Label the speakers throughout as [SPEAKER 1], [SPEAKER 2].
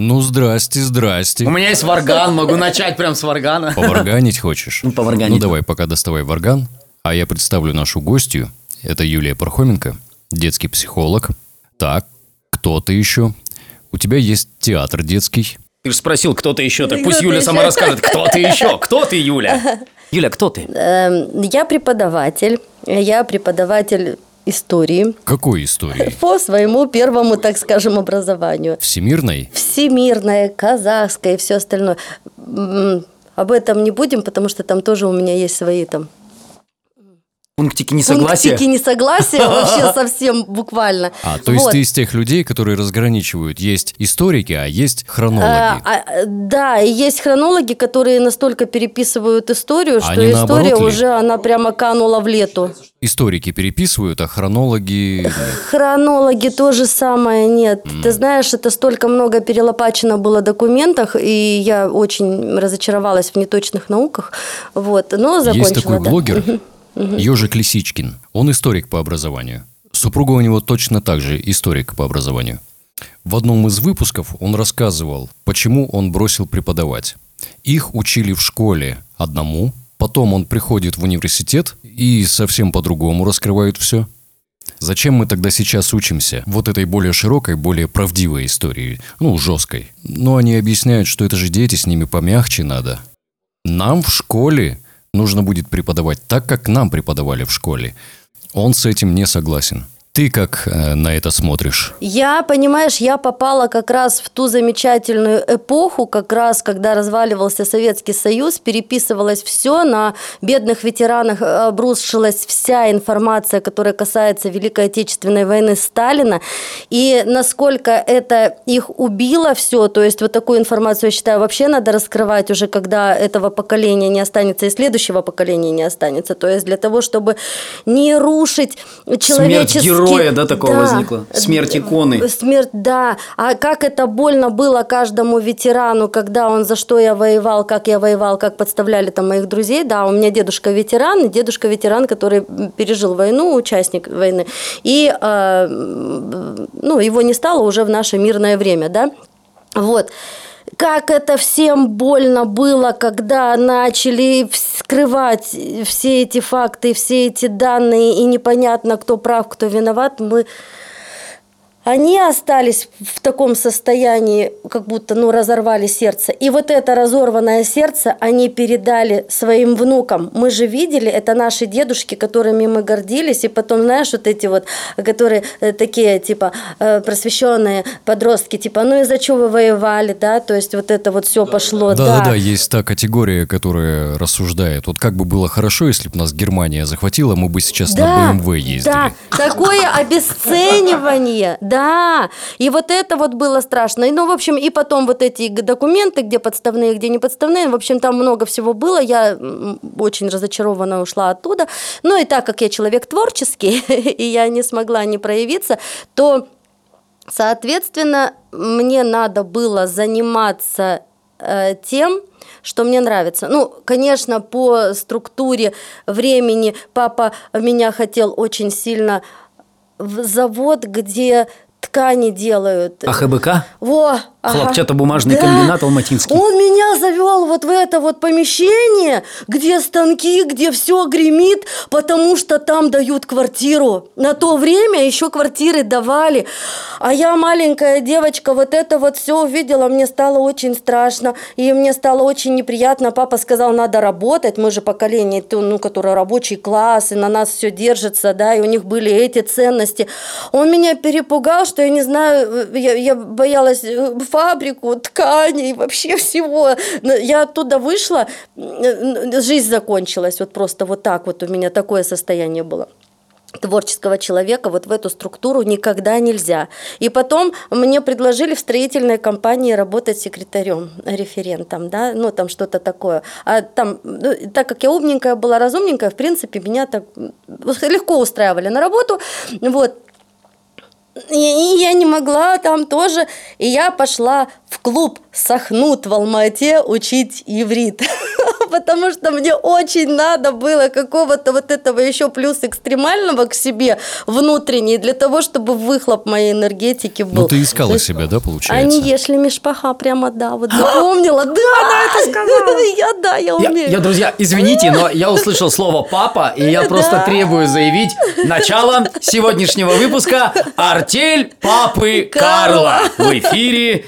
[SPEAKER 1] Ну, здрасте, здрасте.
[SPEAKER 2] У меня есть варган, могу начать прям с варгана.
[SPEAKER 1] Поварганить хочешь?
[SPEAKER 2] Ну, поварганить.
[SPEAKER 1] Ну, давай, пока доставай варган. А я представлю нашу гостью. Это Юлия Пархоменко, детский психолог. Так, кто ты еще? У тебя есть театр детский.
[SPEAKER 2] Ты же спросил, кто ты еще, так пусть Юля сама расскажет, кто ты еще, кто ты, Юля? Юля, кто ты?
[SPEAKER 3] Эм, Я преподаватель. Я преподаватель истории
[SPEAKER 1] Какой истории?
[SPEAKER 3] по своему первому, так скажем, образованию.
[SPEAKER 1] Всемирной?
[SPEAKER 3] Всемирное, казахское и все остальное. Об этом не будем, потому что там тоже у меня есть свои там
[SPEAKER 2] Пунктики несогласия?
[SPEAKER 3] пунктики несогласия вообще совсем буквально.
[SPEAKER 1] А, то есть
[SPEAKER 3] Вот.
[SPEAKER 1] ты из тех людей, которые разграничивают. Есть историки, а есть хронологи.
[SPEAKER 3] А, а, да, и есть хронологи, которые настолько переписывают историю, что
[SPEAKER 1] Они
[SPEAKER 3] история
[SPEAKER 1] наоборот ли?
[SPEAKER 3] уже она прямо канула в лету.
[SPEAKER 1] Историки переписывают, а хронологи...
[SPEAKER 3] Хронологи то же самое нет. Ты знаешь, это столько много перелопачено было документах, и я очень разочаровалась в неточных науках. Вот, но закончила.
[SPEAKER 1] Есть такой
[SPEAKER 3] да.
[SPEAKER 1] блогер, Ежик Лисичкин. Он историк по образованию. Супруга у него точно так же историк по образованию. В одном из выпусков он рассказывал, почему он бросил преподавать. Их учили в школе одному, потом он приходит в университет и совсем по-другому раскрывают все. Зачем мы тогда сейчас учимся вот этой более широкой, более правдивой истории, ну, жесткой? Но они объясняют, что это же дети, с ними помягче надо. Нам в школе нужно будет преподавать так, как нам преподавали в школе. Он с этим не согласен. Ты как э, на это смотришь?
[SPEAKER 3] Я, понимаешь, я попала как раз в ту замечательную эпоху, как раз когда разваливался Советский Союз, переписывалось все, на бедных ветеранах обрушилась вся информация, которая касается Великой Отечественной войны Сталина, и насколько это их убило все, то есть вот такую информацию, я считаю, вообще надо раскрывать уже, когда этого поколения не останется и следующего поколения не останется, то есть для того, чтобы не рушить человеческий...
[SPEAKER 2] героя, да, такого возникла? Смерть иконы.
[SPEAKER 3] Смерть, да. А как это больно было каждому ветерану, когда он за что я воевал, как я воевал, как подставляли там моих друзей. Да, у меня дедушка ветеран, дедушка ветеран, который пережил войну, участник войны. И э, ну, его не стало уже в наше мирное время, да. Вот. Как это всем больно было, когда начали скрывать все эти факты, все эти данные, и непонятно, кто прав, кто виноват. Мы они остались в таком состоянии, как будто ну, разорвали сердце. И вот это разорванное сердце они передали своим внукам. Мы же видели, это наши дедушки, которыми мы гордились. И потом, знаешь, вот эти вот, которые э, такие, типа, э, просвещенные подростки, типа, ну из-за чего вы воевали, да? То есть вот это вот все пошло.
[SPEAKER 1] Да-да-да, есть та категория, которая рассуждает. Вот как бы было хорошо, если бы нас Германия захватила, мы бы сейчас на БМВ ездили.
[SPEAKER 3] Да, такое обесценивание, да. И вот это вот было страшно. И, ну, в общем, и потом вот эти документы, где подставные, где не подставные, в общем, там много всего было. Я очень разочарованно ушла оттуда. Ну, и так как я человек творческий, и я не смогла не проявиться, то Соответственно, мне надо было заниматься э, тем, что мне нравится. Ну, конечно, по структуре времени папа меня хотел очень сильно в завод, где ткани делают.
[SPEAKER 2] АХБК?
[SPEAKER 3] Во, ага.
[SPEAKER 2] Хлопчатобумажный
[SPEAKER 3] Да.
[SPEAKER 2] комбинат Алматинский.
[SPEAKER 3] Он меня завел вот в это вот помещение, где станки, где все гремит, потому что там дают квартиру. На то время еще квартиры давали. А я маленькая девочка, вот это вот все увидела, мне стало очень страшно, и мне стало очень неприятно. Папа сказал, надо работать, мы же поколение, ну, которое рабочий класс, и на нас все держится, да, и у них были эти ценности. Он меня перепугал, что я не знаю, я, я боялась э, фабрику, тканей, вообще всего. Я оттуда вышла, э, жизнь закончилась, вот просто вот так вот у меня такое состояние было творческого человека вот в эту структуру никогда нельзя. И потом мне предложили в строительной компании работать секретарем, референтом, да, ну там что-то такое. А там, ну, так как я умненькая была, разумненькая, в принципе, меня так легко устраивали на работу, вот. И, я не могла там тоже. И я пошла в клуб Сахнут в Алмате учить иврит. потому что мне очень надо было какого-то вот этого еще плюс экстремального к себе внутренней, для того, чтобы выхлоп моей энергетики был.
[SPEAKER 1] Ну, ты искала
[SPEAKER 3] есть,
[SPEAKER 1] себя, да, получается?
[SPEAKER 3] не ешли мешпаха, прямо да, вот запомнила, да, она это сказала. Я, да, я умею.
[SPEAKER 2] я, друзья, извините, но я услышал слово «папа», и я просто требую заявить начало сегодняшнего выпуска «Артель папы Карла». В эфире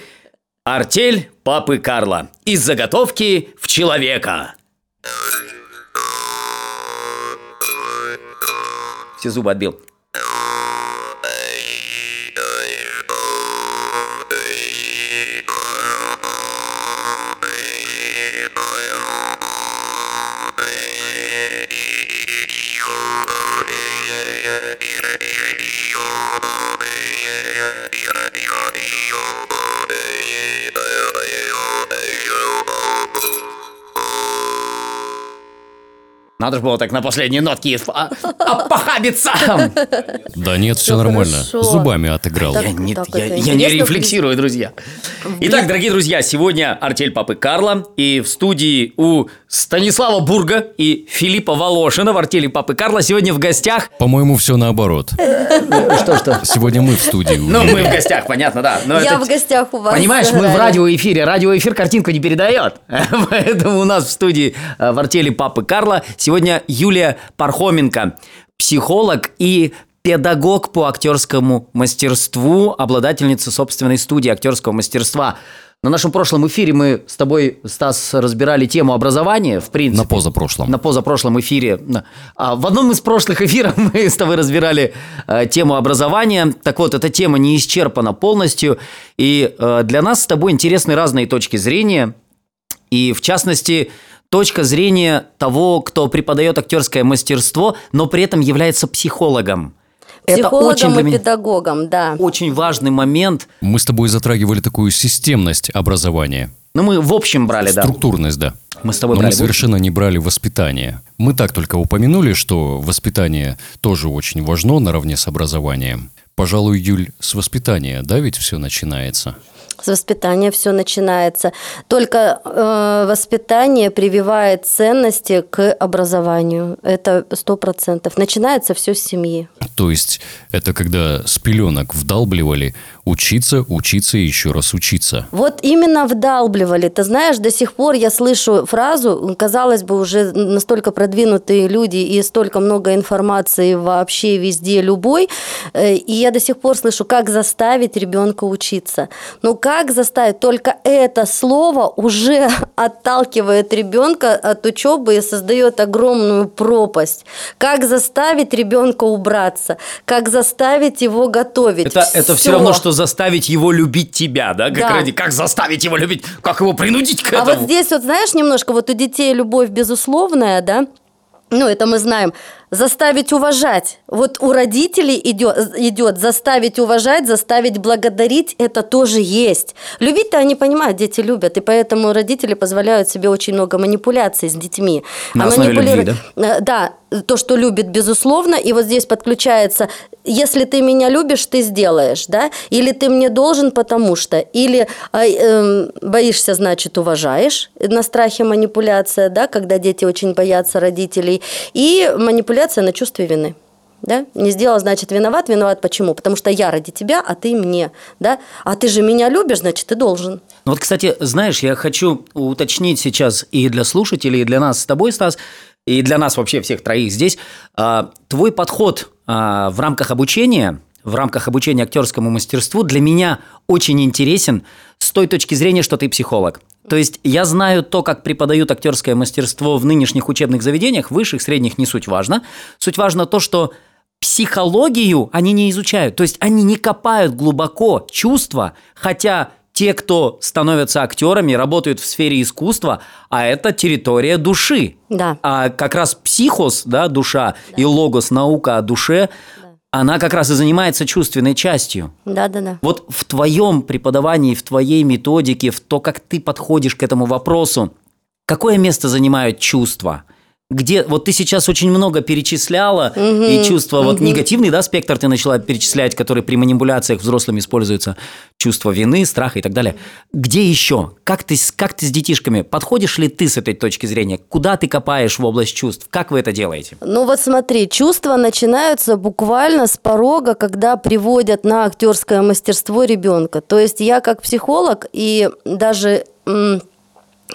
[SPEAKER 2] «Артель папы Карла». Из заготовки в человека. Все зубы отбил. Надо же было так на последней нотке исп- а- опохабиться.
[SPEAKER 1] Да нет, все нормально. Зубами отыграл.
[SPEAKER 2] Я не, рефлексирую, друзья. Итак, дорогие друзья, сегодня артель Папы Карла. И в студии у Станислава Бурга и Филиппа Волошина в артели Папы Карла сегодня в гостях.
[SPEAKER 1] По-моему, все наоборот.
[SPEAKER 2] Что-что?
[SPEAKER 1] Сегодня мы в студии.
[SPEAKER 2] Ну, мы в гостях, понятно, да.
[SPEAKER 3] Я в гостях у вас.
[SPEAKER 2] Понимаешь, мы в
[SPEAKER 3] реально.
[SPEAKER 2] радиоэфире. Радиоэфир картинку не передает. Поэтому у нас в студии э, в артели Папы Карла сегодня Юлия Пархоменко, психолог и педагог по актерскому мастерству, обладательница собственной студии актерского мастерства. На нашем прошлом эфире мы с тобой, Стас, разбирали тему образования, в принципе.
[SPEAKER 1] На позапрошлом.
[SPEAKER 2] На позапрошлом эфире. А, В одном из прошлых эфиров мы с тобой разбирали э, тему образования. Так вот, эта тема не исчерпана полностью. И э, для нас с тобой интересны разные точки зрения. И в частности, точка зрения того, кто преподает актерское мастерство, но при этом является психологом. Это
[SPEAKER 3] Психологом
[SPEAKER 2] очень для
[SPEAKER 3] и
[SPEAKER 2] меня
[SPEAKER 3] педагогом, да.
[SPEAKER 2] очень важный момент.
[SPEAKER 1] Мы с тобой затрагивали такую системность образования.
[SPEAKER 2] Ну, мы в общем брали, да.
[SPEAKER 1] Структурность, да.
[SPEAKER 2] Мы с тобой
[SPEAKER 1] Но мы
[SPEAKER 2] брали.
[SPEAKER 1] совершенно не брали воспитание. Мы так только упомянули, что воспитание тоже очень важно наравне с образованием. Пожалуй, Юль, с воспитания, да, ведь все начинается?
[SPEAKER 3] С воспитания все начинается. Только э, воспитание прививает ценности к образованию. Это сто процентов. Начинается все с семьи.
[SPEAKER 1] То есть это когда с пеленок вдалбливали учиться, учиться и еще раз учиться.
[SPEAKER 3] Вот именно вдалбливали. Ты знаешь, до сих пор я слышу фразу, казалось бы, уже настолько продвинутые люди и столько много информации вообще везде, любой. Э, И я до сих пор слышу, как заставить ребенка учиться. Но как заставить? Только это слово уже отталкивает ребенка от учебы и создает огромную пропасть. Как заставить ребенка убраться? Как заставить его готовить?
[SPEAKER 2] Это, это все равно, что заставить его любить тебя, да? Как,
[SPEAKER 3] Да.
[SPEAKER 2] ради- как заставить его любить, как его принудить к
[SPEAKER 3] А
[SPEAKER 2] этому?
[SPEAKER 3] вот здесь вот знаешь немножко, вот у детей любовь безусловная, да? Ну, это мы знаем. Заставить уважать. Вот у родителей идет, идет заставить уважать, заставить благодарить, это тоже есть. Любить-то они понимают, дети любят, и поэтому родители позволяют себе очень много манипуляций с детьми.
[SPEAKER 2] На
[SPEAKER 3] А
[SPEAKER 2] основе любви,
[SPEAKER 3] манипулиру- Э, Да, то, что любит, безусловно, и вот здесь подключается, если ты меня любишь, ты сделаешь, да, или ты мне должен, потому что, или а, эм, боишься, значит, уважаешь, на страхе манипуляция, да, когда дети очень боятся родителей, и манипуляция на чувстве вины. Да? Не сделал, значит, виноват. Виноват почему? Потому что я ради тебя, а ты мне. Да? А ты же меня любишь, значит, ты должен.
[SPEAKER 2] Ну вот, кстати, знаешь, я хочу уточнить сейчас и для слушателей, и для нас с тобой, Стас, и для нас вообще всех троих здесь. а, Твой подход а, в рамках обучения, в рамках обучения актерскому мастерству для меня очень интересен с той точки зрения, что ты психолог. То есть я знаю то, как преподают актерское мастерство в нынешних учебных заведениях, высших, средних, не суть важно. Суть важно то, что психологию они не изучают. То есть они не копают глубоко чувства, хотя те, кто становятся актерами, работают в сфере искусства, а это территория души.
[SPEAKER 3] Да.
[SPEAKER 2] А как раз психос, да, душа, и логос, наука о душе, она как раз и занимается чувственной частью.
[SPEAKER 3] Да-да-да.
[SPEAKER 2] Вот в твоем преподавании, в твоей методике, в то, как ты подходишь к этому вопросу, какое место занимают чувства? Где вот ты сейчас очень много перечисляла и чувства вот негативный, да, спектр ты начала перечислять, который при манипуляциях взрослыми используется, чувство вины, страха и так далее. Где еще? Как ты, с- как ты с детишками? Подходишь ли ты с этой точки зрения? Куда ты копаешь в область чувств? Как вы это делаете?
[SPEAKER 3] Ну вот смотри, чувства начинаются буквально с порога, когда приводят на актерское мастерство ребенка. То есть я как психолог и даже м,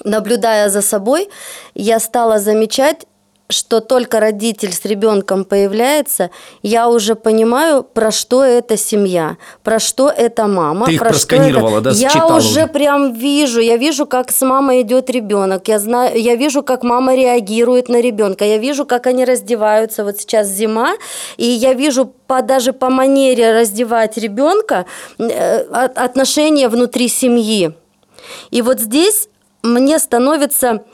[SPEAKER 3] наблюдая за собой, я стала замечать, что только родитель с ребенком появляется, я уже понимаю, про что эта семья, про что эта мама.
[SPEAKER 2] Ты их
[SPEAKER 3] про что
[SPEAKER 2] просканировала,
[SPEAKER 3] это-
[SPEAKER 2] да,
[SPEAKER 3] Я уже
[SPEAKER 2] уже?
[SPEAKER 3] прям вижу, я вижу, как с мамой идет ребенок, я знаю, я вижу, как мама реагирует на ребенка, я вижу, как они раздеваются. Вот сейчас зима, и я вижу по, даже по манере раздевать ребенка э, от- отношения внутри семьи. И вот здесь мне становится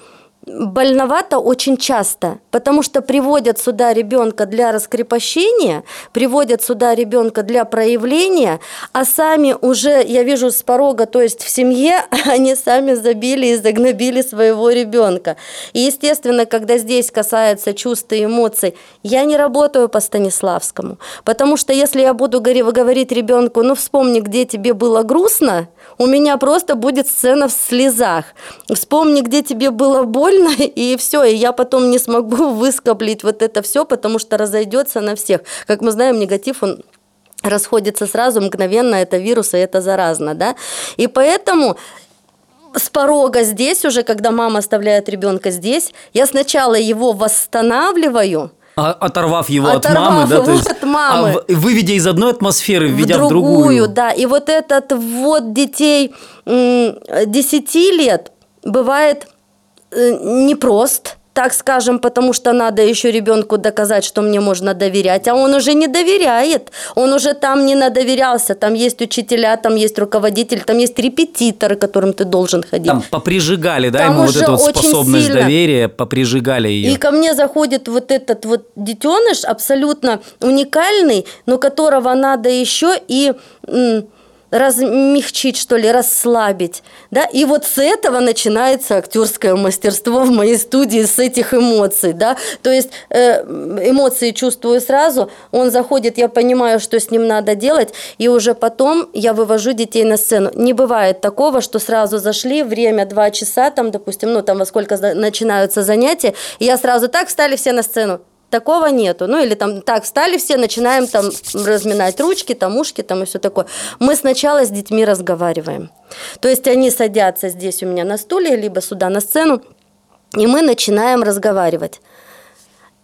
[SPEAKER 3] больновато очень часто, потому что приводят сюда ребенка для раскрепощения, приводят сюда ребенка для проявления, а сами уже, я вижу с порога, то есть в семье, они сами забили и загнобили своего ребенка. И, естественно, когда здесь касается чувств и эмоций, я не работаю по Станиславскому, потому что если я буду говори- говорить ребенку, ну вспомни, где тебе было грустно, у меня просто будет сцена в слезах. Вспомни, где тебе было больно, и все, и я потом не смогу выскоблить вот это все, потому что разойдется на всех. Как мы знаем, негатив, он расходится сразу, мгновенно, это вирус, и это заразно, да. И поэтому с порога здесь уже, когда мама оставляет ребенка здесь, я сначала его восстанавливаю,
[SPEAKER 2] А- оторвав его
[SPEAKER 3] Оторвав
[SPEAKER 2] от мамы, да, то есть,
[SPEAKER 3] от мамы.
[SPEAKER 2] а выведя из одной атмосферы, введя
[SPEAKER 3] в
[SPEAKER 2] в
[SPEAKER 3] другую,
[SPEAKER 2] другую.
[SPEAKER 3] да. И вот этот ввод детей м, 10 лет бывает э, непрост, так скажем, потому что надо еще ребенку доказать, что мне можно доверять, а он уже не доверяет, он уже там не надоверялся, там есть учителя, там есть руководитель, там есть репетитор, которым ты должен ходить.
[SPEAKER 2] Там поприжигали, да,
[SPEAKER 3] Там
[SPEAKER 2] ему вот эту вот способность
[SPEAKER 3] сильно.
[SPEAKER 2] доверия, поприжигали ее.
[SPEAKER 3] И ко мне заходит вот этот вот детеныш, абсолютно уникальный, но которого надо еще и м, размягчить, что ли, расслабить. Да? И вот с этого начинается актерское мастерство в моей студии, с этих эмоций. Да? То есть э, эмоции чувствую сразу, он заходит, я понимаю, что с ним надо делать, и уже потом я вывожу детей на сцену. Не бывает такого, что сразу зашли, время два часа, там, допустим, ну, там, во сколько начинаются занятия, и я сразу так, встали все на сцену. Такого нету. Ну, или там так, встали все, начинаем там разминать ручки, там ушки, там и все такое. Мы сначала с детьми разговариваем. То есть они садятся здесь у меня на стуле, либо сюда на сцену, и мы начинаем разговаривать.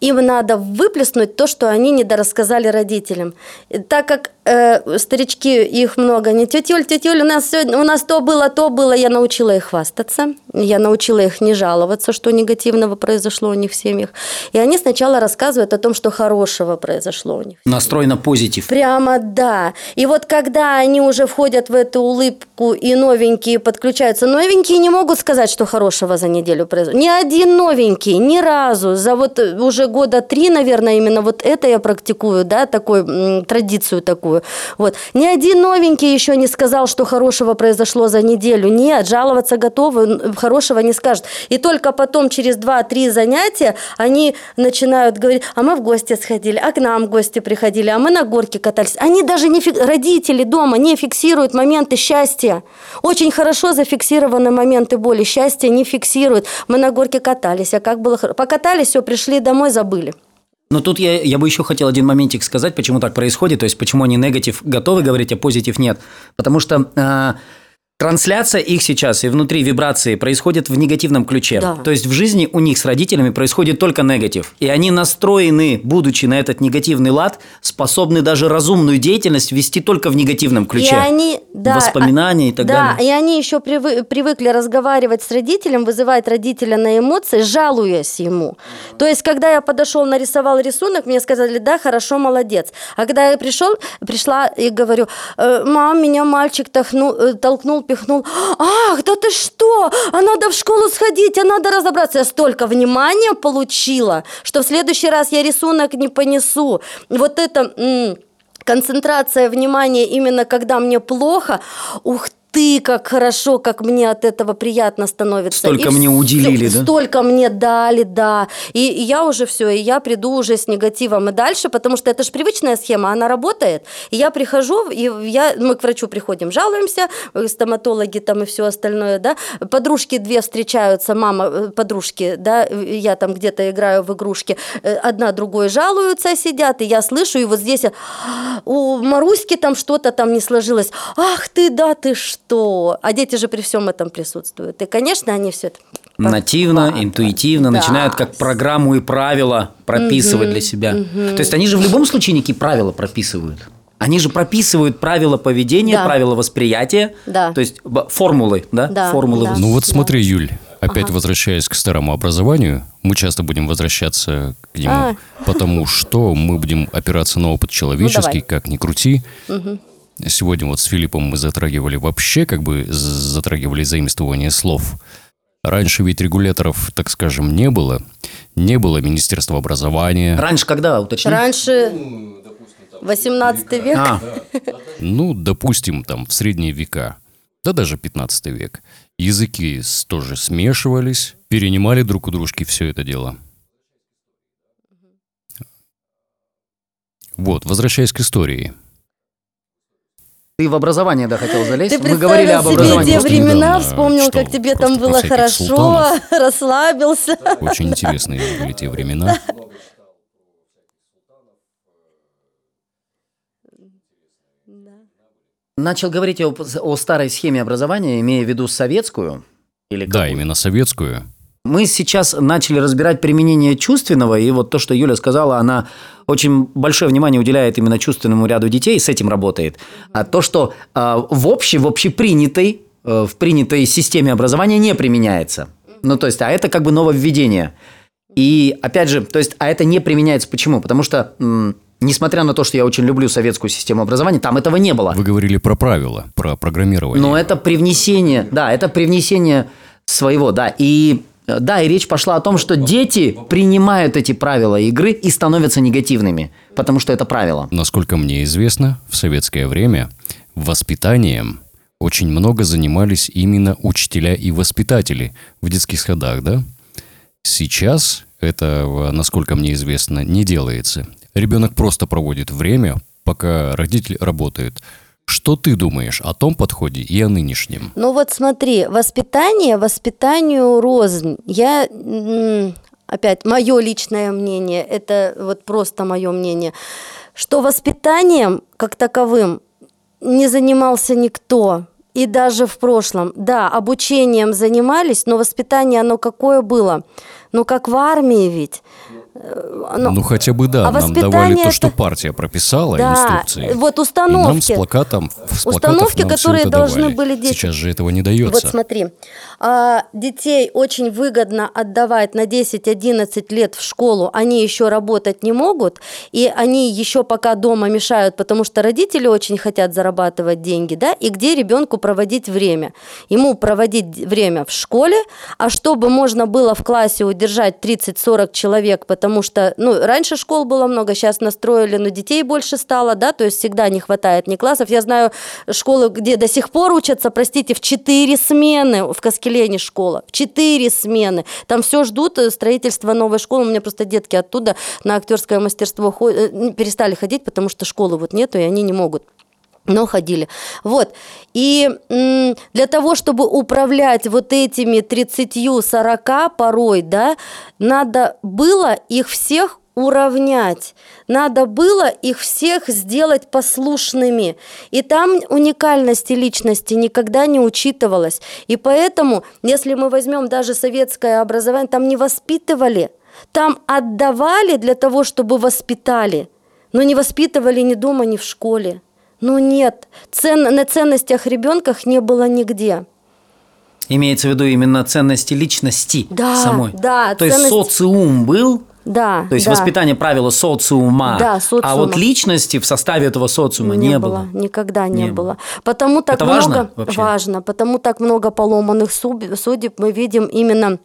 [SPEAKER 3] Им надо выплеснуть то, что они недорассказали родителям. Так как э, старички, их много, не тетя Юль, тетя Юль, у нас, сегодня, у нас то было, то было, я научила их хвастаться, я научила их не жаловаться, что негативного произошло у них в семьях. И они сначала рассказывают о том, что хорошего произошло у них.
[SPEAKER 2] Настрой на позитив.
[SPEAKER 3] Прямо да. И вот когда они уже входят в эту улыбку и новенькие подключаются, новенькие не могут сказать, что хорошего за неделю произошло. Ни один новенький, ни разу. За вот э, уже года три, наверное, именно вот это я практикую, да, такой, м, традицию такую. Вот. Ни один новенький еще не сказал, что хорошего произошло за неделю. Нет, жаловаться готовы, хорошего не скажет. И только потом, через два-три занятия, они начинают говорить, а мы в гости сходили, а к нам гости приходили, а мы на горке катались. Они даже не фик- родители дома не фиксируют моменты счастья. Очень хорошо зафиксированы моменты боли. Счастья не фиксируют. Мы на горке катались, а как было. Покатались, все, пришли домой, забыли.
[SPEAKER 2] Но тут я, я бы еще хотел один моментик сказать, почему так происходит, то есть почему они негатив готовы говорить, а позитив нет. Потому что а, трансляция их сейчас и внутри вибрации происходит в негативном ключе.
[SPEAKER 3] Да.
[SPEAKER 2] То есть в жизни у них с родителями происходит только негатив. И они настроены, будучи на этот негативный лад, способны даже разумную деятельность вести только в негативном ключе.
[SPEAKER 3] И они, да,
[SPEAKER 2] Воспоминания и так
[SPEAKER 3] да,
[SPEAKER 2] далее.
[SPEAKER 3] и они еще привы- привыкли разговаривать с родителем, вызывать родителя на эмоции, жалуясь ему. То есть, когда я подошел, нарисовал рисунок, мне сказали, да, хорошо, молодец. А когда я пришел, пришла и говорю, «Э, мам, меня мальчик тохну- э, толкнул, пихнул. Ах, да ты что? А надо в школу сходить, а надо разобраться. Я столько внимания получила, что в следующий раз я рисунок не понесу. Вот это... концентрация внимания именно когда мне плохо, ух ты, как хорошо, как мне от этого приятно становится.
[SPEAKER 2] Столько
[SPEAKER 3] И
[SPEAKER 2] мне уделили, да?
[SPEAKER 3] Столько мне дали, да. И, и я уже все, и я приду уже с негативом и дальше, потому что это же привычная схема, она работает. И я прихожу, и я, мы к врачу приходим, жалуемся, э, стоматологи там и все остальное, да. Подружки две встречаются, мама, э, подружки, да, я там где-то играю в игрушки, э, одна другой жалуются, сидят, и я слышу, и вот здесь э, у Маруськи там что-то там не сложилось. Ах ты, да ты что? А дети же при всем этом присутствуют. И, конечно, они все это...
[SPEAKER 2] Нативно,
[SPEAKER 3] подхватывают.
[SPEAKER 2] интуитивно
[SPEAKER 3] Да.
[SPEAKER 2] начинают как программу и правила прописывать для себя. То есть они же в любом случае некие правила прописывают. Они же прописывают правила поведения,
[SPEAKER 3] Да.
[SPEAKER 2] правила восприятия,
[SPEAKER 3] Да.
[SPEAKER 2] то есть формулы, да,
[SPEAKER 3] Да,
[SPEAKER 2] формулы.
[SPEAKER 3] да.
[SPEAKER 1] Ну вот
[SPEAKER 3] Да.
[SPEAKER 1] смотри, Юль, опять возвращаясь к старому образованию, мы часто будем возвращаться к нему,
[SPEAKER 3] А.
[SPEAKER 1] потому что мы будем опираться на опыт человеческий,
[SPEAKER 3] Ну, давай.
[SPEAKER 1] как ни крути. Сегодня вот с Филиппом мы затрагивали вообще, как бы затрагивали заимствование слов. Раньше ведь регуляторов, так скажем, не было. Не было Министерства образования.
[SPEAKER 2] Раньше когда, уточни?
[SPEAKER 3] Раньше 18 век.
[SPEAKER 2] А,
[SPEAKER 1] Ну, допустим, там в средние века, да даже 15 век, языки тоже смешивались, перенимали друг у дружки все это дело. Вот, возвращаясь к истории.
[SPEAKER 2] Ты в образование, да, хотел залезть?
[SPEAKER 3] Ты
[SPEAKER 2] Мы говорили об
[SPEAKER 3] себе
[SPEAKER 2] образовании.
[SPEAKER 3] те
[SPEAKER 1] Просто
[SPEAKER 3] времена,
[SPEAKER 1] недавно,
[SPEAKER 3] вспомнил,
[SPEAKER 1] что,
[SPEAKER 3] как тебе
[SPEAKER 1] просто
[SPEAKER 3] там
[SPEAKER 1] про
[SPEAKER 3] было
[SPEAKER 1] всяких
[SPEAKER 3] хорошо,
[SPEAKER 1] султанов.
[SPEAKER 3] расслабился.
[SPEAKER 1] Очень интересные были те времена.
[SPEAKER 2] Начал говорить о, о старой схеме образования, имея в виду советскую. Или
[SPEAKER 1] Да,
[SPEAKER 2] какую?
[SPEAKER 1] именно советскую.
[SPEAKER 2] Мы сейчас начали разбирать применение чувственного, и вот то, что Юля сказала, она очень большое внимание уделяет именно чувственному ряду детей, с этим работает. А то, что а, в общей, в общепринятой, э, в принятой системе образования не применяется. Ну, то есть, а это как бы нововведение. И, опять же, то есть, а это не применяется почему? Потому что, м, несмотря на то, что я очень люблю советскую систему образования, там этого не было.
[SPEAKER 1] Вы говорили про правила, про программирование.
[SPEAKER 2] Но это привнесение, да, это привнесение своего, да. И э, да, и речь пошла о том, что дети принимают эти правила игры и становятся негативными, потому что это правило.
[SPEAKER 1] Насколько мне известно, в советское время воспитанием очень много занимались именно учителя и воспитатели в детских садах, да? Сейчас это, насколько мне известно, не делается. Ребенок просто проводит время, пока родитель работает. Что ты думаешь о том подходе и о нынешнем?
[SPEAKER 3] Ну вот смотри, воспитание воспитанию рознь. Я опять мое личное мнение, это вот просто мое мнение, что воспитанием как таковым не занимался никто. И даже в прошлом, да, обучением занимались, но воспитание оно какое было? Ну, как в армии ведь. Э, оно-
[SPEAKER 1] ну, хотя бы да,
[SPEAKER 3] а
[SPEAKER 1] нам давали то, что партия прописала,
[SPEAKER 3] Да,
[SPEAKER 1] инструкции.
[SPEAKER 3] вот
[SPEAKER 1] И нам с
[SPEAKER 3] установки.
[SPEAKER 1] плакатом, с
[SPEAKER 3] Установки,
[SPEAKER 1] нам
[SPEAKER 3] которые
[SPEAKER 1] это
[SPEAKER 3] должны
[SPEAKER 1] давали.
[SPEAKER 3] были дети-
[SPEAKER 1] Сейчас же этого не дается.
[SPEAKER 3] Вот смотри, а, детей очень выгодно отдавать на 10-11 лет в школу, они еще работать не могут, и они еще пока дома мешают, потому что родители очень хотят зарабатывать деньги, да, и где ребенку проводить время? Ему проводить время в школе, а чтобы можно было в классе удержать 30-40 человек, потому что, ну, раньше школ было много, сейчас настроили, но детей больше стало, да, то есть всегда не хватает ни классов. Я знаю школы, где до сих пор учатся, простите, в 4 смены, в Каскелене школа, в 4 смены. Там все ждут э, строительства новой школы. У меня просто детки оттуда на актерское мастерство э, перестали ходить, потому что школы вот нету, и они не могут но ходили. Вот. И для того, чтобы управлять вот этими 30-40 порой, да, надо было их всех уравнять. Надо было их всех сделать послушными. И там уникальности личности никогда не учитывалось. И поэтому, если мы возьмем даже советское образование, там не воспитывали, там отдавали для того, чтобы воспитали, но не воспитывали ни дома, ни в школе. Ну нет, цен, на ценностях ребенках не было нигде.
[SPEAKER 2] Имеется в виду именно ценности личности
[SPEAKER 3] Да,
[SPEAKER 2] самой.
[SPEAKER 3] да,
[SPEAKER 2] То есть
[SPEAKER 3] ценность-
[SPEAKER 2] социум был,
[SPEAKER 3] Да,
[SPEAKER 2] то есть
[SPEAKER 3] да.
[SPEAKER 2] воспитание правила социума.
[SPEAKER 3] Да,
[SPEAKER 2] А
[SPEAKER 3] социума.
[SPEAKER 2] вот личности в составе этого социума не, было.
[SPEAKER 3] Никогда не,
[SPEAKER 2] Не
[SPEAKER 3] было. Потому так
[SPEAKER 2] Это
[SPEAKER 3] много
[SPEAKER 2] важно вообще?
[SPEAKER 3] важно, потому так много поломанных суд- судеб мы видим именно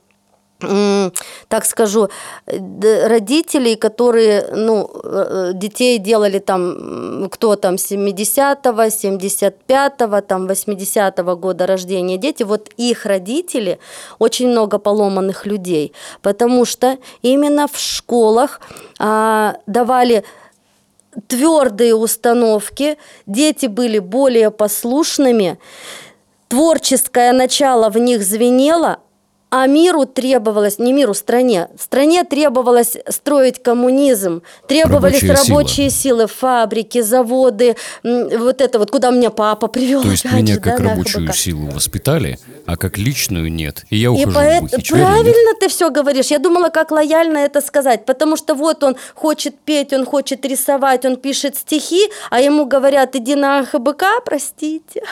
[SPEAKER 3] так скажу, родителей, которые, ну, э, детей делали там, кто там, 70-го, 75-го, там, 80-го года рождения дети, вот их родители, очень много поломанных людей, потому что именно в школах а, давали твердые установки, дети были более послушными, творческое начало в них звенело, а миру требовалось, не миру, стране, стране требовалось строить коммунизм, требовались
[SPEAKER 1] Рабочая
[SPEAKER 3] рабочие силы, фабрики, заводы, вот это вот, куда меня папа привел.
[SPEAKER 1] То есть меня же, как да, рабочую силу воспитали, а как личную нет. И я ухожу и поэт... в Бухич,
[SPEAKER 3] Правильно ты все говоришь. Я думала, как лояльно это сказать, потому что вот он хочет петь, он хочет рисовать, он пишет стихи, а ему говорят, иди на АХБК, простите.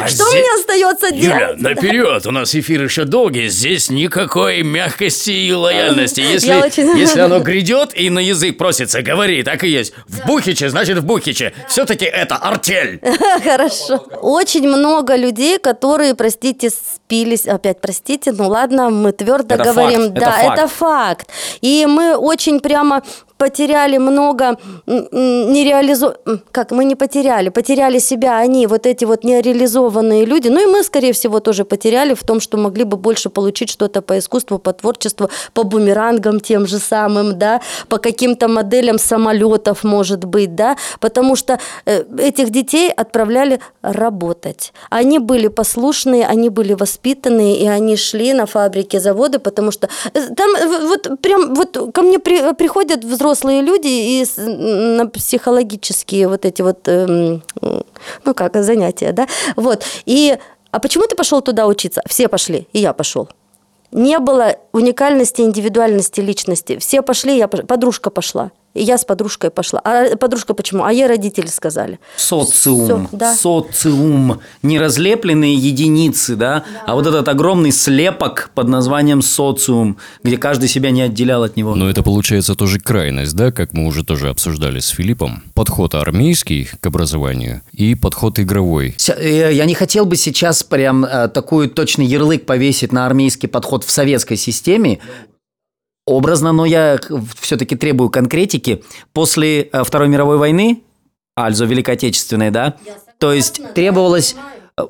[SPEAKER 3] А Что здесь... мне остается делать?
[SPEAKER 4] Юля, наперед, у нас эфир еще долгий, здесь никакой мягкости и лояльности. Если, очень... если оно грядет и на язык просится, говори, так и есть. В Бухиче, значит в Бухиче. Все-таки это артель.
[SPEAKER 3] Хорошо. Очень много людей, которые, простите, спились, опять простите, ну ладно, мы твердо это говорим, факт. да, это факт. это факт. И мы очень прямо потеряли много нереализо... Как, мы не потеряли, потеряли себя они, вот эти вот нереализованные люди. Ну и мы, скорее всего, тоже потеряли в том, что могли бы больше получить что-то по искусству, по творчеству, по бумерангам тем же самым, да, по каким-то моделям самолетов, может быть, да, потому что э, этих детей отправляли работать. Они были послушные, они были воспитанные, и они шли на фабрики, заводы, потому что э, там вот прям вот ко мне при, приходят взрослые взрослые люди и на психологические вот эти вот, эм, ну как, занятия, да, вот. И, а почему ты пошел туда учиться? Все пошли, и я пошел. Не было уникальности, индивидуальности личности. Все пошли, я подружка пошла. И я с подружкой пошла. А подружка почему? А ей родители сказали.
[SPEAKER 2] Социум. Все, да. Социум. Не разлепленные единицы, да? да? А вот этот огромный слепок под названием социум, где каждый себя не отделял от него.
[SPEAKER 1] Но это получается тоже крайность, да? Как мы уже тоже обсуждали с Филиппом. Подход армейский к образованию и подход игровой.
[SPEAKER 2] Э, я не хотел бы сейчас прям э, такой точный ярлык повесить на армейский подход в советской системе образно, но я все-таки требую конкретики. После э, Второй мировой войны, альзо Великой Отечественной, да, то есть требовалось э,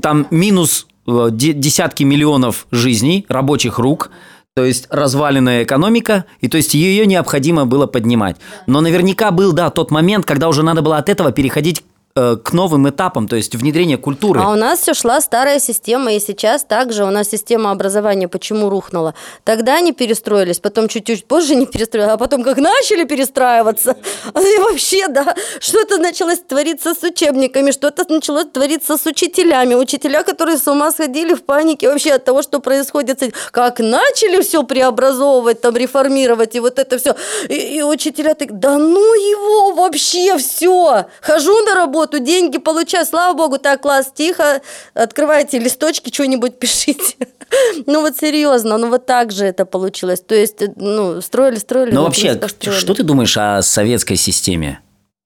[SPEAKER 2] там минус э, десятки миллионов жизней, рабочих рук, то есть разваленная экономика, и то есть ее необходимо было поднимать. Но наверняка был, да, тот момент, когда уже надо было от этого переходить к новым этапам, то есть внедрение культуры.
[SPEAKER 3] А у нас все шла старая система, и сейчас также у нас система образования почему рухнула? Тогда они перестроились, потом чуть-чуть позже не перестроились, а потом как начали перестраиваться, и вообще, да, что-то началось твориться с учебниками, что-то началось твориться с учителями, учителя, которые с ума сходили в панике вообще от того, что происходит, как начали все преобразовывать, там, реформировать, и вот это все, и, и учителя так, да ну его вообще все, хожу на работу, работу, деньги получаю, слава богу, так, класс, тихо, открывайте листочки, что-нибудь пишите. Ну вот серьезно, ну вот так же это получилось. То есть, ну, строили, строили.
[SPEAKER 2] Ну вообще, что ты думаешь о советской системе?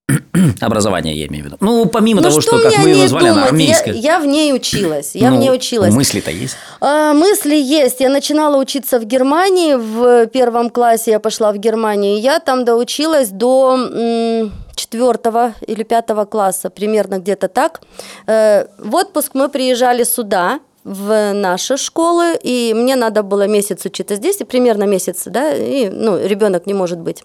[SPEAKER 2] образования, я имею в виду. Ну, помимо ну, того, что, что как мы его звали, она армейская.
[SPEAKER 3] Я, я в ней училась. Я ну, в ней училась.
[SPEAKER 2] Мысли-то есть?
[SPEAKER 3] А, мысли есть. Я начинала учиться в Германии. В первом классе я пошла в Германию. Я там доучилась до четвертого или пятого класса, примерно где-то так. Э, в отпуск мы приезжали сюда, в наши школы, и мне надо было месяц учиться здесь, и примерно месяц, да, и, ну, ребенок не может быть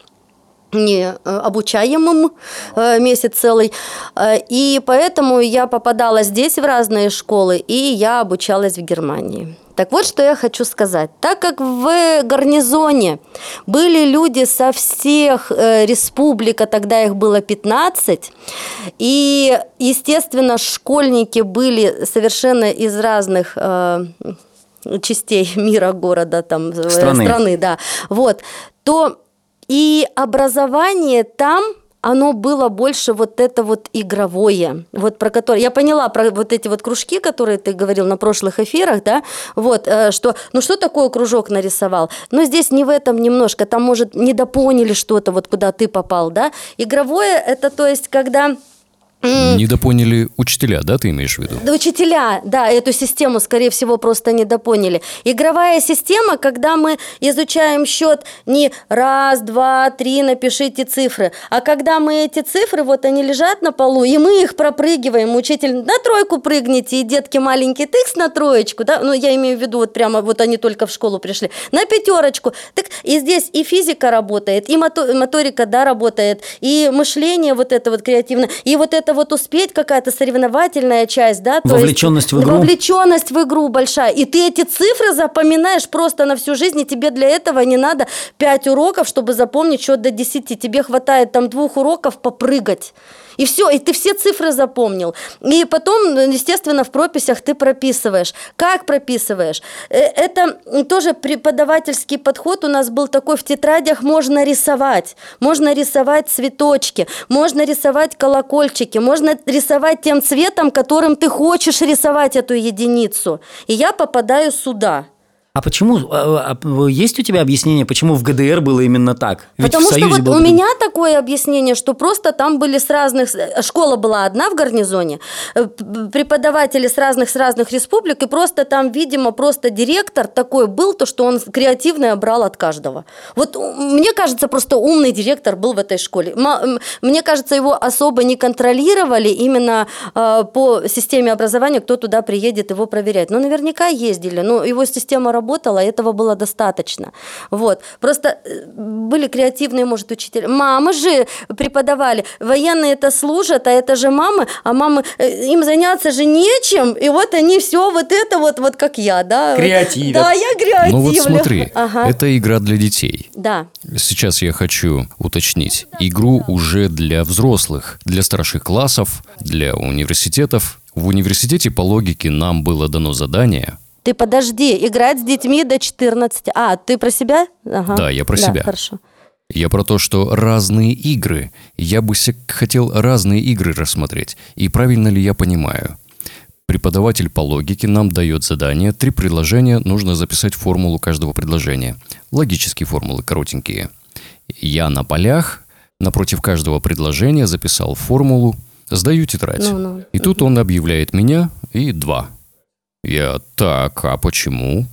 [SPEAKER 3] не э, обучаемым э, месяц целый. И поэтому я попадала здесь в разные школы, и я обучалась в Германии. Так вот, что я хочу сказать. Так как в гарнизоне были люди со всех э, республик, а тогда их было 15, и, естественно, школьники были совершенно из разных э, частей мира, города, там,
[SPEAKER 2] э, страны.
[SPEAKER 3] страны, да, вот, то и образование там – оно было больше вот это вот игровое, вот про которое я поняла про вот эти вот кружки, которые ты говорил на прошлых эфирах, да, вот э, что, ну что такое кружок нарисовал, но здесь не в этом немножко, там может недопоняли что-то вот куда ты попал, да, игровое это то есть когда
[SPEAKER 1] Недопоняли учителя, да, ты имеешь в виду?
[SPEAKER 3] Да, учителя, да, эту систему, скорее всего, просто недопоняли. Игровая система, когда мы изучаем счет не раз, два, три, напишите цифры, а когда мы эти цифры, вот они лежат на полу, и мы их пропрыгиваем, учитель на тройку прыгните, и детки маленькие, тыкс на троечку, да, ну, я имею в виду, вот прямо, вот они только в школу пришли, на пятерочку, так, и здесь и физика работает, и моторика, да, работает, и мышление вот это вот креативное, и вот это вот успеть, какая-то соревновательная часть, да?
[SPEAKER 2] Вовлеченность
[SPEAKER 3] есть,
[SPEAKER 2] в игру.
[SPEAKER 3] Вовлеченность в игру большая. И ты эти цифры запоминаешь просто на всю жизнь, и тебе для этого не надо 5 уроков, чтобы запомнить счет до 10. Тебе хватает там двух уроков попрыгать. И все, и ты все цифры запомнил. И потом, естественно, в прописях ты прописываешь. Как прописываешь? Э, это тоже преподавательский подход у нас был такой, в тетрадях можно рисовать. Можно рисовать цветочки, можно рисовать колокольчики, можно рисовать тем цветом, которым ты хочешь рисовать эту единицу. И я попадаю сюда.
[SPEAKER 2] А почему? А, а, есть у тебя объяснение, почему в ГДР было именно так?
[SPEAKER 3] Ведь Потому что вот был... у меня такое объяснение, что просто там были с разных... Э, школа была одна в гарнизоне, э, преподаватели с разных, с разных республик, и просто там, видимо, просто директор такой был, то, что он креативное брал от каждого. Вот мне кажется, просто умный директор был в этой школе. Мне кажется, его особо не контролировали именно э, по системе образования, кто туда приедет его проверять. Но наверняка ездили, но его система работала, этого было достаточно. Вот. Просто э, были креативные, может, учителя. Мамы же преподавали. Военные это служат, а это же мамы, а мамы, э, им заняться же нечем, и вот они все вот это вот, вот как я, да.
[SPEAKER 2] Креативят.
[SPEAKER 3] Да, я креативлю.
[SPEAKER 1] Ну вот смотри, ага. это игра для детей.
[SPEAKER 3] Да.
[SPEAKER 1] Сейчас я хочу уточнить. Игру уже для взрослых, для старших классов, для университетов. В университете по логике нам было дано задание
[SPEAKER 3] ты подожди, играть с детьми до 14. А, ты про себя?
[SPEAKER 1] Ага. Да, я про да, себя.
[SPEAKER 3] Хорошо.
[SPEAKER 1] Я про то, что разные игры. Я бы хотел разные игры рассмотреть. И правильно ли я понимаю? Преподаватель по логике нам дает задание. Три предложения, нужно записать формулу каждого предложения. Логические формулы, коротенькие. Я на полях, напротив каждого предложения записал формулу, сдаю тетрадь. Ну, ну. И тут он объявляет меня и два. Я так, а почему?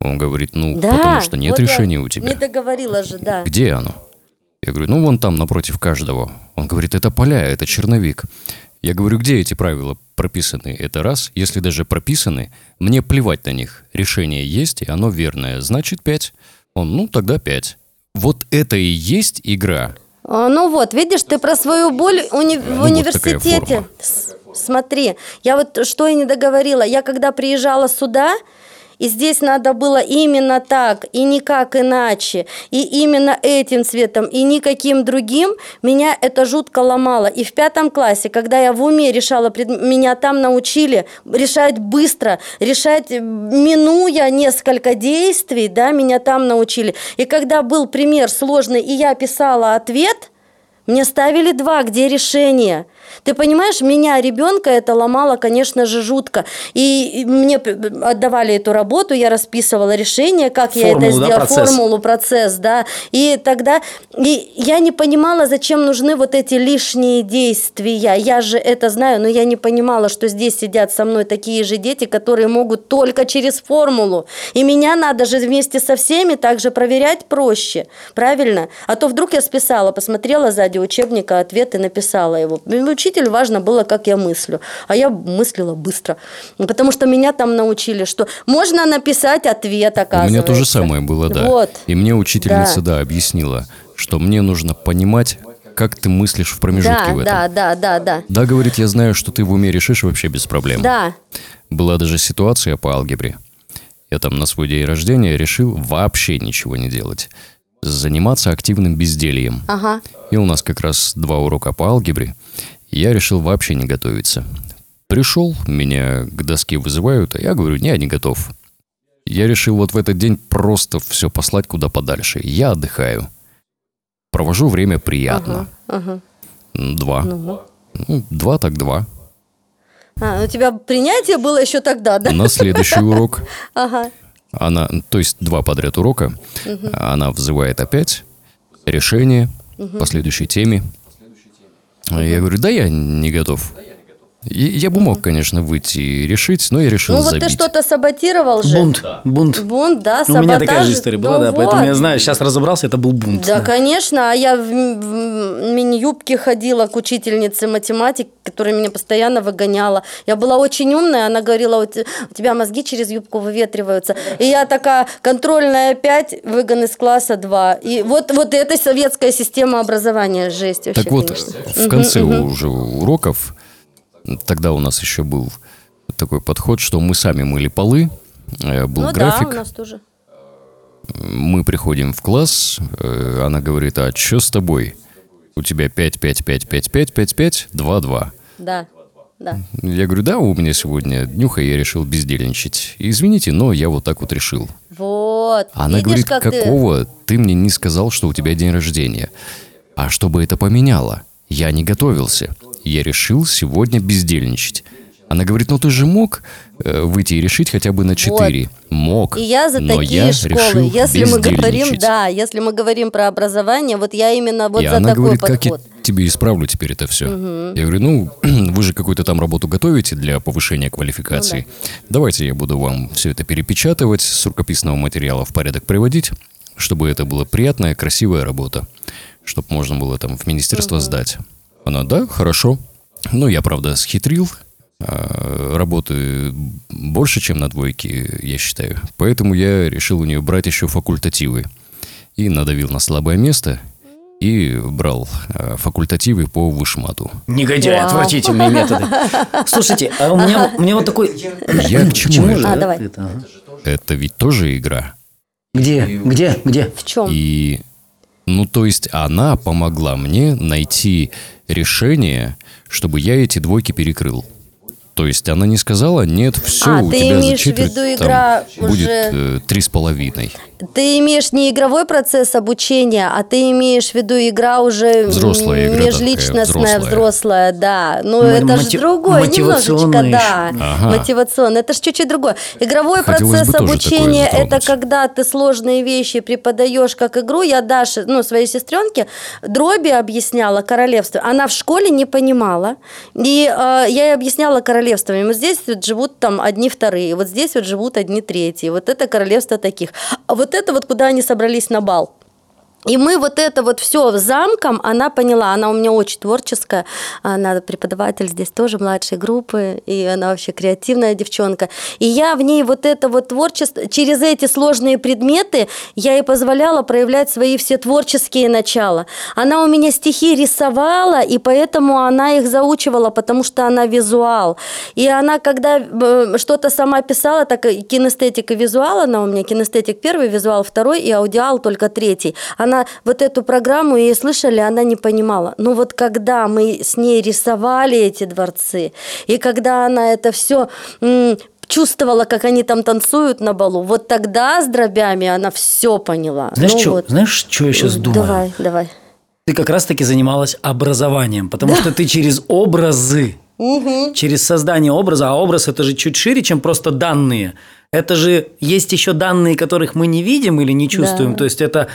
[SPEAKER 1] Он говорит, ну, да, потому что нет вот решения у тебя.
[SPEAKER 3] Не договорила же, да.
[SPEAKER 1] Где оно? Я говорю, ну, вон там, напротив каждого. Он говорит, это поля, это черновик. Я говорю, где эти правила прописаны? Это раз. Если даже прописаны, мне плевать на них. Решение есть, и оно верное. Значит, пять. Он, ну, тогда пять. Вот это и есть игра.
[SPEAKER 3] А, ну вот, видишь, ты про свою боль уни- ну, в университете. Вот Смотри, я вот что и не договорила. Я когда приезжала сюда, и здесь надо было именно так, и никак иначе, и именно этим цветом, и никаким другим, меня это жутко ломало. И в пятом классе, когда я в уме решала, меня там научили решать быстро, решать, минуя несколько действий, да, меня там научили. И когда был пример сложный, и я писала ответ, мне ставили два, где решение – ты понимаешь, меня, ребенка, это ломало, конечно же, жутко. И мне отдавали эту работу, я расписывала решение, как формулу, я это сделала, да, процесс. формулу, процесс, да. И тогда и я не понимала, зачем нужны вот эти лишние действия. Я же это знаю, но я не понимала, что здесь сидят со мной такие же дети, которые могут только через формулу. И меня надо же вместе со всеми также проверять проще. Правильно? А то вдруг я списала, посмотрела сзади учебника ответ и написала его учитель важно было, как я мыслю. А я мыслила быстро. Потому что меня там научили, что можно написать ответ, оказывается.
[SPEAKER 1] У меня то же самое было, да. Вот. И мне учительница, да, да объяснила, что мне нужно понимать, как ты мыслишь в промежутке
[SPEAKER 3] да,
[SPEAKER 1] в этом.
[SPEAKER 3] Да, да, да, да.
[SPEAKER 1] Да, говорит, я знаю, что ты в уме решишь вообще без проблем.
[SPEAKER 3] Да.
[SPEAKER 1] Была даже ситуация по алгебре. Я там на свой день рождения решил вообще ничего не делать. Заниматься активным бездельем.
[SPEAKER 3] Ага.
[SPEAKER 1] И у нас как раз два урока по алгебре я решил вообще не готовиться. Пришел, меня к доске вызывают, а я говорю, не, я не готов. Я решил вот в этот день просто все послать куда подальше. Я отдыхаю. Провожу время приятно.
[SPEAKER 3] Ага,
[SPEAKER 1] ага. Два. Ну. ну, два так два.
[SPEAKER 3] А, у тебя принятие было еще тогда, да?
[SPEAKER 1] На следующий урок.
[SPEAKER 3] Ага.
[SPEAKER 1] Она, то есть два подряд урока. Угу. Она взывает опять решение угу. по следующей теме. Я говорю, да я не готов. И Я бы мог, конечно, выйти и решить, но я решил
[SPEAKER 3] Ну вот
[SPEAKER 1] забить.
[SPEAKER 3] ты что-то саботировал же.
[SPEAKER 2] Бунт, бунт.
[SPEAKER 3] Бунт, да,
[SPEAKER 2] Ну, у меня такая же история была,
[SPEAKER 3] Ну
[SPEAKER 2] да, поэтому
[SPEAKER 3] вот.
[SPEAKER 2] я знаю, сейчас разобрался, это был бунт.
[SPEAKER 3] Да, конечно, а я в, в мини-юбке ходила к учительнице математики, которая меня постоянно выгоняла. Я была очень умная, она говорила, у те- у тебя мозги через юбку выветриваются. И я такая, контрольная 5, выгон из класса 2. И вот, вот это советская система образования, жесть вообще,
[SPEAKER 1] Так вот,
[SPEAKER 3] конечно.
[SPEAKER 1] в конце уже уроков, тогда у нас еще был такой подход, что мы сами мыли полы, э, был
[SPEAKER 3] Ну
[SPEAKER 1] график,
[SPEAKER 3] да, у нас тоже.
[SPEAKER 1] мы приходим в класс, э, она говорит, а что с тобой? У тебя 5, 5, 5, 5, 5, 5, 5, 2, 2.
[SPEAKER 3] Да, да.
[SPEAKER 1] Я говорю, да, у меня сегодня днюха, я решил бездельничать. Извините, но я вот так вот решил.
[SPEAKER 3] Вот.
[SPEAKER 1] Она
[SPEAKER 3] Видишь,
[SPEAKER 1] говорит,
[SPEAKER 3] как ты-
[SPEAKER 1] какого ты мне не сказал, что у тебя день рождения? А чтобы это поменяло? Я не готовился. Я решил сегодня бездельничать. Она говорит, ну ты же мог э, выйти и решить хотя бы на 4. Мог.
[SPEAKER 3] И я за
[SPEAKER 1] но
[SPEAKER 3] такие
[SPEAKER 1] я
[SPEAKER 3] школы.
[SPEAKER 1] решил
[SPEAKER 3] Если мы говорим, да, если мы говорим про образование, вот я именно вот
[SPEAKER 1] и
[SPEAKER 3] за
[SPEAKER 1] она
[SPEAKER 3] такой
[SPEAKER 1] говорит,
[SPEAKER 3] подход.
[SPEAKER 1] как я тебе исправлю теперь это все. Я говорю, ну, вы же какую-то там работу готовите для повышения квалификации.
[SPEAKER 3] Ну
[SPEAKER 1] Давайте я буду вам все это перепечатывать, с рукописного материала в порядок приводить, чтобы это была приятная, красивая работа, чтобы можно было там в министерство сдать. Она, да, хорошо. Ну, я, правда, схитрил, а, работы больше, чем на двойке, я считаю. Поэтому я решил у нее брать еще факультативы. И надавил на слабое место и брал а, факультативы по вышмату.
[SPEAKER 2] Негодяй,
[SPEAKER 3] Вау.
[SPEAKER 2] отвратительные методы. Слушайте, а у меня, у меня вот такой...
[SPEAKER 1] Я к чему
[SPEAKER 2] же
[SPEAKER 1] это?
[SPEAKER 3] А, давай.
[SPEAKER 2] это, ага?
[SPEAKER 1] Это ведь тоже игра.
[SPEAKER 2] Где? Где? Где?
[SPEAKER 3] В чем?
[SPEAKER 1] И, ну, то есть она помогла мне найти решение, чтобы я эти двойки перекрыл. То есть она не сказала, нет, все,
[SPEAKER 3] А,
[SPEAKER 1] у
[SPEAKER 3] ты
[SPEAKER 1] тебя за
[SPEAKER 3] имеешь в
[SPEAKER 1] четверть
[SPEAKER 3] виду
[SPEAKER 1] там
[SPEAKER 3] игра
[SPEAKER 1] будет
[SPEAKER 3] уже-
[SPEAKER 1] э, три с половиной.
[SPEAKER 3] Ты имеешь не игровой процесс обучения, а ты имеешь в виду игра уже
[SPEAKER 1] Взрослая игра
[SPEAKER 3] межличностная,
[SPEAKER 1] такая, взрослая.
[SPEAKER 3] взрослая, да. Ну,
[SPEAKER 2] Мо-
[SPEAKER 3] это же
[SPEAKER 2] моти-
[SPEAKER 3] другое, немножечко, да.
[SPEAKER 1] Ага.
[SPEAKER 3] Мотивационное. Это же чуть-чуть другое. Игровой
[SPEAKER 1] Хотелось
[SPEAKER 3] процесс обучения это когда ты сложные вещи преподаешь как игру. Я Даше, ну, своей сестренке, дроби объясняла королевство. Она в школе не понимала. И э, я ей объясняла королевство. Вот здесь вот живут там одни вторые, вот здесь вот живут одни третьи. Вот это королевство таких. А вот это вот куда они собрались на бал. И мы вот это вот все замком, она поняла, она у меня очень творческая, она преподаватель здесь тоже младшей группы, и она вообще креативная девчонка. И я в ней вот это вот творчество, через эти сложные предметы я ей позволяла проявлять свои все творческие начала. Она у меня стихи рисовала, и поэтому она их заучивала, потому что она визуал. И она, когда э, что-то сама писала, так и кинестетик и визуал, она у меня кинестетик первый, визуал второй, и аудиал только третий. Она вот эту программу ей слышали, она не понимала. Но вот когда мы с ней рисовали эти дворцы, и когда она это все чувствовала, как они там танцуют на балу, вот тогда с дробями она все поняла.
[SPEAKER 2] Знаешь,
[SPEAKER 3] Ну
[SPEAKER 2] что,
[SPEAKER 3] вот.
[SPEAKER 2] знаешь, что я сейчас думаю?
[SPEAKER 3] Давай, давай.
[SPEAKER 2] Ты как раз-таки занималась образованием, потому что ты через образы, через создание образа, а образ это же чуть шире, чем просто данные. Это же есть еще данные, которых мы не видим или не чувствуем.
[SPEAKER 3] Да.
[SPEAKER 2] То есть это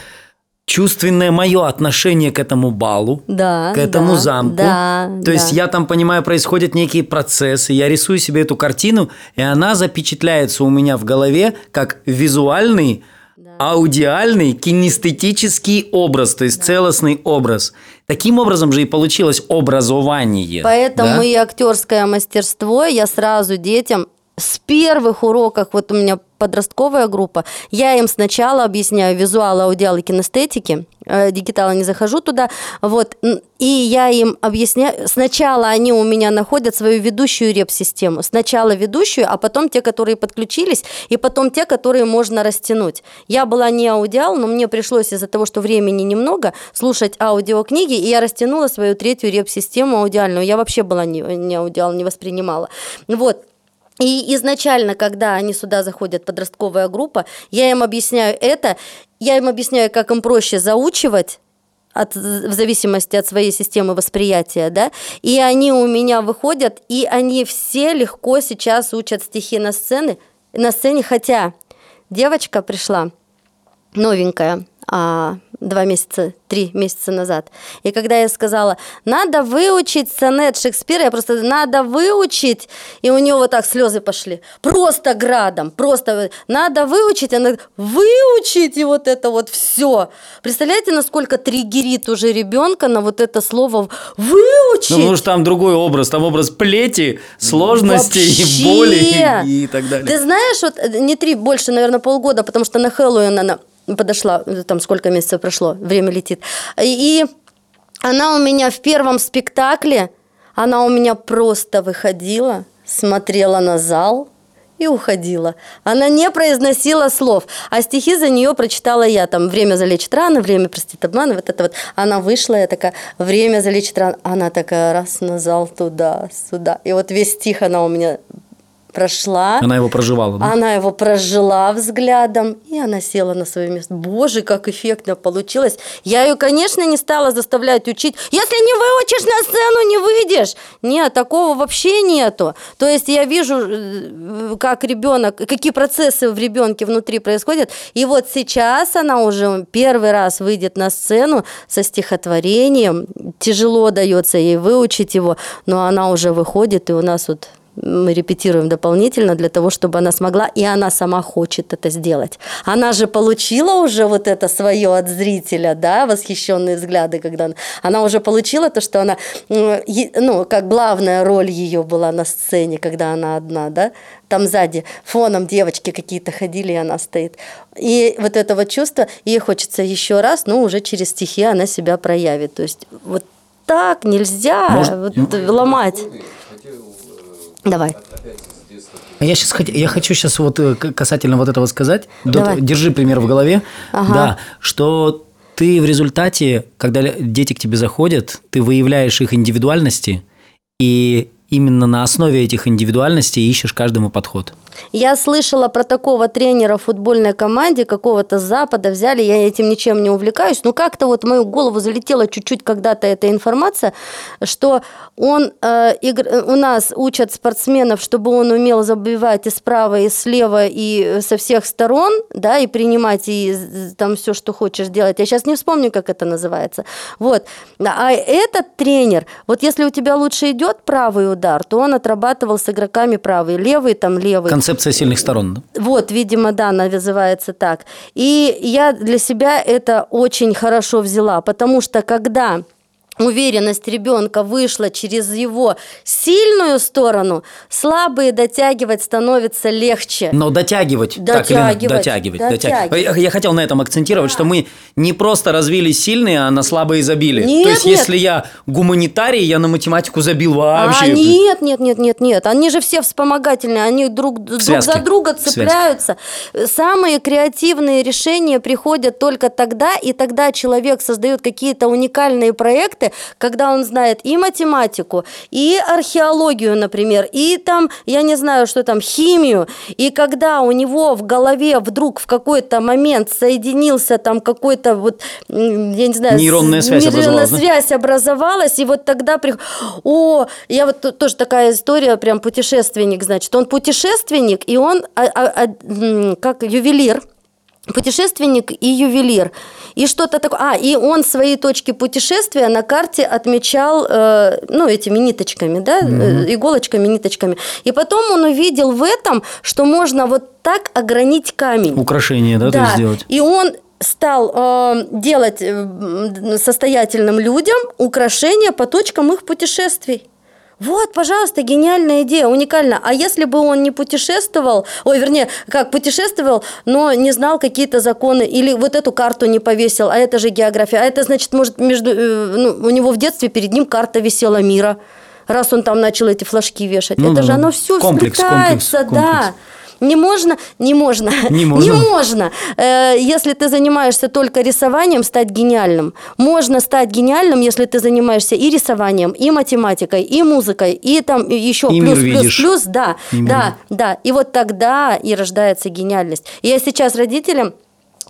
[SPEAKER 2] чувственное мое отношение к этому балу,
[SPEAKER 3] Да,
[SPEAKER 2] к этому
[SPEAKER 3] да,
[SPEAKER 2] замку.
[SPEAKER 3] да,
[SPEAKER 2] То есть
[SPEAKER 3] да.
[SPEAKER 2] я там понимаю, происходят некие процессы, я рисую себе эту картину, и она запечатляется у меня в голове как визуальный, аудиальный, кинестетический образ, то есть целостный образ. Таким образом же и получилось образование.
[SPEAKER 3] Поэтому
[SPEAKER 2] да?
[SPEAKER 3] и актерское мастерство я сразу детям с первых уроков, вот у меня подростковая группа, я им сначала объясняю визуал, аудиал и кинестетики, э, дигитала не захожу туда, вот, и я им объясняю, сначала они у меня находят свою ведущую реп-систему, сначала ведущую, а потом те, которые подключились, и потом те, которые можно растянуть. Я была не аудиал, но мне пришлось из-за того, что времени немного, слушать аудиокниги, и я растянула свою третью реп-систему аудиальную. Я вообще была не, не аудиал, не воспринимала. Вот. И изначально, когда они сюда заходят, подростковая группа, я им объясняю это, я им объясняю, как им проще заучивать, от, в зависимости от своей системы восприятия, да, и они у меня выходят, и они все легко сейчас учат стихи на сцене, на сцене, хотя девочка пришла, новенькая, а, два месяца, три месяца назад. И когда я сказала, надо выучить сонет Шекспира, я просто, надо выучить, и у нее вот так слезы пошли. Просто градом, просто надо выучить, она говорит, выучить, и вот это вот все. Представляете, насколько триггерит уже ребенка на вот это слово выучить? Ну,
[SPEAKER 2] потому что там другой образ, там образ плети, сложности
[SPEAKER 3] Вообще.
[SPEAKER 2] и боли и, и так далее.
[SPEAKER 3] Ты знаешь, вот э, не три, больше, наверное, полгода, потому что на Хэллоуин она подошла, там сколько месяцев прошло, время летит. И она у меня в первом спектакле, она у меня просто выходила, смотрела на зал и уходила. Она не произносила слов, а стихи за нее прочитала я. Там «Время залечит раны», «Время простит обман», вот это вот. Она вышла, я такая «Время залечит раны». Она такая раз на зал туда, сюда. И вот весь стих она у меня прошла.
[SPEAKER 2] Она его проживала, да?
[SPEAKER 3] Она его прожила взглядом, и она села на свое место. Боже, как эффектно получилось. Я ее, конечно, не стала заставлять учить. Если не выучишь на сцену, не выйдешь. Нет, такого вообще нету. То есть я вижу, э, как ребенок, какие процессы в ребенке внутри происходят. И вот сейчас она уже первый раз выйдет на сцену со стихотворением. Тяжело дается ей выучить его, но она уже выходит, и у нас вот мы репетируем дополнительно для того, чтобы она смогла, и она сама хочет это сделать. Она же получила уже вот это свое от зрителя, да, восхищенные взгляды, когда она, она уже получила то, что она, ну, как главная роль ее была на сцене, когда она одна, да, там сзади фоном девочки какие-то ходили, и она стоит. И вот это вот чувство, ей хочется еще раз, но уже через стихи она себя проявит. То есть вот так нельзя Может, вот, ломать. Давай.
[SPEAKER 2] Я сейчас я хочу сейчас вот э, касательно вот этого сказать. Давай. Держи пример в голове. Ага. Да, что ты в результате, когда дети к тебе заходят, ты выявляешь их индивидуальности и именно на основе этих индивидуальностей ищешь каждому подход.
[SPEAKER 3] Я слышала про такого тренера в футбольной команде какого-то с Запада взяли, я этим ничем не увлекаюсь, но как-то вот в мою голову залетела чуть-чуть когда-то эта информация, что он э, игр... у нас учат спортсменов, чтобы он умел забивать и справа, и слева, и со всех сторон, да, и принимать и там все, что хочешь делать. Я сейчас не вспомню, как это называется. Вот. А этот тренер, вот если у тебя лучше идет правый удар, то он отрабатывал с игроками правый, левый там левый.
[SPEAKER 2] Концепция сильных сторон.
[SPEAKER 3] Вот, видимо, да, называется так. И я для себя это очень хорошо взяла, потому что когда уверенность ребенка вышла через его сильную сторону, слабые дотягивать становится легче.
[SPEAKER 2] Но дотягивать, дотягивать, так, или дотягивать, дотягивать. дотягивать. Я хотел на этом акцентировать, да. что мы не просто развили сильные, а на слабые забили. Нет, То есть, нет. если я гуманитарий, я на математику забил вообще. А,
[SPEAKER 3] нет, нет, нет, нет, нет. Они же все вспомогательные, они друг, друг за друга цепляются. Связки. Самые креативные решения приходят только тогда, и тогда человек создает какие-то уникальные проекты, моменты, когда он знает и математику, и археологию, например, и там, я не знаю, что там, химию, и когда у него в голове вдруг в какой-то момент соединился там какой-то вот, я не знаю...
[SPEAKER 2] Нейронная связь нейронная
[SPEAKER 3] образовалась. связь образовалась, и вот тогда... При... О, я вот тоже такая история, прям путешественник, значит, он путешественник, и он а, а, а, как ювелир, путешественник и ювелир. И что-то такое. А, и он свои точки путешествия на карте отмечал, э, ну, этими ниточками, да, mm-hmm. иголочками, ниточками. И потом он увидел в этом, что можно вот так огранить камень.
[SPEAKER 2] Украшение, да, да. сделать.
[SPEAKER 3] И он стал э, делать э, состоятельным людям украшения по точкам их путешествий. Вот, пожалуйста, гениальная идея, уникально. А если бы он не путешествовал, ой, вернее, как путешествовал, но не знал какие-то законы, или вот эту карту не повесил, а это же география, а это значит, может, между, э, ну, у него в детстве перед ним карта висела мира, раз он там начал эти флажки вешать. Ну, это да, же оно все комплекс, вплетается, комплекс, да. Комплекс. Не можно, не можно, не можно, не можно. Э, если ты занимаешься только рисованием, стать гениальным. Можно стать гениальным, если ты занимаешься и рисованием, и математикой, и музыкой, и там еще и плюс, плюс, видишь. плюс, да, и да, да. И вот тогда и рождается гениальность. Я сейчас родителям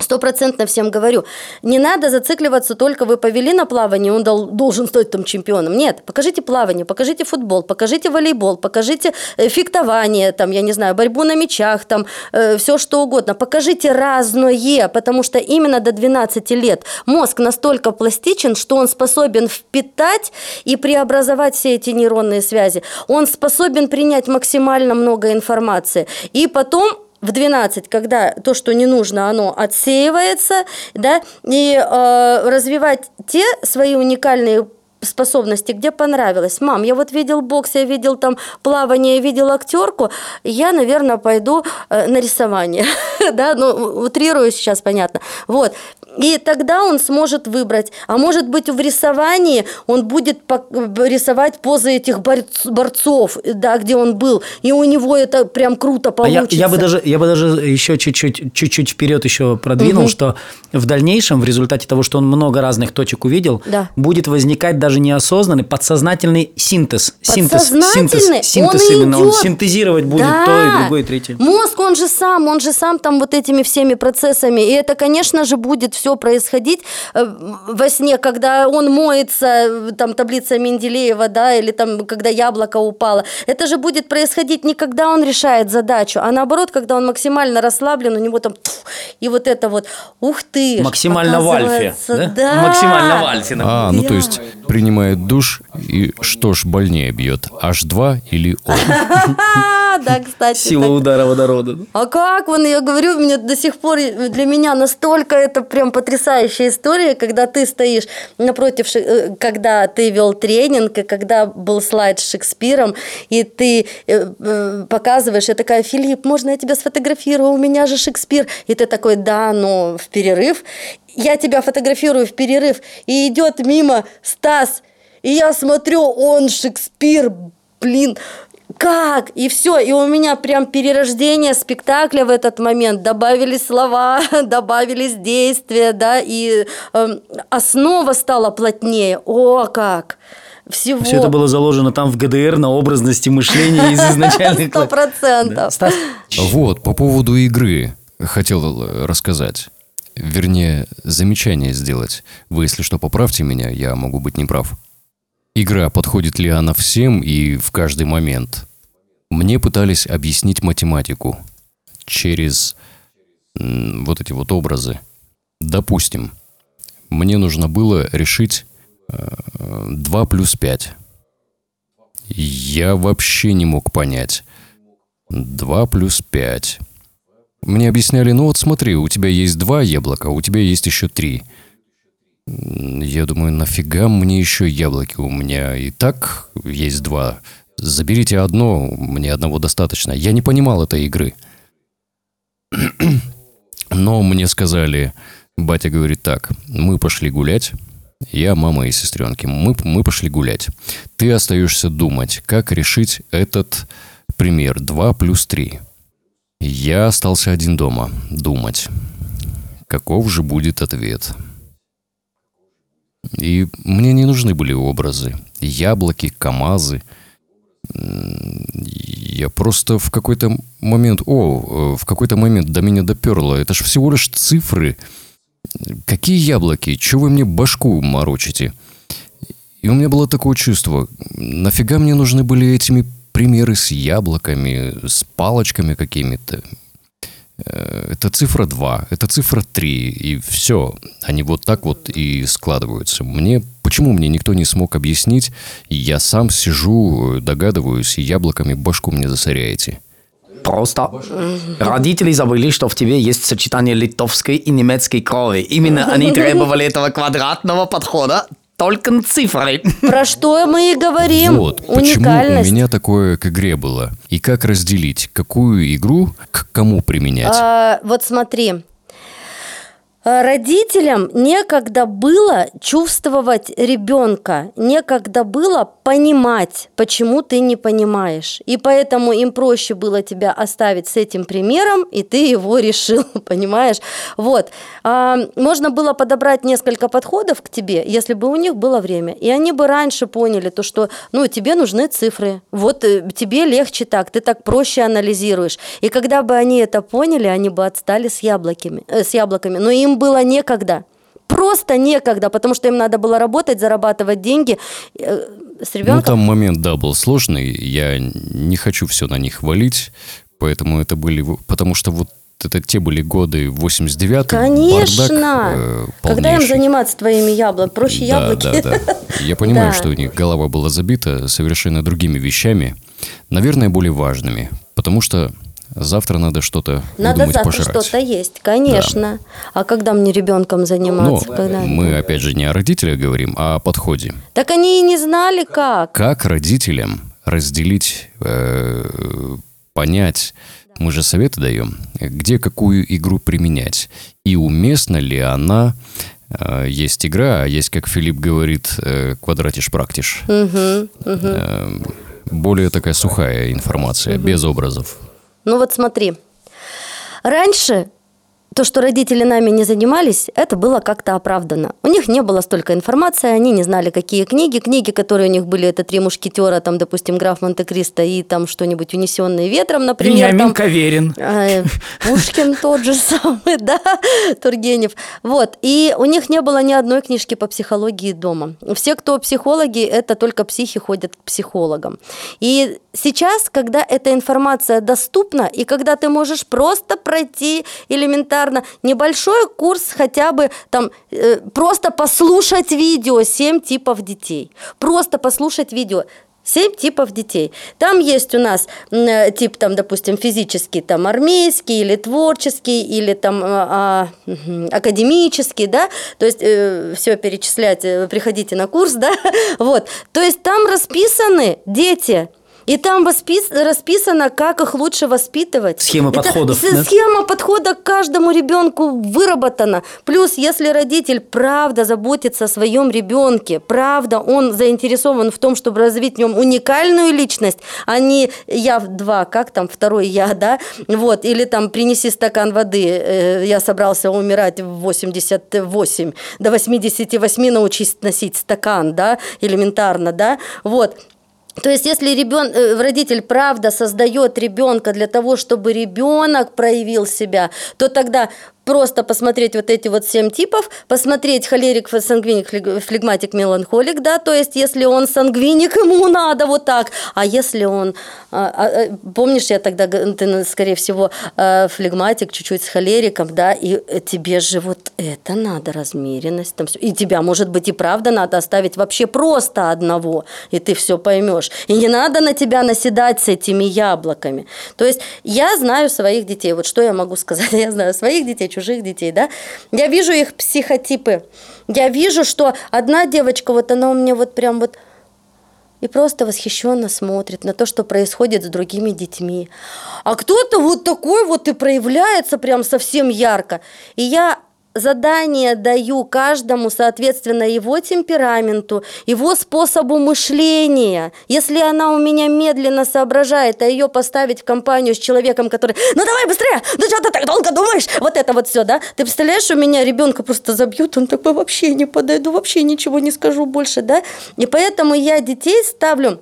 [SPEAKER 3] стопроцентно всем говорю, не надо зацикливаться только вы повели на плавание, он дол- должен стать там чемпионом. Нет, покажите плавание, покажите футбол, покажите волейбол, покажите э, фехтование, там, я не знаю, борьбу на мячах, там, э, все что угодно. Покажите разное, потому что именно до 12 лет мозг настолько пластичен, что он способен впитать и преобразовать все эти нейронные связи. Он способен принять максимально много информации. И потом в 12, когда то, что не нужно, оно отсеивается, да, и э, развивать те свои уникальные способности, где понравилось. Мам, я вот видел бокс, я видел там плавание, я видел актерку, я, наверное, пойду э, на рисование. да, ну, утрирую сейчас, понятно. Вот. И тогда он сможет выбрать. А может быть, в рисовании он будет рисовать позы этих борцов, да, где он был. И у него это прям круто получится.
[SPEAKER 2] А я, я, бы даже, я бы даже еще чуть-чуть, чуть-чуть вперед еще продвинул, угу. что в дальнейшем, в результате того, что он много разных точек увидел, да. будет возникать даже неосознанный, подсознательный синтез. Синтез, синтез, синтез
[SPEAKER 3] он
[SPEAKER 2] именно.
[SPEAKER 3] Идет.
[SPEAKER 2] Он синтезировать будет да. то и другое, и третье.
[SPEAKER 3] Мозг, он же сам, он же сам там вот этими всеми процессами. И это, конечно же, будет все происходить э, во сне, когда он моется, э, там таблица Менделеева, да, или там, когда яблоко упало. Это же будет происходить не когда он решает задачу, а наоборот, когда он максимально расслаблен, у него там и вот это вот, ух ты,
[SPEAKER 2] максимально в альфе,
[SPEAKER 3] да? да?
[SPEAKER 2] Максимально в альфе.
[SPEAKER 1] А, ну то есть принимает душ и что ж больнее бьет, H2 или O?
[SPEAKER 3] Да, кстати.
[SPEAKER 2] Сила удара водорода.
[SPEAKER 3] А как? Вон, я говорю, мне до сих пор для меня настолько это прям потрясающая история, когда ты стоишь напротив, э, когда ты вел тренинг, и когда был слайд с Шекспиром, и ты э, э, показываешь, я такая, Филипп, можно я тебя сфотографирую? У меня же Шекспир. И ты такой, да, но в перерыв. Я тебя фотографирую в перерыв, и идет мимо Стас, и я смотрю, он Шекспир, блин, как? И все, и у меня прям перерождение спектакля в этот момент. Добавились слова, добавились действия, да, и э, основа стала плотнее. О, как! Всего.
[SPEAKER 2] Все это было заложено там в ГДР на образности мышления из изначальных...
[SPEAKER 3] Сто процентов.
[SPEAKER 1] Вот, по поводу игры хотел э, рассказать. Вернее, замечание сделать. Вы, если что, поправьте меня, я могу быть неправ. Игра, подходит ли она всем и в каждый момент? Мне пытались объяснить математику через вот эти вот образы. Допустим, мне нужно было решить 2 плюс 5. Я вообще не мог понять. 2 плюс 5. Мне объясняли, ну вот смотри, у тебя есть два яблока, у тебя есть еще три. Я думаю, нафига мне еще яблоки? У меня и так есть два. Заберите одно, мне одного достаточно. Я не понимал этой игры. Но мне сказали, батя говорит так, мы пошли гулять, я, мама и сестренки, мы, мы пошли гулять. Ты остаешься думать, как решить этот пример 2 плюс 3. Я остался один дома, думать, каков же будет ответ. И мне не нужны были образы. Яблоки, КАМАЗы. Я просто в какой-то момент... О, в какой-то момент до меня доперло. Это ж всего лишь цифры. Какие яблоки? Чего вы мне башку морочите? И у меня было такое чувство. Нафига мне нужны были этими примеры с яблоками, с палочками какими-то? Э, это цифра 2, это цифра 3, и все. Они вот так вот и складываются. Мне, почему мне никто не смог объяснить, я сам сижу, догадываюсь, яблоками башку мне засоряете.
[SPEAKER 2] Просто родители забыли, что в тебе есть сочетание литовской и немецкой крови. Именно они требовали этого квадратного подхода только цифры.
[SPEAKER 3] Про что мы и говорим.
[SPEAKER 1] Вот, почему у меня такое к игре было. И как разделить, какую игру к кому применять?
[SPEAKER 3] А, вот смотри. Э, родителям некогда было чувствовать ребенка, некогда было понимать, почему ты не понимаешь. И поэтому им проще было тебя оставить с этим примером, и ты его решил, понимаешь? Вот. А, можно было подобрать несколько подходов к тебе, если бы у них было время. И они бы раньше поняли то, что ну, тебе нужны цифры. Вот э, тебе легче так, ты так проще анализируешь. И когда бы они это поняли, они бы отстали с яблоками. Э, с яблоками. Но им было некогда просто некогда, потому что им надо было работать, зарабатывать деньги э, с ребенком. Ну,
[SPEAKER 1] там момент, да, был сложный. Я не хочу все на них валить, поэтому это были... Потому что вот это те были годы 89
[SPEAKER 3] Конечно!
[SPEAKER 1] Бардак,
[SPEAKER 3] э, Когда им заниматься твоими яблоками? Проще
[SPEAKER 1] да,
[SPEAKER 3] яблоки.
[SPEAKER 1] Да, да. Я понимаю, что у них голова была забита совершенно другими вещами, наверное, более важными, потому что Завтра надо что-то
[SPEAKER 3] Надо завтра
[SPEAKER 1] пожрать.
[SPEAKER 3] что-то есть, конечно. Да. А когда мне ребенком заниматься?
[SPEAKER 1] Ну,
[SPEAKER 3] когда...
[SPEAKER 1] мы опять же не о родителях говорим, а о подходе.
[SPEAKER 3] Так они и не знали как.
[SPEAKER 1] Как родителям разделить, э, понять, мы же советы даем, где какую игру применять. И уместно ли она э, есть игра, а есть, как Филипп говорит, э, квадратиш-практиш. Угу, угу. Э, более такая сухая информация, угу. без образов.
[SPEAKER 3] Ну вот смотри, раньше то, что родители нами не занимались, это было как-то оправдано. У них не было столько информации, они не знали, какие книги. Книги, которые у них были, это «Три мушкетера», там, допустим, «Граф Монте-Кристо» и там что-нибудь «Унесенные ветром», например.
[SPEAKER 2] Вениамин
[SPEAKER 3] там,
[SPEAKER 2] Каверин.
[SPEAKER 3] Э, Пушкин тот же самый, да, Тургенев. Вот, и у них не было ни одной книжки по психологии дома. Все, кто психологи, это только психи ходят к психологам. И сейчас, когда эта информация доступна, и когда ты можешь просто пройти элементарно элементарно небольшой курс хотя бы там э, просто послушать видео «Семь типов детей». Просто послушать видео. Семь типов детей. Там есть у нас э, тип, там, допустим, физический, там, армейский, или творческий, или там а, а, академический, да, то есть э, все перечислять, э, приходите на курс, да, вот. То есть там расписаны дети, и там воспис... расписано, как их лучше воспитывать.
[SPEAKER 2] Схема Это подходов.
[SPEAKER 3] Да? Схема подхода к каждому ребенку выработана. Плюс, если родитель правда заботится о своем ребенке, правда, он заинтересован в том, чтобы развить в нем уникальную личность, а не я два, как там второй я, да, вот, или там принеси стакан воды, э, я собрался умирать в 88, до 88 научись носить стакан, да, элементарно, да, вот. То есть, если ребен... Э, родитель правда создает ребенка для того, чтобы ребенок проявил себя, то тогда просто посмотреть вот эти вот семь типов, посмотреть холерик, сангвиник, флегматик, меланхолик, да, то есть если он сангвиник, ему надо вот так, а если он, а, а, э, помнишь, я тогда, ты, скорее всего, э, флегматик, чуть-чуть с холериком, да, и тебе же вот это надо, размеренность, там все, и тебя, может быть, и правда надо оставить вообще просто одного, и ты все поймешь, и не надо на тебя наседать с этими яблоками, то есть я знаю своих детей, вот что я могу сказать, я знаю своих детей, чужих детей, да, я вижу их психотипы, я вижу, что одна девочка, вот она у меня вот прям вот и просто восхищенно смотрит на то, что происходит с другими детьми. А кто-то вот такой вот и проявляется прям совсем ярко. И я задание даю каждому, соответственно, его темпераменту, его способу мышления. Если она у меня медленно соображает, а ее поставить в компанию с человеком, который, ну давай быстрее, ну что ты так долго думаешь? Вот это вот все, да? Ты представляешь, у меня ребенка просто забьют, он такой, вообще не подойду, вообще ничего не скажу больше, да? И поэтому я детей ставлю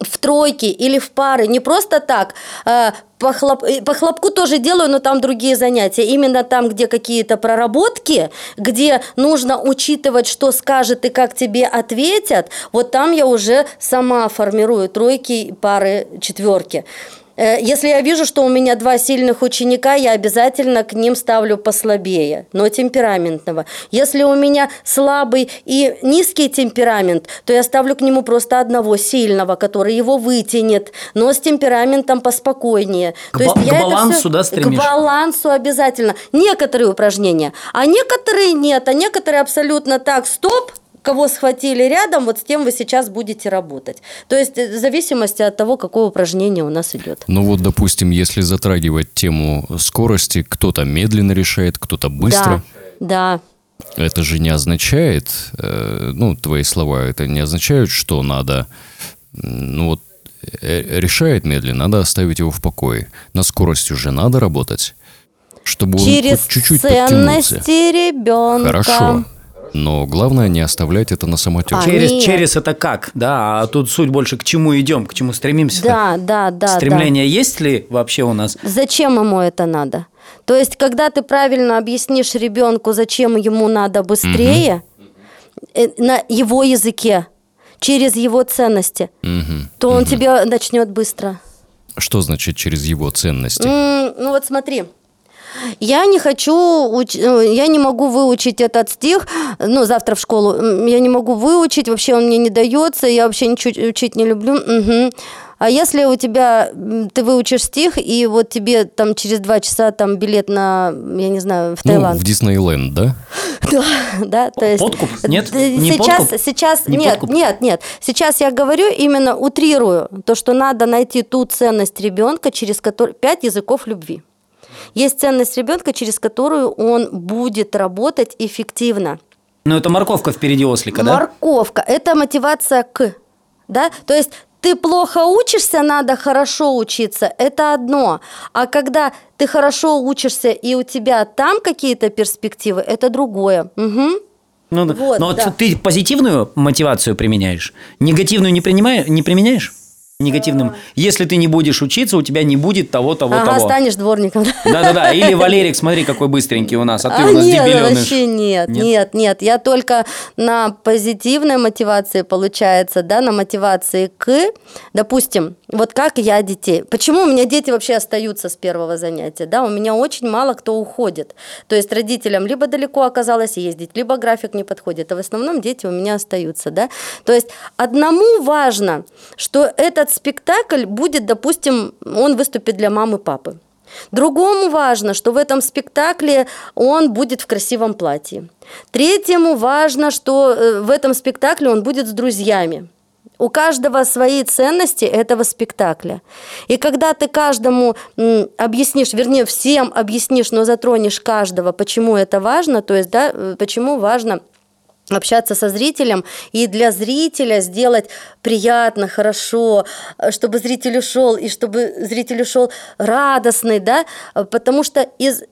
[SPEAKER 3] в тройки или в пары, не просто так. А, по, хлоп... Э, по хлопку тоже делаю, но там другие занятия. Именно там, где какие-то проработки, где нужно учитывать, что скажет и как тебе ответят, вот там я уже сама формирую тройки, пары, четверки. Э, если я вижу, что у меня два сильных ученика, я обязательно к ним ставлю послабее, но темпераментного. Если у меня слабый и низкий темперамент, то я ставлю к нему просто одного сильного, который его вытянет, но с темпераментом поспокойнее.
[SPEAKER 2] К, то есть к я балансу, все, да, стремишь?
[SPEAKER 3] К балансу обязательно. Некоторые упражнения, а некоторые нет, а некоторые абсолютно так, стоп, кого схватили рядом, вот с тем вы сейчас будете работать. То есть э, в зависимости от того, какое упражнение у нас идет.
[SPEAKER 1] Ну вот, допустим, если затрагивать тему скорости, кто-то медленно решает, кто-то быстро.
[SPEAKER 3] Да. Да.
[SPEAKER 1] Это же не означает, э, ну, твои слова, это не означают, что надо, ну вот, э, решает медленно, надо оставить его в покое. На скорость уже надо работать, чтобы
[SPEAKER 3] Через
[SPEAKER 1] он чуть-чуть
[SPEAKER 3] ценности
[SPEAKER 1] подтянулся.
[SPEAKER 3] ребенка.
[SPEAKER 1] Хорошо. Но главное не оставлять это на самотек.
[SPEAKER 3] А,
[SPEAKER 2] Через,
[SPEAKER 3] нет.
[SPEAKER 2] через это как, да, а тут суть больше к чему идем, к чему стремимся.
[SPEAKER 3] Да, да, да. да.
[SPEAKER 2] Стремление есть ли вообще у нас?
[SPEAKER 3] Зачем ему это надо? То есть, когда ты правильно объяснишь ребенку, зачем ему надо быстрее, э, на его языке, через его ценности,
[SPEAKER 1] Мгм.
[SPEAKER 3] то он тебе начнет быстро.
[SPEAKER 1] Что значит через его ценности?
[SPEAKER 3] М, ну вот смотри. Я не хочу, уч- э, я не могу выучить этот стих, ну, завтра в школу, я не могу выучить, вообще он мне не дается, я вообще ничего учить не люблю. Мгм. А если у тебя, ты выучишь стих, и вот тебе там через два часа там билет на, я не знаю, в
[SPEAKER 1] Ну,
[SPEAKER 3] Таиланд.
[SPEAKER 1] в Диснейленд, да?
[SPEAKER 3] Да, да, то есть...
[SPEAKER 2] Подкуп? Нет? Не
[SPEAKER 3] сейчас,
[SPEAKER 2] подкуп?
[SPEAKER 3] сейчас,
[SPEAKER 2] Не
[SPEAKER 3] нет,
[SPEAKER 2] подкуп?
[SPEAKER 3] нет, нет. Сейчас я говорю именно утрирую то, что надо найти ту ценность ребенка, через которую пять языков любви. Есть ценность ребенка, через которую он будет работать эффективно.
[SPEAKER 2] Ну, это морковка впереди ослика, да?
[SPEAKER 3] Морковка – это мотивация к, да, то есть ты плохо учишься, надо хорошо учиться, это одно. А когда ты хорошо учишься и у тебя там какие-то перспективы, это другое. Мгм.
[SPEAKER 2] Ну.
[SPEAKER 3] Вот,
[SPEAKER 2] Но
[SPEAKER 3] да.
[SPEAKER 2] ты позитивную мотивацию применяешь, негативную не, принимаешь, не применяешь? Негативным. Если ты не будешь учиться, у тебя не будет того, того,
[SPEAKER 3] Ага,
[SPEAKER 2] того.
[SPEAKER 3] станешь дворником.
[SPEAKER 2] Да-да-да. Или Валерик, смотри, какой быстренький у нас, а ты
[SPEAKER 3] А
[SPEAKER 2] у нас
[SPEAKER 3] нет, вообще нет,
[SPEAKER 2] Нет?
[SPEAKER 3] нет, нет, Я только на позитивной мотивации, получается, да, на мотивации к, допустим, вот как я детей. Почему у меня дети вообще остаются с первого занятия, да? У меня очень мало кто уходит. То есть родителям либо далеко оказалось ездить, либо график не подходит, а в основном дети у меня остаются, да? То есть одному важно, что этот спектакль будет, допустим, он выступит для мамы, папы. Другому важно, что в этом спектакле он будет в красивом платье. Третьему важно, что э, в этом спектакле он будет с друзьями. У каждого свои ценности этого спектакля. И когда ты каждому объяснишь, вернее, всем объяснишь, но затронешь каждого, почему это важно, то есть, да, э, почему важно общаться со зрителем и для зрителя сделать приятно, хорошо, э, чтобы зритель ушел и чтобы зритель ушел радостный, да, Э, потому что из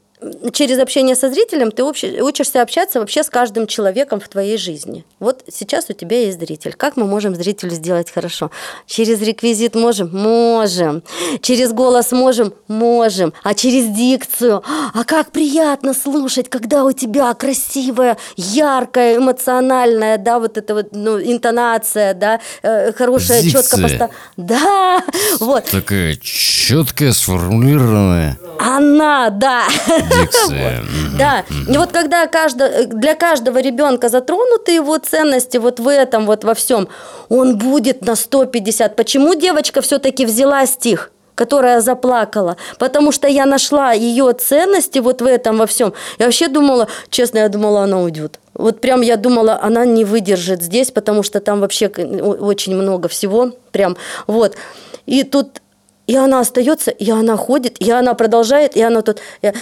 [SPEAKER 3] через общение со зрителем ты учишься общаться вообще с каждым человеком в твоей жизни. Вот сейчас у тебя есть зритель. Как мы можем зрителю сделать хорошо? Через реквизит можем? Можем. Через голос можем? Можем. А через дикцию? А как приятно слушать, когда у тебя красивая, яркая, эмоциональная, да, вот эта вот, ну, интонация, да, э, хорошая, четко
[SPEAKER 1] Дикция.
[SPEAKER 3] поставлена. Да, вот.
[SPEAKER 1] Такая четкая, сформулированная
[SPEAKER 3] Она, да.
[SPEAKER 1] дикция.
[SPEAKER 3] Да, и вот когда для каждого ребенка затронуты его ценности вот в этом, вот во всем, он будет на 150. Почему девочка все-таки взяла стих? которая заплакала, потому что я нашла ее ценности вот в этом во всем. Я вообще думала, честно, я думала, она уйдет. Вот прям я думала, она не выдержит здесь, потому что там вообще очень много всего, прям вот. И тут и она остается, и она ходит, и она продолжает, и она тут... э,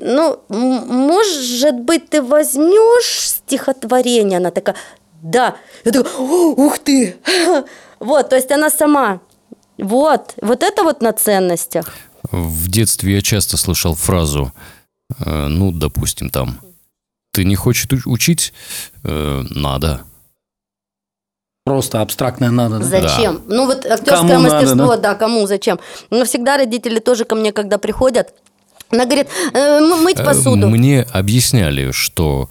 [SPEAKER 3] Ну, может быть, ты возьмешь стихотворение? Она такая, да. Я такая, «О, ух ты! Вот, то есть она сама. Вот, вот это вот на ценностях.
[SPEAKER 1] В детстве я часто слышал фразу, э, ну, допустим, там, ты не хочешь уч- учить? Э, надо.
[SPEAKER 2] Просто абстрактное надо. да?
[SPEAKER 3] Зачем? Ну вот актерское
[SPEAKER 2] Кому надо,
[SPEAKER 3] мастерство,
[SPEAKER 2] да?
[SPEAKER 3] да? кому, зачем? Но всегда родители тоже ко мне, когда приходят, она говорит, «Э, мыть
[SPEAKER 1] Э,
[SPEAKER 3] посуду.
[SPEAKER 1] Мне объясняли, что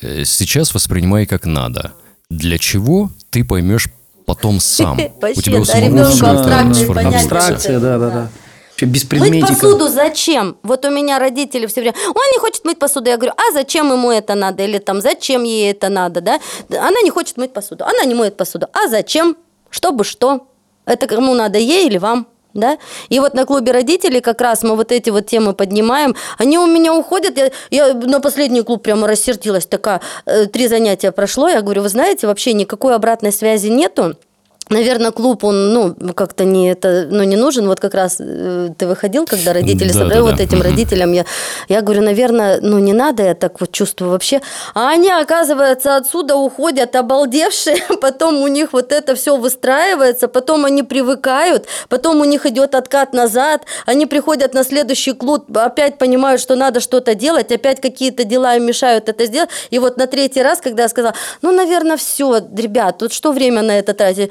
[SPEAKER 1] э, сейчас воспринимай как надо. Для чего ты поймешь потом сам. У тебя у
[SPEAKER 3] да,
[SPEAKER 1] самого
[SPEAKER 3] ребенку
[SPEAKER 1] всё это
[SPEAKER 3] абстрактные
[SPEAKER 1] сформируется.
[SPEAKER 3] понятия.
[SPEAKER 2] Абстракция, да-да-да. Вообще без
[SPEAKER 3] Мыть
[SPEAKER 2] предметика.
[SPEAKER 3] посуду зачем? Вот у меня родители все время, он не хочет мыть посуду. Я говорю, а зачем ему это надо? Или там, зачем ей это надо, да? Она не хочет мыть посуду, она не моет посуду. А зачем? Чтобы что? Это кому надо, ей или вам? Да? И вот на клубе родителей как раз мы вот эти вот темы поднимаем. Они у меня уходят. Я, я на последний клуб прямо рассердилась. Такая, э, три занятия прошло. Я говорю, вы знаете, вообще никакой обратной связи нету. Наверное, клуб, он, ну, как-то не это, ну, не нужен. Вот как раз э, ты выходил, когда родители
[SPEAKER 1] Да,
[SPEAKER 3] собрали,
[SPEAKER 1] да,
[SPEAKER 3] вот
[SPEAKER 1] да.
[SPEAKER 3] этим родителям я, я говорю, наверное, ну, не надо, я так вот чувствую вообще. А они, оказывается, отсюда уходят обалдевшие, потом у них вот это все выстраивается, потом они привыкают, потом у них идет откат назад, они приходят на следующий клуб, опять понимают, что надо что-то делать, опять какие-то дела им мешают это сделать. И вот на третий раз, когда я сказала, ну, наверное, все, ребят, тут что время на это тратить?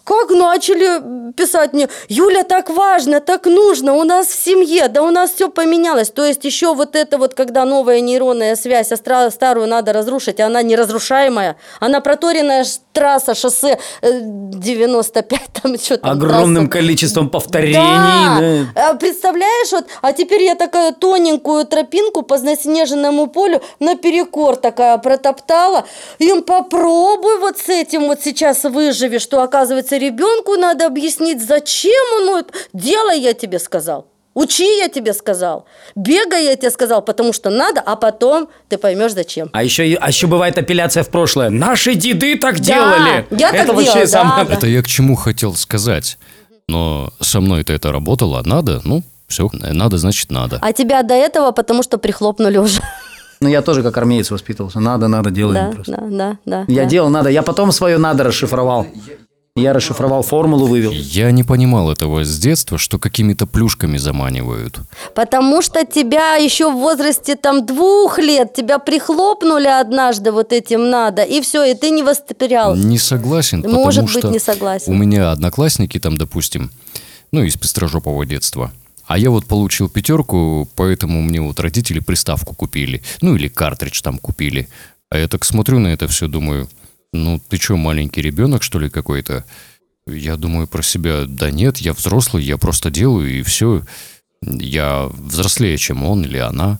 [SPEAKER 3] Как начали писать мне, Юля, так важно, так нужно, у нас в семье, да у нас все поменялось. То есть еще вот это вот, когда новая нейронная связь, а старую надо разрушить, а она неразрушаемая, она проторенная трасса, шоссе э, 95, там что там.
[SPEAKER 2] Огромным
[SPEAKER 3] трасса.
[SPEAKER 2] количеством повторений.
[SPEAKER 3] Да.
[SPEAKER 2] да.
[SPEAKER 3] А Представляешь, вот, а теперь я такая тоненькую тропинку по заснеженному полю наперекор такая протоптала. Им попробуй вот с этим вот сейчас выживи, что оказывается ребенку надо объяснить, зачем он, это- делай, я тебе сказал. Учи, я тебе сказал. Бегай, я тебе сказал, потому что надо, а потом ты поймешь, зачем.
[SPEAKER 2] А еще, а еще бывает апелляция в прошлое. Наши деды так
[SPEAKER 3] Да,
[SPEAKER 2] делали.
[SPEAKER 3] я
[SPEAKER 2] это
[SPEAKER 3] так
[SPEAKER 2] вообще
[SPEAKER 3] делала,
[SPEAKER 2] самое...
[SPEAKER 3] да.
[SPEAKER 1] Это я к чему хотел сказать. Но со мной-то это работало. Надо, ну, все. Надо, значит, надо.
[SPEAKER 3] А тебя до этого, потому что прихлопнули уже.
[SPEAKER 2] Ну, я тоже как армеец воспитывался. Надо, надо, делаем
[SPEAKER 3] Да,
[SPEAKER 2] просто.
[SPEAKER 3] да, да, да.
[SPEAKER 2] Я
[SPEAKER 3] да.
[SPEAKER 2] делал надо. Я потом свое надо расшифровал. Я расшифровал формулу, вывел.
[SPEAKER 1] Я не понимал этого с детства, что какими-то плюшками заманивают.
[SPEAKER 3] Потому что тебя еще в возрасте там двух лет, тебя прихлопнули однажды вот этим надо, и все, и ты не воспринял.
[SPEAKER 1] Не согласен, потому
[SPEAKER 3] Может быть,
[SPEAKER 1] что
[SPEAKER 3] не согласен.
[SPEAKER 1] у меня одноклассники там, допустим, ну, из пестрожопого детства. А я вот получил пятерку, поэтому мне вот родители приставку купили. Ну, или картридж там купили. А я так смотрю на это все, думаю, ну, ты что, маленький ребенок, что ли, какой-то? Я думаю про себя, да нет, я взрослый, я просто делаю, и все. Я взрослее, чем он или она.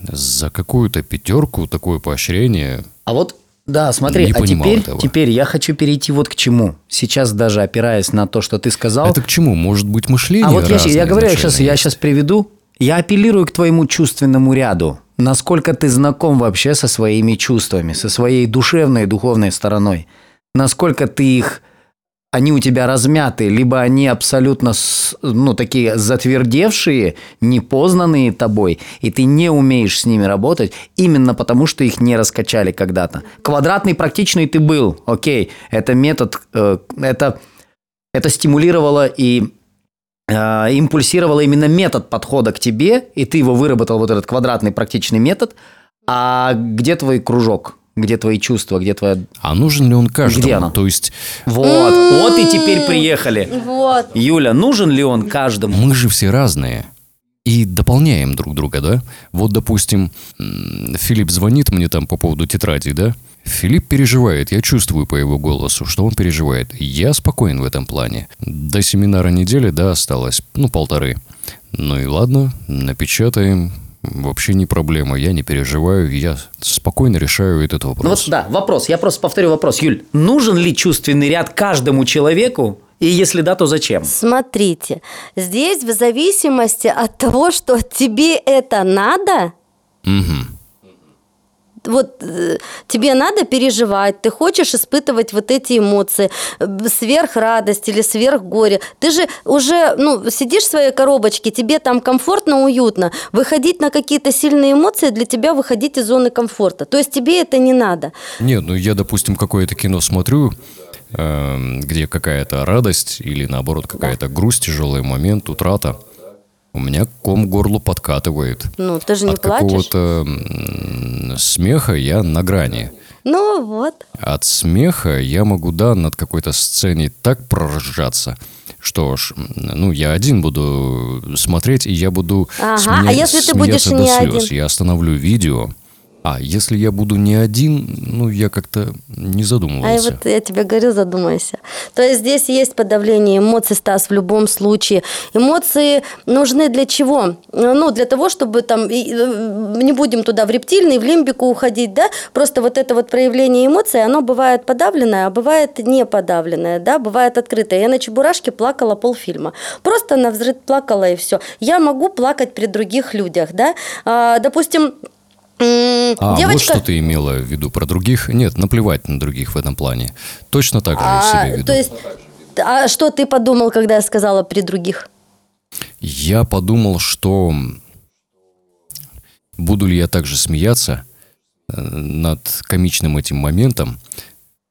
[SPEAKER 1] За какую-то пятерку такое поощрение
[SPEAKER 2] А вот, да, смотри,
[SPEAKER 1] Не
[SPEAKER 2] а теперь,
[SPEAKER 1] этого.
[SPEAKER 2] теперь я хочу перейти вот к чему. Сейчас даже опираясь на то, что ты сказал.
[SPEAKER 1] Это к чему? Может быть, мышление
[SPEAKER 2] А вот я, я говорю, я сейчас, я сейчас приведу. Я апеллирую к твоему чувственному ряду. Насколько ты знаком вообще со своими чувствами, со своей душевной и духовной стороной. Насколько ты их они у тебя размяты, либо они абсолютно, ну, такие затвердевшие, непознанные тобой, и ты не умеешь с ними работать именно потому, что их не раскачали когда-то. Квадратный практичный ты был, окей, это метод, э, это, это стимулировало и импульсировало именно метод подхода к тебе, и ты его выработал, вот этот квадратный практичный метод, а где твой кружок? Где твои чувства, где твоя...
[SPEAKER 1] А нужен ли он каждому?
[SPEAKER 2] Где оно?
[SPEAKER 1] То есть
[SPEAKER 2] Вот, вот и теперь приехали.
[SPEAKER 3] Вот.
[SPEAKER 2] Юля, нужен ли он каждому?
[SPEAKER 1] мы же все разные. И дополняем друг друга, да? Вот, допустим, Филипп звонит мне там по поводу тетради, да? Филипп переживает, я чувствую по его голосу, что он переживает. Я спокоен в этом плане. До семинара недели, да, осталось, ну, полторы. Ну и ладно, напечатаем. Вообще не проблема, я не переживаю, я спокойно решаю этот
[SPEAKER 2] Ну
[SPEAKER 1] вопрос.
[SPEAKER 2] вот да, вопрос. Я просто повторю вопрос. Юль, нужен ли чувственный ряд каждому человеку? И если да, то зачем?
[SPEAKER 3] Смотрите, здесь в зависимости от того, что тебе это надо,
[SPEAKER 1] Мгм.
[SPEAKER 3] Вот э, тебе надо переживать, ты хочешь испытывать вот эти эмоции, э, сверх радость или сверх горе. Ты же уже ну, сидишь в своей коробочке, тебе там комфортно, уютно. Выходить на какие-то сильные эмоции для тебя выходить из зоны комфорта. То есть тебе это не надо.
[SPEAKER 1] Нет, ну я, допустим, какое-то кино смотрю, эм, где какая-то радость или наоборот какая-то грусть, тяжелый момент, утрата. У меня ком горлу подкатывает.
[SPEAKER 3] Ну, ты же не
[SPEAKER 1] От
[SPEAKER 3] плачешь.
[SPEAKER 1] какого-то м, смеха я на грани.
[SPEAKER 3] Ну вот.
[SPEAKER 1] От смеха я могу, да, над какой-то сцене так проржаться, что ж, ну, я один буду смотреть, и я буду
[SPEAKER 3] Ага,
[SPEAKER 1] смея-
[SPEAKER 3] а если ты будешь
[SPEAKER 1] смеяться
[SPEAKER 3] не
[SPEAKER 1] до слез.
[SPEAKER 3] один?
[SPEAKER 1] Я остановлю видео. А если я буду не один, ну, я как-то не
[SPEAKER 3] А
[SPEAKER 1] задумывался.
[SPEAKER 3] вот я тебе говорю, задумайся. То есть здесь есть подавление эмоций, Стас, в любом случае. Эмоции нужны для чего? Ну, для того, чтобы там, э, не будем туда в рептильный, в лимбику уходить, да, просто вот это вот проявление эмоций, оно бывает подавленное, а бывает не подавленное, да, бывает открытое. Я на Чебурашке плакала полфильма. Просто на взрыв плакала и все. Я могу плакать при других людях, да. А, допустим,
[SPEAKER 1] А, вот
[SPEAKER 3] девочка...
[SPEAKER 1] что ты имела в виду про других. Нет, наплевать на других в этом плане. Точно так же я
[SPEAKER 3] А,
[SPEAKER 1] себе веду.
[SPEAKER 3] то есть А что ты подумал, когда я сказала при других?
[SPEAKER 1] Я подумал, что буду ли я также смеяться э, над комичным этим моментом,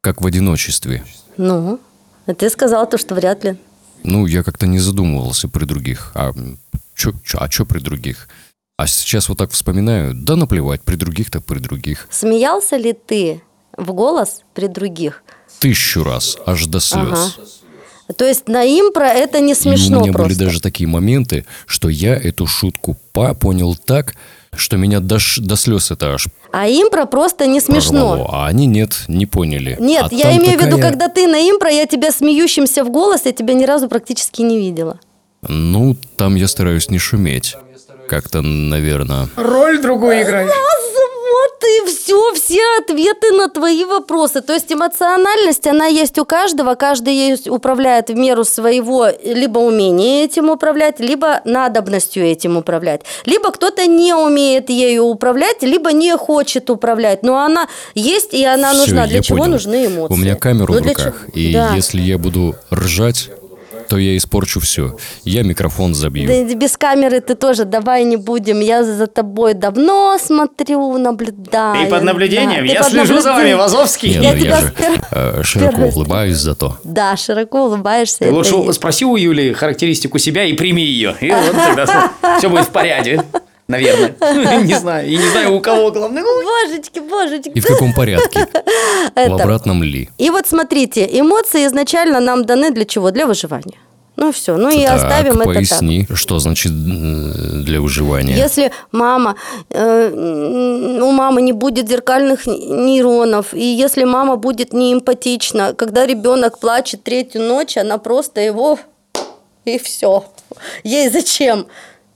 [SPEAKER 1] как в одиночестве.
[SPEAKER 3] Ну, а ты сказал то, что вряд ли.
[SPEAKER 1] Ну, я как-то не задумывался при других. А чё, а чё при других? А сейчас вот так вспоминаю, да наплевать, при других так при других.
[SPEAKER 3] Смеялся ли ты в голос при других?
[SPEAKER 1] Тысячу раз, аж до слез.
[SPEAKER 3] Ага. То есть на импро это не смешно
[SPEAKER 1] И у меня
[SPEAKER 3] просто.
[SPEAKER 1] были даже такие моменты, что я эту шутку по понял так, что меня до, ш- до слез это аж
[SPEAKER 3] А импро просто не смешно.
[SPEAKER 1] прорвало. А они нет, не поняли.
[SPEAKER 3] Нет,
[SPEAKER 1] А
[SPEAKER 3] я имею в виду,
[SPEAKER 1] такая-
[SPEAKER 3] когда ты на импро, я тебя смеющимся в голос, я тебя ни разу практически не видела.
[SPEAKER 1] Ну, там я стараюсь не шуметь. Как-то, наверное.
[SPEAKER 4] Роль другую играть.
[SPEAKER 3] Вот и все, все ответы на твои вопросы. То есть эмоциональность, она есть у каждого, каждый ею управляет в меру своего либо умения этим управлять, либо надобностью этим управлять. Либо кто-то не умеет ею управлять, либо не хочет управлять. Но она есть, и она
[SPEAKER 1] Всё,
[SPEAKER 3] нужна. Для чего
[SPEAKER 1] понял.
[SPEAKER 3] нужны эмоции?
[SPEAKER 1] У меня камеру
[SPEAKER 3] Ну,
[SPEAKER 1] в руках,
[SPEAKER 3] чего?
[SPEAKER 1] и
[SPEAKER 3] Да.
[SPEAKER 1] если я буду ржать, то я испорчу все. Я микрофон забью.
[SPEAKER 3] Да и без камеры ты тоже, давай не будем. Я за тобой давно смотрю, наблюдаю.
[SPEAKER 4] Ты под наблюдением?
[SPEAKER 3] Да, ты
[SPEAKER 4] я
[SPEAKER 3] под
[SPEAKER 4] слежу за вами. Вазовский.
[SPEAKER 1] Не,
[SPEAKER 3] Я
[SPEAKER 1] ну я же
[SPEAKER 3] спер-
[SPEAKER 1] э, широко
[SPEAKER 3] первый-
[SPEAKER 1] улыбаюсь зато.
[SPEAKER 3] Да, широко улыбаешься.
[SPEAKER 4] Ты лучше
[SPEAKER 3] есть.
[SPEAKER 4] спроси у Юли характеристику себя и прими ее. И вот тогда все будет в порядке. Наверное. Не знаю. И не знаю, у кого главный.
[SPEAKER 3] Божечки, божечки.
[SPEAKER 1] И в каком порядке? В
[SPEAKER 3] Это.
[SPEAKER 1] обратном ли?
[SPEAKER 3] И вот смотрите, эмоции изначально нам даны для чего? Для выживания. Ну все, ну и
[SPEAKER 1] Так,
[SPEAKER 3] оставим это так.
[SPEAKER 1] поясни, что значит для выживания.
[SPEAKER 3] Если мама, э, у мамы не будет зеркальных нейронов, и если мама будет неэмпатична, когда ребенок плачет третью ночь, она просто его и все. Ей зачем?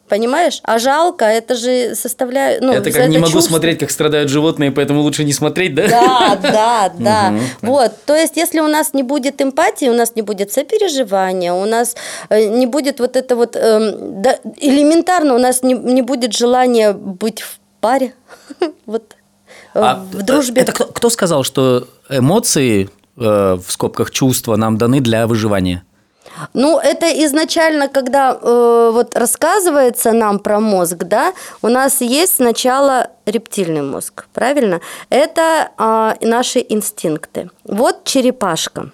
[SPEAKER 3] Понимаешь? А жалко, это же составляет... Ну,
[SPEAKER 4] Это как не могу
[SPEAKER 3] чувство.
[SPEAKER 4] смотреть, как страдают животные, поэтому лучше не смотреть, да?
[SPEAKER 3] Да, да, да. Вот, то есть, если у нас не будет эмпатии, у нас не будет сопереживания, у нас э, не будет вот это вот эм, элементарно, у нас не, не будет желания быть в паре, вот э,
[SPEAKER 4] А,
[SPEAKER 3] в дружбе.
[SPEAKER 2] Это кто, кто сказал, что эмоции, э, в скобках чувства, нам даны для выживания?
[SPEAKER 3] Ну, это изначально, когда э, вот рассказывается нам про мозг, да, у нас есть сначала рептильный мозг, правильно? Это э, наши инстинкты. Вот черепашка.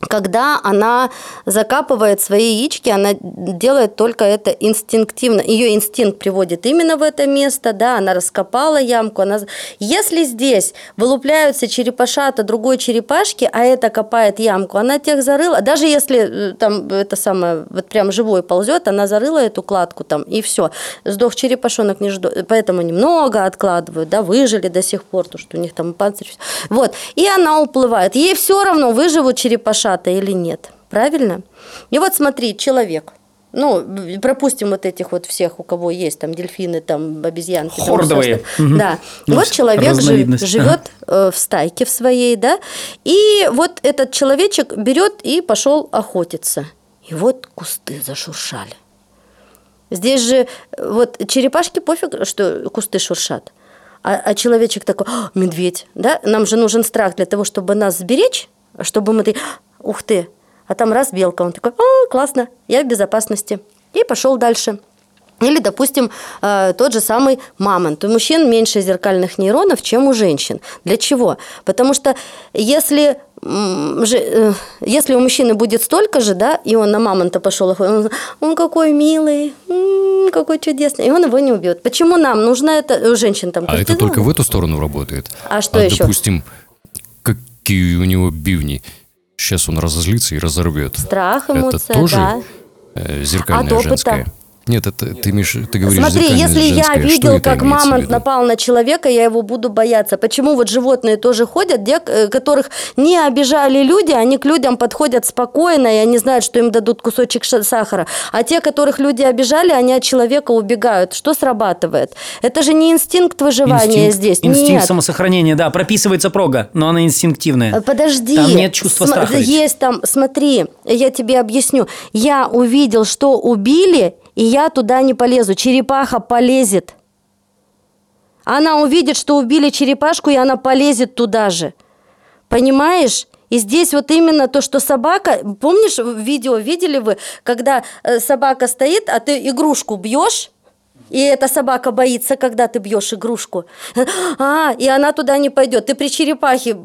[SPEAKER 3] Когда она закапывает свои яички, она делает только это инстинктивно. Ее инстинкт приводит именно в это место, да, она раскопала ямку. Она... Если здесь вылупляются черепашата другой черепашки, а это копает ямку, она тех зарыла, даже если э, там это самое, вот прям живой ползет, она зарыла эту кладку там, и все. Сдох черепашонок, не жду, поэтому немного откладывают, да, выжили до сих пор, то, что у них там панцирь. Вот, и она уплывает. Ей все равно, выживут черепашата или нет, правильно? И вот смотри, человек, ну, пропустим вот этих вот всех, у кого есть там дельфины, там обезьянки. там
[SPEAKER 4] Хордовые.
[SPEAKER 3] остальное.
[SPEAKER 4] Мгм.
[SPEAKER 3] Да.
[SPEAKER 4] Ну,
[SPEAKER 3] вот человек жи-
[SPEAKER 4] разновидность.
[SPEAKER 3] живет э, в стайке в своей, да, и вот этот человечек берет и пошел охотиться. И вот кусты зашуршали. Здесь же вот черепашки пофиг, что кусты шуршат. А, а человечек такой, «А, медведь, да? Нам же нужен страх для того, чтобы нас сберечь, чтобы мы ух ты, а там раз белка, он такой, а, классно, я в безопасности. И пошел дальше. Или, допустим, э, тот же самый мамонт. У мужчин меньше зеркальных нейронов, чем у женщин. Для чего? Потому что если, э, если у мужчины будет столько же, да, и он на мамонта пошел, он, он какой милый, какой чудесный, и он его не убьет. Почему нам нужно это, у женщин там
[SPEAKER 1] А это только в эту сторону работает.
[SPEAKER 3] А что еще?
[SPEAKER 1] допустим, какие у него бивни. Сейчас он разозлится и разорвет.
[SPEAKER 3] Страх,
[SPEAKER 1] Это
[SPEAKER 3] эмоция,
[SPEAKER 1] тоже
[SPEAKER 3] да.
[SPEAKER 1] э, зеркальное
[SPEAKER 3] От опыта.
[SPEAKER 1] Нет, это ты, имеешь, ты говоришь
[SPEAKER 3] Смотри, если я
[SPEAKER 1] женское. Что
[SPEAKER 3] видел, как мамонт
[SPEAKER 1] виду?
[SPEAKER 3] напал на человека, я его буду бояться. Почему вот животные тоже ходят, где, э, которых не обижали люди, они к людям подходят спокойно, и они знают, что им дадут кусочек сахара. А те, которых люди обижали, они от человека убегают. Что срабатывает? Это же не инстинкт выживания
[SPEAKER 2] Инстинкт-
[SPEAKER 3] здесь.
[SPEAKER 2] Инстинкт
[SPEAKER 3] Нет.
[SPEAKER 2] самосохранения, да, прописывается прога, но она инстинктивная.
[SPEAKER 3] Э, Подожди.
[SPEAKER 2] Там нет чувства страха.
[SPEAKER 3] Есть там, смотри, я тебе объясню. Я увидел, что убили, и я туда не полезу. Черепаха полезет. Она увидит, что убили черепашку, и она полезет туда же. Понимаешь? И здесь вот именно то, что собака, помнишь, видео видели вы, когда э, собака стоит, а ты игрушку бьешь, и эта собака боится, когда ты бьешь игрушку. А, и она туда не пойдет. Ты при черепахе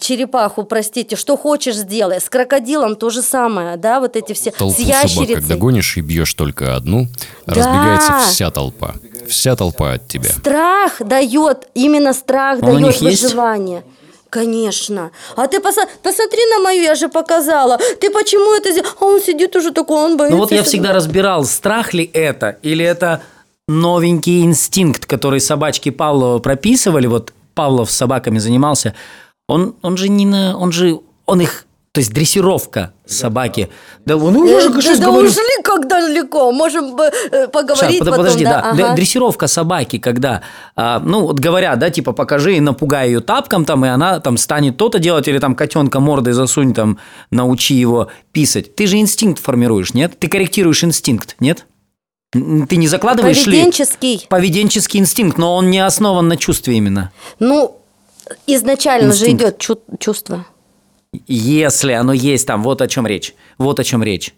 [SPEAKER 3] черепаху, простите, что хочешь сделай. С крокодилом то же самое, да, вот эти все,
[SPEAKER 1] Толпу
[SPEAKER 3] с ящерицей.
[SPEAKER 1] собак, когда гонишь и бьешь только одну,
[SPEAKER 3] Да.
[SPEAKER 1] разбегается вся толпа. Вся толпа от тебя.
[SPEAKER 3] Страх дает, именно страх
[SPEAKER 2] Он
[SPEAKER 3] дает
[SPEAKER 2] них есть?
[SPEAKER 3] выживание. Конечно. А ты поса- посмотри на мою, я же показала. Ты почему это сделал? А он сидит уже такой, он боится.
[SPEAKER 2] Ну вот я всегда разбирал, страх ли это, или это новенький инстинкт, который собачки Павлова прописывали, вот Павлов с собаками занимался, он, он же не на... Он же... Он их... То есть дрессировка собаки. Да, ну, я же
[SPEAKER 3] Э, да,
[SPEAKER 2] сейчас
[SPEAKER 3] да
[SPEAKER 2] говорю.
[SPEAKER 3] ушли как далеко. Можем э, поговорить
[SPEAKER 2] под-
[SPEAKER 3] потом.
[SPEAKER 2] подожди, да.
[SPEAKER 3] ага.
[SPEAKER 2] Дрессировка собаки, когда, а, ну, вот говорят, да, типа, покажи и напугай ее тапком, там, и она там станет то-то делать, или там котенка мордой засунь, там, научи его писать. Ты же инстинкт формируешь, нет? Ты корректируешь инстинкт, нет? Ты не закладываешь ли
[SPEAKER 3] Поведенческий.
[SPEAKER 2] поведенческий инстинкт, но он не основан на чувстве именно.
[SPEAKER 3] Ну, изначально же
[SPEAKER 2] Инстинкт.
[SPEAKER 3] идет чу- чувство.
[SPEAKER 2] Если оно есть там, вот о чем речь. Вот о чем речь.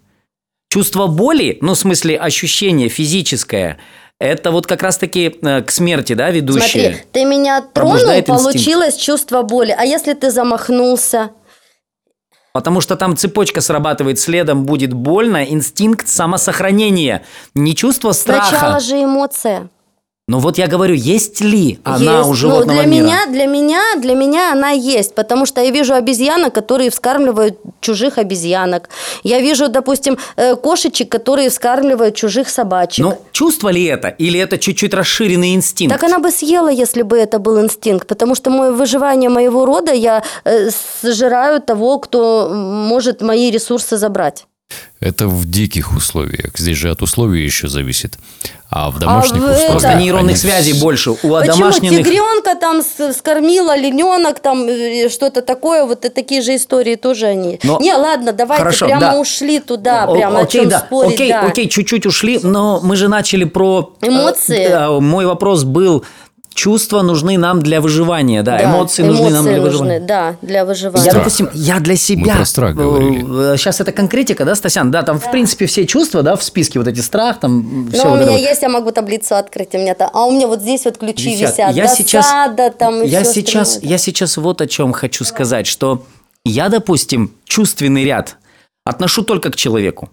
[SPEAKER 2] Чувство боли, ну, в смысле, ощущение физическое, это вот как раз-таки э, к смерти, да, ведущее.
[SPEAKER 3] Смотри, ты меня тронул,
[SPEAKER 2] Пробуждает инстинкт.
[SPEAKER 3] получилось чувство боли. А если ты замахнулся?
[SPEAKER 2] Потому что там цепочка срабатывает, следом будет больно, инстинкт самосохранения, не чувство страха.
[SPEAKER 3] Сначала же эмоция.
[SPEAKER 2] Но вот я говорю, есть ли она
[SPEAKER 3] Есть.
[SPEAKER 2] у
[SPEAKER 3] Ну,
[SPEAKER 2] животного
[SPEAKER 3] для
[SPEAKER 2] мира?
[SPEAKER 3] меня, для меня, для меня она есть, потому что я вижу обезьянок, которые вскармливают чужих обезьянок. Я вижу, допустим, э, кошечек, которые вскармливают чужих собачек.
[SPEAKER 2] Ну, чувство ли это? Или это чуть-чуть расширенный инстинкт?
[SPEAKER 3] Так она бы съела, если бы это был инстинкт, потому что мое выживание моего рода я э, сжираю того, кто может мои ресурсы забрать.
[SPEAKER 1] Это в диких условиях. Здесь же от условий еще зависит. А в домашних
[SPEAKER 3] в
[SPEAKER 1] условиях...
[SPEAKER 2] Просто нейронных
[SPEAKER 1] они
[SPEAKER 2] связей больше. У
[SPEAKER 3] Почему
[SPEAKER 2] домашних...
[SPEAKER 3] тигренка там с- скормила, олененок там э, что-то такое, вот и такие же истории тоже они.
[SPEAKER 2] Но-
[SPEAKER 3] Не, ладно, давайте
[SPEAKER 2] Хорошо,
[SPEAKER 3] прямо
[SPEAKER 2] да.
[SPEAKER 3] ушли туда,
[SPEAKER 2] О-
[SPEAKER 3] прямо
[SPEAKER 2] окей,
[SPEAKER 3] о чем
[SPEAKER 2] да.
[SPEAKER 3] спорить,
[SPEAKER 2] окей,
[SPEAKER 3] да.
[SPEAKER 2] окей, чуть-чуть ушли, но мы же начали про... э,
[SPEAKER 3] Эмоции.
[SPEAKER 2] э, мой вопрос был, чувства нужны нам для выживания, да,
[SPEAKER 3] Да,
[SPEAKER 2] эмоции, нужны нам для
[SPEAKER 3] нужны,
[SPEAKER 2] выживания.
[SPEAKER 3] да, для выживания.
[SPEAKER 2] Я,
[SPEAKER 1] Страх.
[SPEAKER 2] допустим, я для себя...
[SPEAKER 1] про страх говорили.
[SPEAKER 2] Сейчас это конкретика, да, Стасян? Да, там, в принципе, все чувства, да, в списке, вот эти страх, там, все
[SPEAKER 3] Ну, у
[SPEAKER 2] вот это
[SPEAKER 3] меня
[SPEAKER 2] вот.
[SPEAKER 3] есть, я могу таблицу открыть, у меня там, а у меня вот здесь вот ключи
[SPEAKER 2] Висят.
[SPEAKER 3] висят,
[SPEAKER 2] Я сейчас,
[SPEAKER 3] досада там и
[SPEAKER 2] я сейчас,
[SPEAKER 3] остальное.
[SPEAKER 2] я сейчас вот о чем хочу сказать, что я, допустим, чувственный ряд отношу только к человеку.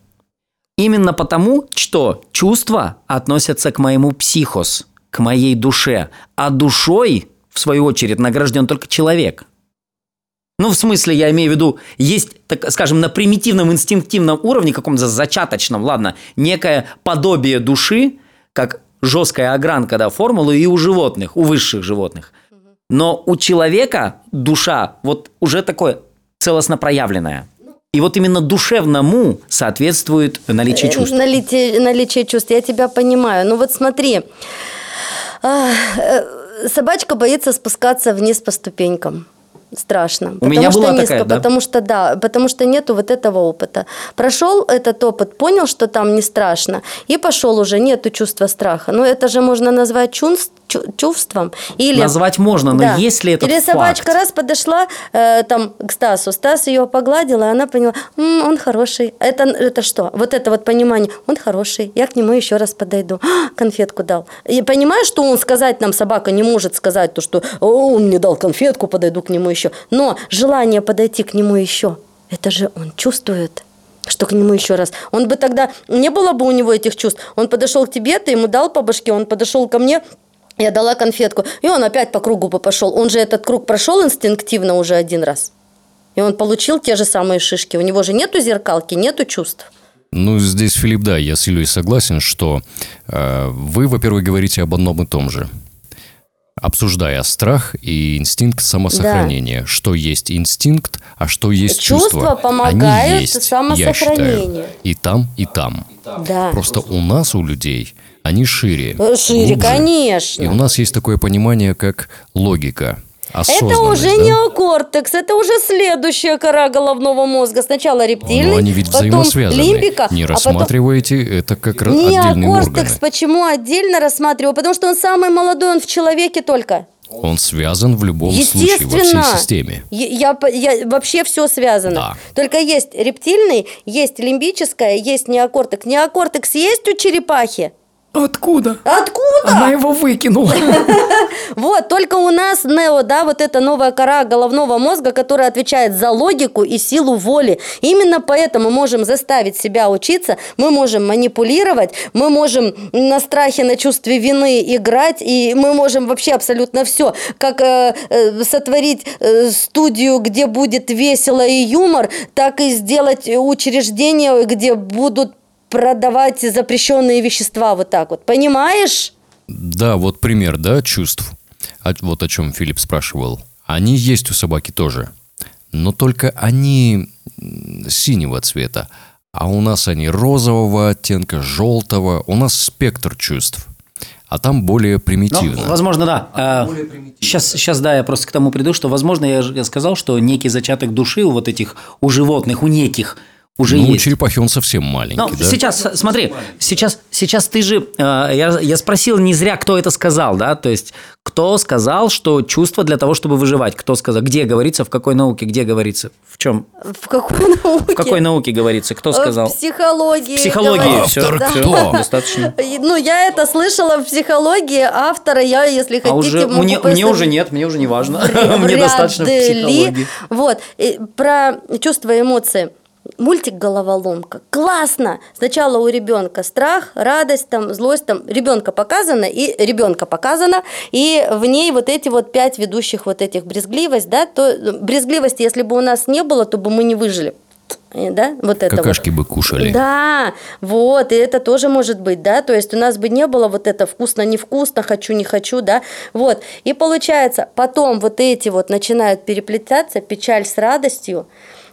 [SPEAKER 2] Именно потому, что чувства относятся к моему психос, к моей душе, а душой, в свою очередь, награжден только человек. Ну, в смысле, я имею в виду, есть, так скажем, на примитивном инстинктивном уровне, каком-то зачаточном, ладно, некое подобие души, как жесткая огранка, да, формулы и у животных, у высших животных. Но у человека душа вот уже такое целостно проявленная. И вот именно душевному соответствует наличие
[SPEAKER 3] Э,
[SPEAKER 2] чувств.
[SPEAKER 3] Наличие, наличие чувств, я тебя понимаю. Ну вот смотри, собачка боится спускаться вниз по ступенькам. Страшно.
[SPEAKER 2] У меня
[SPEAKER 3] что
[SPEAKER 2] была
[SPEAKER 3] низко,
[SPEAKER 2] такая, да.
[SPEAKER 3] потому что да, потому что нету вот этого опыта. Прошел этот опыт, понял, что там не страшно, и пошел уже, нету чувства страха. Но это же можно назвать чувств, чу- чувством. Или,
[SPEAKER 2] Назвать можно, но есть ли этот
[SPEAKER 3] Или собачка
[SPEAKER 2] факт?
[SPEAKER 3] раз подошла э, там к Стасу, Стас ее погладила, и она поняла, «М, он хороший. Это, это что? Вот это вот понимание, он хороший, я к нему еще раз подойду. «А, конфетку дал. И понимаешь, что он сказать нам, собака не может сказать, то, что «О, он мне дал конфетку, подойду к нему еще. Но желание подойти к нему еще, это же он чувствует что к нему еще раз. Он бы тогда, не было бы у него этих чувств. Он подошел к тебе, ты ему дал по башке, он подошел ко мне, я дала конфетку, и он опять по кругу пошел. Он же этот круг прошел инстинктивно уже один раз. И он получил те же самые шишки. У него же нету зеркалки, нету чувств.
[SPEAKER 1] Ну, здесь, Филипп, да, я с Ильей согласен, что э, вы, во-первых, говорите об одном и том же. Обсуждая страх и инстинкт самосохранения. Что есть инстинкт, а что есть
[SPEAKER 3] Чувства
[SPEAKER 1] чувство.
[SPEAKER 3] помогают
[SPEAKER 1] Они есть, я
[SPEAKER 3] самосохранению.
[SPEAKER 1] считаю. И там, и там.
[SPEAKER 3] Да.
[SPEAKER 1] Просто у нас, у людей, они шире.
[SPEAKER 3] Э, шире,
[SPEAKER 1] глубже.
[SPEAKER 3] конечно.
[SPEAKER 1] И у нас есть такое понимание, как логика.
[SPEAKER 3] Это уже
[SPEAKER 1] да?
[SPEAKER 3] неокортекс, это уже следующая кора головного мозга. Сначала рептильный,
[SPEAKER 1] Но они ведь
[SPEAKER 3] потом лимбика,
[SPEAKER 1] Не
[SPEAKER 3] а потом
[SPEAKER 1] рассматриваете это как ра- отдельные органы.
[SPEAKER 3] Неокортекс почему отдельно рассматриваю? Потому что он самый молодой, он в человеке только.
[SPEAKER 1] Он связан в любом случае во всей системе.
[SPEAKER 3] Я, я, я, вообще все связано. Да. Только есть рептильный, есть лимбическое, есть неокортекс. Неокортекс есть у черепахи?
[SPEAKER 2] Откуда?
[SPEAKER 3] Откуда?
[SPEAKER 2] Она его выкинула.
[SPEAKER 3] Вот, только у нас нео, да, вот эта новая кора головного мозга, которая отвечает за логику и силу воли. Именно поэтому мы можем заставить себя учиться, мы можем манипулировать, мы можем на страхе, на чувстве вины играть, и мы можем вообще абсолютно все. Как э, э, сотворить э, студию, где будет весело и юмор, так и сделать учреждение, где будут продавать запрещенные вещества вот так вот. Понимаешь?
[SPEAKER 1] Да, вот пример, да, чувств. А вот о чем Филипп спрашивал. Они есть у собаки тоже. Но только они синего цвета. А у нас они розового оттенка, желтого. У нас спектр чувств. А там более примитивно.
[SPEAKER 2] Ну, возможно, да. А, сейчас, сейчас, да, я просто к тому приду, что, возможно, я, я сказал, что некий зачаток души у вот этих, у животных, у неких – уже ну, есть.
[SPEAKER 1] черепахи он совсем маленький,
[SPEAKER 2] Но да? Сейчас, смотри, сейчас, сейчас ты же... Э, я, я спросил не зря, кто это сказал, да? То есть, кто сказал, что чувство для того, чтобы выживать? Кто сказал? Где говорится? В какой науке? Где говорится? В чем?
[SPEAKER 3] В какой науке?
[SPEAKER 2] В какой науке говорится? Кто сказал?
[SPEAKER 3] В психологии.
[SPEAKER 2] В психологии.
[SPEAKER 1] Автор все, кто?
[SPEAKER 2] Достаточно.
[SPEAKER 3] Ну, я это слышала в психологии автора. Я, если хотите, а
[SPEAKER 2] уже,
[SPEAKER 3] могу
[SPEAKER 2] мне, мне уже нет, мне уже не важно. Мне достаточно в психологии.
[SPEAKER 3] Вот. Про чувства и эмоции мультик «Головоломка». Классно! Сначала у ребенка страх, радость, там, злость, там, ребенка показано, и ребенка показано, и в ней вот эти вот пять ведущих вот этих брезгливость, да, то брезгливости, если бы у нас не было, то бы мы не выжили да, вот это
[SPEAKER 1] Какашки
[SPEAKER 3] вот.
[SPEAKER 1] бы кушали.
[SPEAKER 3] Да, вот, и это тоже может быть, да, то есть у нас бы не было вот это вкусно-невкусно, хочу-не хочу, да, вот, и получается, потом вот эти вот начинают переплетаться, печаль с радостью,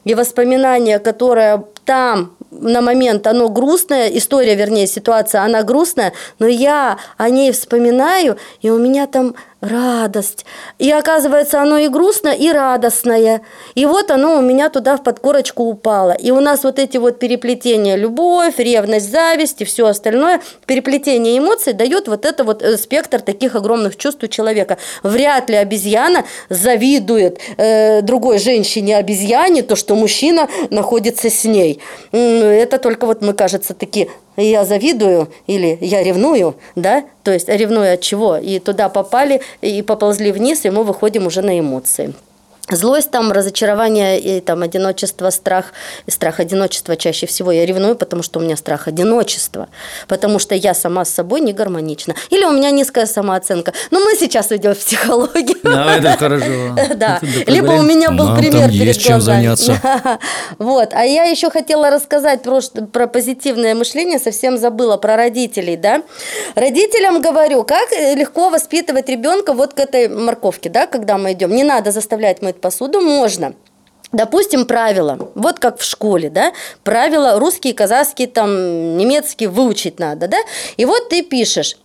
[SPEAKER 3] и воспоминание, которое там на момент оно грустное, история, вернее, ситуация, она грустная, но я о ней вспоминаю, и у меня там радость. И оказывается, оно и грустное, и радостное. И вот оно у меня туда в подкорочку упало. И у нас вот эти вот переплетения, любовь, ревность, зависть и все остальное, переплетение эмоций дает вот это вот э, спектр таких огромных чувств у человека. Вряд ли обезьяна завидует э, другой женщине обезьяне то, что мужчина находится с ней. Это только вот мы, кажется, такие я завидую или я ревную, да, то есть ревную от чего, и туда попали и поползли вниз, и мы выходим уже на эмоции. Злость, там, разочарование, и, там, одиночество, страх. И страх одиночества чаще всего я ревную, потому что у меня страх одиночества. Потому что я сама с собой не гармонична. Или у меня низкая самооценка. Но мы сейчас идем в психологию.
[SPEAKER 2] Да, это хорошо.
[SPEAKER 3] Да. Либо у меня был пример
[SPEAKER 1] перед чем заняться.
[SPEAKER 3] Вот. А я еще хотела рассказать про, про позитивное мышление, совсем забыла, про родителей, да. Родителям говорю, как легко воспитывать ребенка вот к этой морковке, да, когда мы идем. Не надо заставлять мы мыть посуду можно. Допустим, правила. Вот как в школе, да? Правила русские, казахские, там, немецкие выучить надо, да? И вот ты пишешь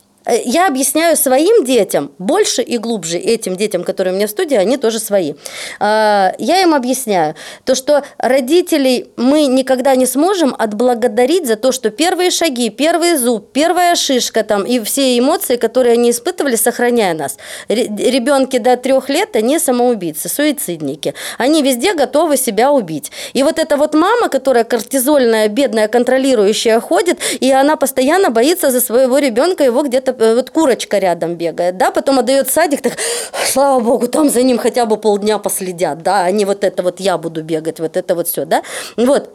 [SPEAKER 3] я объясняю своим детям больше и глубже, этим детям, которые у меня в студии, они тоже свои. А, я им объясняю то, что родителей мы никогда не сможем отблагодарить за то, что первые шаги, первый зуб, первая шишка там и все эмоции, которые они испытывали, сохраняя нас. Ребенки до трех лет, они самоубийцы, суицидники. Они везде готовы себя убить. И вот эта вот мама, которая кортизольная, бедная, контролирующая ходит, и она постоянно боится за своего ребенка его где-то Э, вот курочка рядом бегает, да, потом отдает садик, так, слава богу, там за ним хотя бы полдня последят, да, а не вот это вот я буду бегать, вот это вот все, да, вот.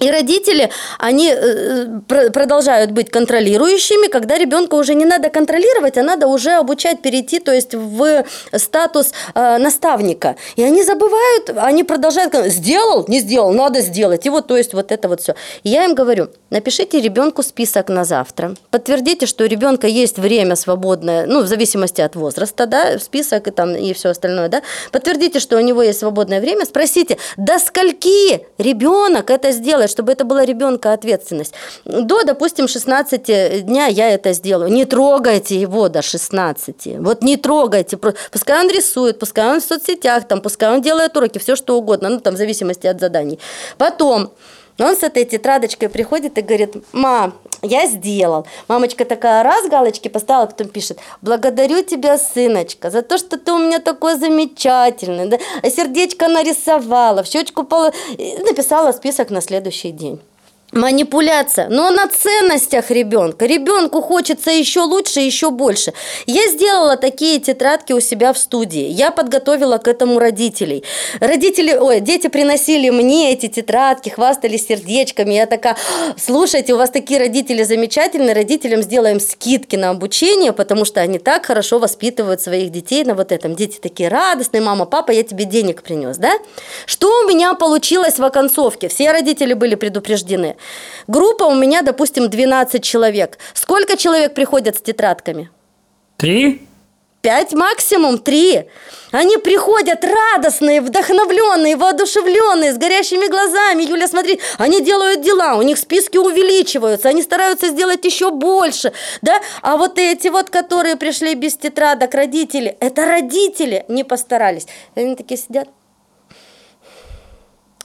[SPEAKER 3] И родители, они э, продолжают быть контролирующими, когда ребенка уже не надо контролировать, а надо уже обучать перейти, то есть в статус э, наставника. И они забывают, они продолжают, сделал, не сделал, надо сделать. И вот, то есть вот это вот все. И я им говорю, напишите ребенку список на завтра, подтвердите, что у ребенка есть время свободное, ну, в зависимости от возраста, да, список и там и все остальное, да, подтвердите, что у него есть свободное время, спросите, до скольки ребенок это сделает, чтобы это была ребенка ответственность. До, допустим, 16 дня я это сделаю. Не трогайте его до 16. Вот не трогайте. Пускай он рисует, пускай он в соцсетях, там, пускай он делает уроки, все что угодно, ну, там, в зависимости от заданий. Потом он с этой тетрадочкой приходит и говорит, ма, я сделал. Мамочка такая раз галочки поставила, потом пишет, благодарю тебя, сыночка, за то, что ты у меня такой замечательный. Да? Сердечко нарисовала, в щечку пол... написала список на следующий день. Манипуляция, но на ценностях ребенка. Ребенку хочется еще лучше, еще больше. Я сделала такие тетрадки у себя в студии. Я подготовила к этому родителей. Родители, ой, дети приносили мне эти тетрадки, хвастались сердечками. Я такая, слушайте, у вас такие родители замечательные, родителям сделаем скидки на обучение, потому что они так хорошо воспитывают своих детей на вот этом. Дети такие радостные, мама, папа, я тебе денег принес, да? Что у меня получилось в оконцовке? Все родители были предупреждены. Группа у меня, допустим, 12 человек. Сколько человек приходят с тетрадками?
[SPEAKER 2] Три?
[SPEAKER 3] Пять максимум, три. Они приходят радостные, вдохновленные, воодушевленные, с горящими глазами. Юля, смотри, они делают дела, у них списки увеличиваются, они стараются сделать еще больше, да? А вот эти вот, которые пришли без тетрадок, родители, это родители не постарались. Они такие сидят,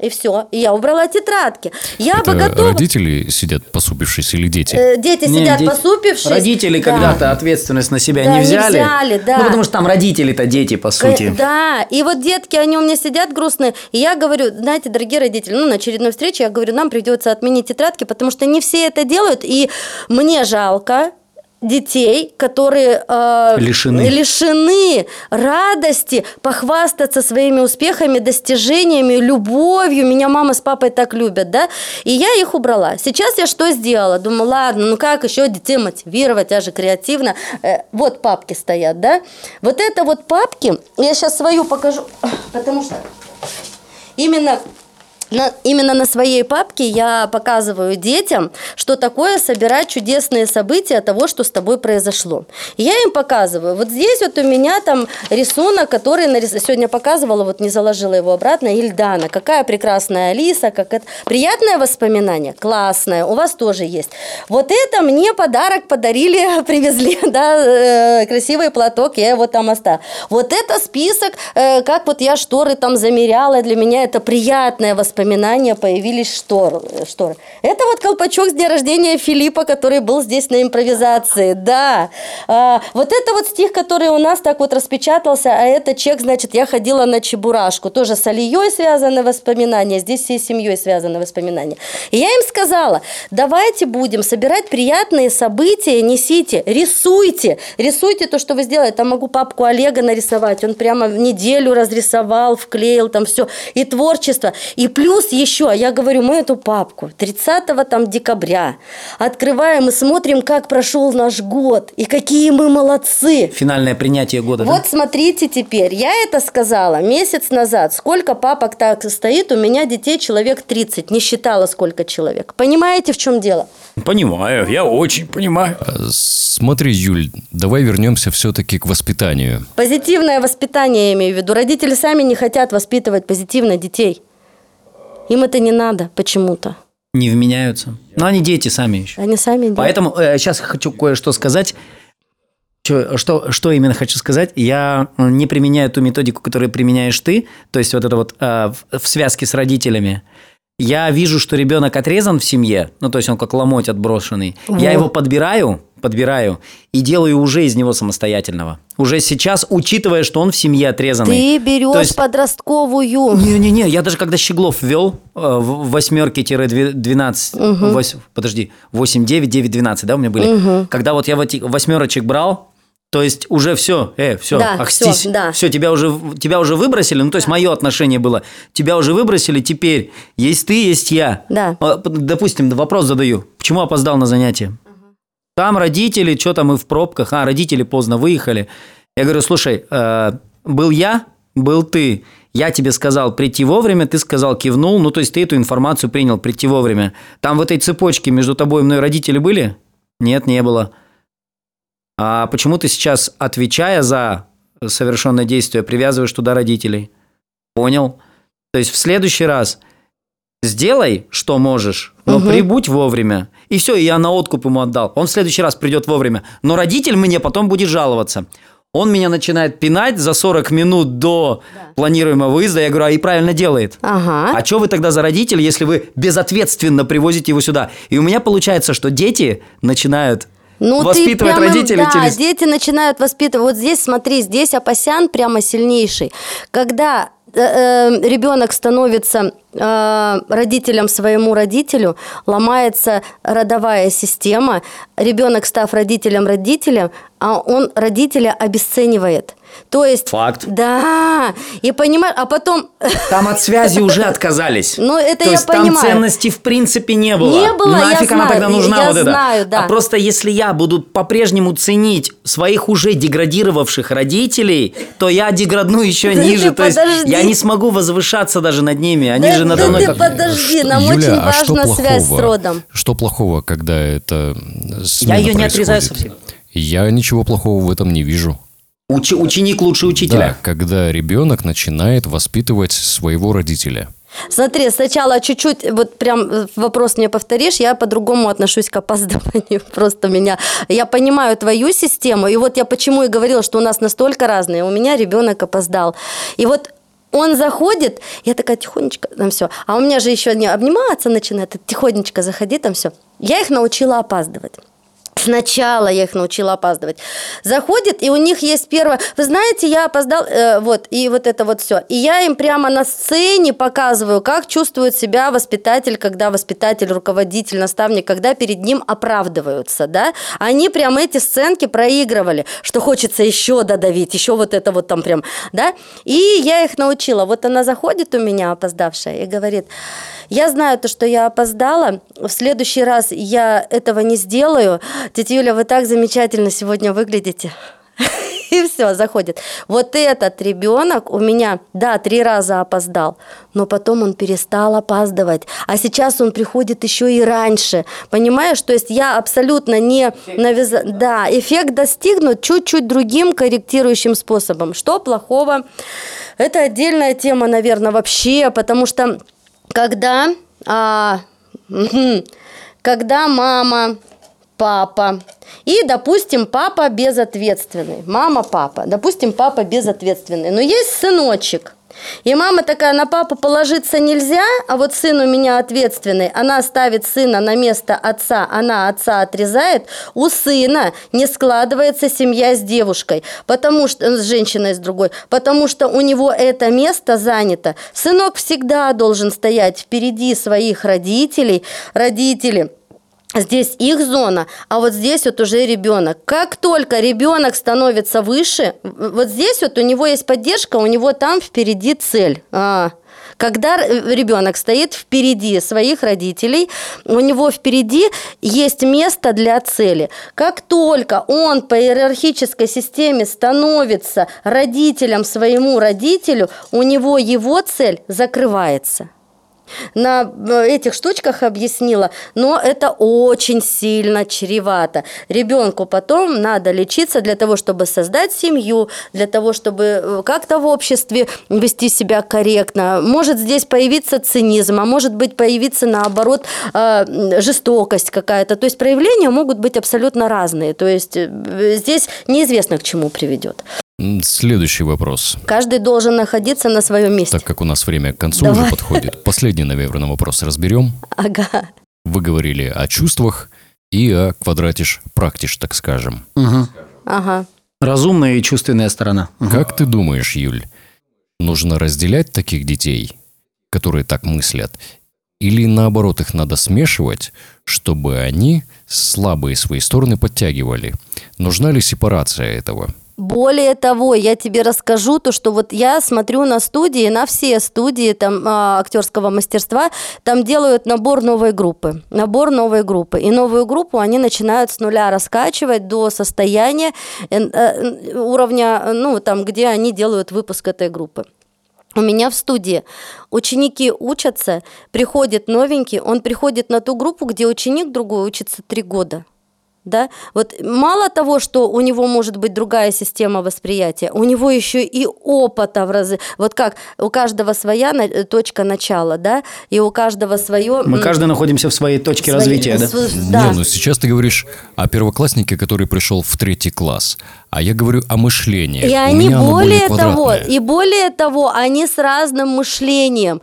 [SPEAKER 3] и все. И я убрала тетрадки. Я
[SPEAKER 1] Это
[SPEAKER 3] бы готова...
[SPEAKER 1] родители сидят посупившись или дети?
[SPEAKER 3] Э, дети
[SPEAKER 2] Не,
[SPEAKER 3] сидят
[SPEAKER 2] де-
[SPEAKER 3] посупившись.
[SPEAKER 2] Родители
[SPEAKER 3] Да.
[SPEAKER 2] когда-то ответственность на себя
[SPEAKER 3] Да,
[SPEAKER 2] не
[SPEAKER 3] не
[SPEAKER 2] взяли.
[SPEAKER 3] взяли, да.
[SPEAKER 2] Ну, потому что там родители-то дети, по
[SPEAKER 3] К-
[SPEAKER 2] сути.
[SPEAKER 3] Да, и вот детки, они у меня сидят грустные, и я говорю, знаете, дорогие родители, ну, на очередной встрече я говорю, нам придется отменить тетрадки, потому что не все это делают, и мне жалко детей, которые э,
[SPEAKER 2] Лишены.
[SPEAKER 3] лишены радости похвастаться своими успехами, достижениями, любовью. Меня мама с папой так любят, да? И я их убрала. Сейчас я что сделала? Думаю, ладно, ну как еще детей мотивировать, я же креативно. Э, вот папки стоят, да? Вот это вот папки, я сейчас свою покажу, потому что именно на, именно на своей папке я показываю детям, что такое собирать чудесные события того, что с тобой произошло. Я им показываю. Вот здесь вот у меня там рисунок, который нарис... сегодня показывала, вот не заложила его обратно, Ильдана. Какая прекрасная Алиса, как это... Приятное воспоминание? Классное. У вас тоже есть. Вот это мне подарок подарили, привезли, да, э, красивый платок, я его там оставила. Вот это список, э, как вот я шторы там замеряла, для меня это приятное воспоминание, появились штор, шторы. Это вот колпачок с дня рождения Филиппа, который был здесь на импровизации, да. А, вот это вот стих, который у нас так вот распечатался, а это чек, значит, я ходила на Чебурашку, тоже с Алией связаны воспоминания, здесь всей семьей связаны воспоминания. И я им сказала, давайте будем собирать приятные события, несите, рисуйте, рисуйте то, что вы сделали. Там могу папку Олега нарисовать, он прямо в неделю разрисовал, вклеил там все, и творчество. И плюс еще, я говорю, мы эту папку 30 там декабря открываем и смотрим, как прошел наш год, и какие мы молодцы.
[SPEAKER 2] Финальное принятие года,
[SPEAKER 3] Вот
[SPEAKER 2] да?
[SPEAKER 3] смотрите теперь, я это сказала месяц назад. Сколько папок так стоит, у меня детей человек 30, не считала сколько человек. Понимаете, в чем дело?
[SPEAKER 2] Понимаю, я очень понимаю.
[SPEAKER 1] А, Смотри, Юль, давай вернемся все-таки к воспитанию.
[SPEAKER 3] Позитивное воспитание, я имею в виду. Родители сами не хотят воспитывать позитивно детей. Им это не надо почему-то.
[SPEAKER 2] Не вменяются. Но они дети сами еще.
[SPEAKER 3] Они сами делают.
[SPEAKER 2] Поэтому э, сейчас хочу кое-что сказать. Чё- что, что именно хочу сказать? Я э, не применяю ту методику, которую применяешь ты, то есть вот это вот э, в, в связке с родителями. Я вижу, что ребенок отрезан в семье, ну то есть он как ломоть отброшенный. Я
[SPEAKER 3] Вот.
[SPEAKER 2] его подбираю, подбираю и делаю уже из него самостоятельного. Уже сейчас, учитывая, что он в семье отрезанный.
[SPEAKER 3] Ты берешь
[SPEAKER 2] То есть-
[SPEAKER 3] подростковую.
[SPEAKER 2] Не-не-не, я даже когда Щеглов ввел э, в восьмерки-12, подожди, 8, 9, 9, 12, да, у меня были? Когда вот я вот эти восьмерочек брал, то есть уже все, э, все,
[SPEAKER 3] Да,
[SPEAKER 2] ахстись,
[SPEAKER 3] всё, да.
[SPEAKER 2] все, тебя уже, тебя уже выбросили, ну то есть мое отношение было, тебя уже выбросили, теперь есть ты, есть я.
[SPEAKER 3] Да.
[SPEAKER 2] А, Допустим, вопрос задаю, почему опоздал на занятие? Там родители, что там и в пробках, а, родители поздно выехали. Я говорю, слушай, э, был я, был ты, я тебе сказал прийти вовремя, ты сказал кивнул, ну то есть ты эту информацию принял прийти вовремя. Там в этой цепочке между тобой и мной родители были? Нет, не было. А почему ты сейчас, отвечая за совершенное действие, привязываешь туда родителей? Понял? То есть в следующий раз сделай, что можешь, но
[SPEAKER 3] Мгм.
[SPEAKER 2] прибудь вовремя. И все, я на откуп ему отдал. Он в следующий раз придет вовремя. Но родитель мне потом будет жаловаться. он меня начинает пинать за 40 минут до планируемого выезда. Я говорю, а и правильно делает.
[SPEAKER 3] Ага.
[SPEAKER 2] А что вы тогда за родитель, если вы безответственно привозите его сюда? И у меня получается, что дети начинают
[SPEAKER 3] Ну, ты
[SPEAKER 2] воспитывать
[SPEAKER 3] прямо-
[SPEAKER 2] родителей
[SPEAKER 3] да,
[SPEAKER 2] через...
[SPEAKER 3] дети начинают воспитывать. Вот здесь, смотри, здесь Апасян прямо сильнейший. Когда ребенок становится э, родителем своему родителю, ломается родовая система, ребенок, став родителем родителя, а он родителя обесценивает. То есть...
[SPEAKER 2] Факт.
[SPEAKER 3] Да, и понимаешь, а потом...
[SPEAKER 2] Там от связи уже отказались.
[SPEAKER 3] Ну, это
[SPEAKER 2] То
[SPEAKER 3] я
[SPEAKER 2] есть там
[SPEAKER 3] понимаю.
[SPEAKER 2] ценности в принципе не было.
[SPEAKER 3] Не было, я
[SPEAKER 2] Нафиг она
[SPEAKER 3] знаю,
[SPEAKER 2] тогда нужна
[SPEAKER 3] я
[SPEAKER 2] вот это?
[SPEAKER 3] знаю, да.
[SPEAKER 2] А просто если я буду по-прежнему ценить своих уже деградировавших родителей, то я деградну еще
[SPEAKER 3] Да
[SPEAKER 2] ниже.
[SPEAKER 3] ты
[SPEAKER 2] То есть я не смогу возвышаться даже над ними. Они
[SPEAKER 3] Да-
[SPEAKER 2] же надо
[SPEAKER 3] да
[SPEAKER 2] мной
[SPEAKER 3] ты
[SPEAKER 2] как...
[SPEAKER 3] подожди, нам очень
[SPEAKER 1] а
[SPEAKER 3] важна связь с родом.
[SPEAKER 1] Что плохого, когда это
[SPEAKER 2] Я ее не отрезаю совсем.
[SPEAKER 1] Я ничего плохого в этом не вижу.
[SPEAKER 2] Уч- ученик лучше
[SPEAKER 1] Да,
[SPEAKER 2] учителя.
[SPEAKER 1] когда ребенок начинает воспитывать своего родителя.
[SPEAKER 3] Смотри, сначала чуть-чуть, вот прям э, вопрос мне повторишь, я по-другому отношусь к опаздыванию. Просто меня... Я понимаю твою систему, и вот я почему и говорила, что у нас настолько разные. У меня ребенок опоздал. И вот он заходит, я такая тихонечко, там все. А у меня же еще не обниматься начинает, тихонечко заходи, там все. Я их научила опаздывать. Сначала я их научила опаздывать. Заходит, и у них есть первое... Вы знаете, я опоздал, э, вот, и вот это вот все. И я им прямо на сцене показываю, как чувствует себя воспитатель, когда воспитатель, руководитель, наставник, когда перед ним оправдываются, да. Они прям эти сценки проигрывали, что хочется еще додавить, еще вот это вот там прям, да. И я их научила. Вот она заходит у меня, опоздавшая, и говорит, я знаю то, что я опоздала, в следующий раз я этого не сделаю. Тетя Юля, вы так замечательно сегодня выглядите. И все, заходит. Вот этот ребенок у меня, да, три раза опоздал, но потом он перестал опаздывать. А сейчас он приходит еще и раньше. Понимаешь? То есть я абсолютно не навязала... Да, эффект достигнут чуть-чуть другим корректирующим способом. Что плохого? Это отдельная тема, наверное, вообще, потому что когда, а, когда мама, папа. И, допустим, папа безответственный, мама, папа, допустим, папа безответственный, но есть сыночек, и мама такая, на папу положиться нельзя, а вот сын у меня ответственный, она ставит сына на место отца, она отца отрезает, у сына не складывается семья с девушкой, потому что с женщиной с другой, потому что у него это место занято. Сынок всегда должен стоять впереди своих родителей, родители – Здесь их зона, а вот здесь вот уже ребенок. Как только ребенок становится выше, вот здесь вот у него есть поддержка, у него там впереди цель. А, Когда ребенок стоит впереди своих родителей, у него впереди есть место для цели. Как только он по иерархической системе становится родителем своему родителю, у него его цель закрывается на э, этих штучках объяснила, но это очень сильно чревато. Ребенку потом надо лечиться для того, чтобы создать семью, для того, чтобы э, как-то в обществе вести себя корректно. Может здесь появиться цинизм, а может быть появиться наоборот э, жестокость какая-то. То есть проявления могут быть абсолютно разные. То есть здесь неизвестно к чему приведет.
[SPEAKER 1] Следующий вопрос.
[SPEAKER 3] Каждый должен находиться на своем месте.
[SPEAKER 1] Так как у нас время к концу
[SPEAKER 3] Давай.
[SPEAKER 1] уже подходит. Последний, наверное, вопрос разберем.
[SPEAKER 3] Ага.
[SPEAKER 1] Вы говорили о чувствах и о квадратиш практиш, так скажем.
[SPEAKER 2] Мгм.
[SPEAKER 3] Ага.
[SPEAKER 2] Разумная и чувственная сторона. Мгм.
[SPEAKER 1] Как ты думаешь, Юль, нужно разделять таких детей, которые так мыслят, или наоборот их надо смешивать, чтобы они слабые свои стороны подтягивали? Нужна ли сепарация этого?
[SPEAKER 3] Более того, я тебе расскажу то, что вот я смотрю на студии, на все студии там а, актерского мастерства, там делают набор новой группы, набор новой группы, и новую группу они начинают с нуля раскачивать до состояния э, э, уровня, ну там, где они делают выпуск этой группы. У меня в студии ученики учатся, приходит новенький, он приходит на ту группу, где ученик другой учится три года. Да? Вот мало того, что у него может быть другая система восприятия, у него еще и опыта в разы. Вот как у каждого своя на- точка начала, да, и у каждого свое.
[SPEAKER 2] Мы каждый находимся в своей точке
[SPEAKER 3] свои-
[SPEAKER 2] развития, да?
[SPEAKER 3] Да.
[SPEAKER 1] Не, ну сейчас ты говоришь о первокласснике, который пришел в третий класс. А я говорю о мышлении.
[SPEAKER 3] И
[SPEAKER 1] У
[SPEAKER 3] они более
[SPEAKER 1] более
[SPEAKER 3] того, и более того, они с разным мышлением.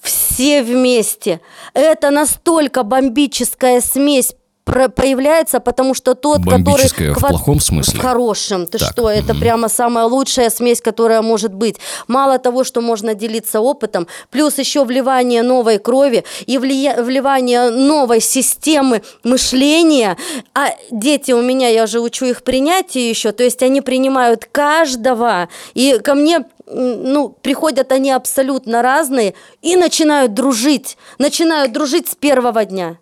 [SPEAKER 3] Все вместе. Это настолько бомбическая смесь появляется, потому что тот, который...
[SPEAKER 1] в
[SPEAKER 3] квад-
[SPEAKER 1] плохом смысле?
[SPEAKER 3] В хорошем. Ты
[SPEAKER 1] Так,
[SPEAKER 3] что, это
[SPEAKER 1] мгм.
[SPEAKER 3] прямо самая лучшая смесь, которая может быть. Мало того, что можно делиться опытом, плюс еще вливание новой крови и влия- вливание новой системы мышления. А дети у меня, я же учу их принятию еще, то есть они принимают каждого. И ко мне ну, приходят они абсолютно разные и начинают дружить. Начинают дружить с первого дня.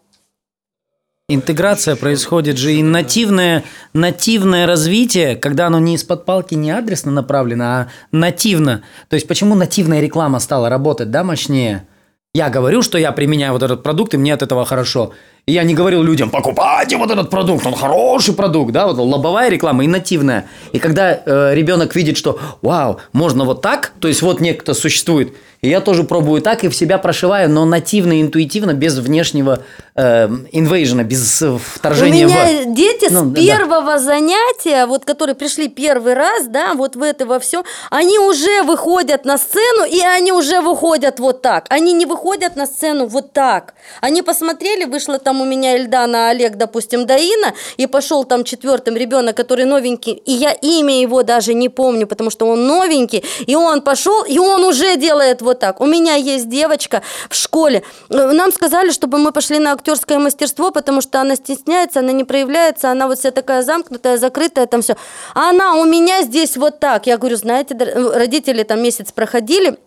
[SPEAKER 2] Интеграция происходит же и нативное, нативное развитие, когда оно не из-под палки, не адресно направлено, а нативно. То есть почему нативная реклама стала работать, да, мощнее? Я говорю, что я применяю вот этот продукт, и мне от этого хорошо. И я не говорил людям, покупайте вот этот продукт, он хороший продукт, да, вот лобовая реклама и нативная. И когда э, ребенок видит, что, вау, можно вот так, то есть вот некто существует, и я тоже пробую так и в себя прошиваю, но нативно, интуитивно, без внешнего э, инвейжена, без э,
[SPEAKER 3] У
[SPEAKER 2] вторжения
[SPEAKER 3] меня
[SPEAKER 2] в...
[SPEAKER 3] дети
[SPEAKER 2] Ну,
[SPEAKER 3] с
[SPEAKER 2] да, да.
[SPEAKER 3] первого занятия, вот которые пришли первый раз, да, вот в это во все, они уже выходят на сцену, и они уже выходят вот так. Они не выходят на сцену вот так. Они посмотрели, вышла там у меня Эльдана, Олег, допустим, Даина, и пошел там четвертым ребенок, который новенький, и я имя его даже не помню, потому что он новенький, и он пошел, и он уже делает вот так. У меня есть девочка в школе. Нам сказали, чтобы мы пошли на актерское мастерство, потому что она стесняется, она не проявляется, она вот вся такая замкнутая, закрытая, там все. А она у меня здесь вот так. Я говорю, знаете, родители там месяц проходили,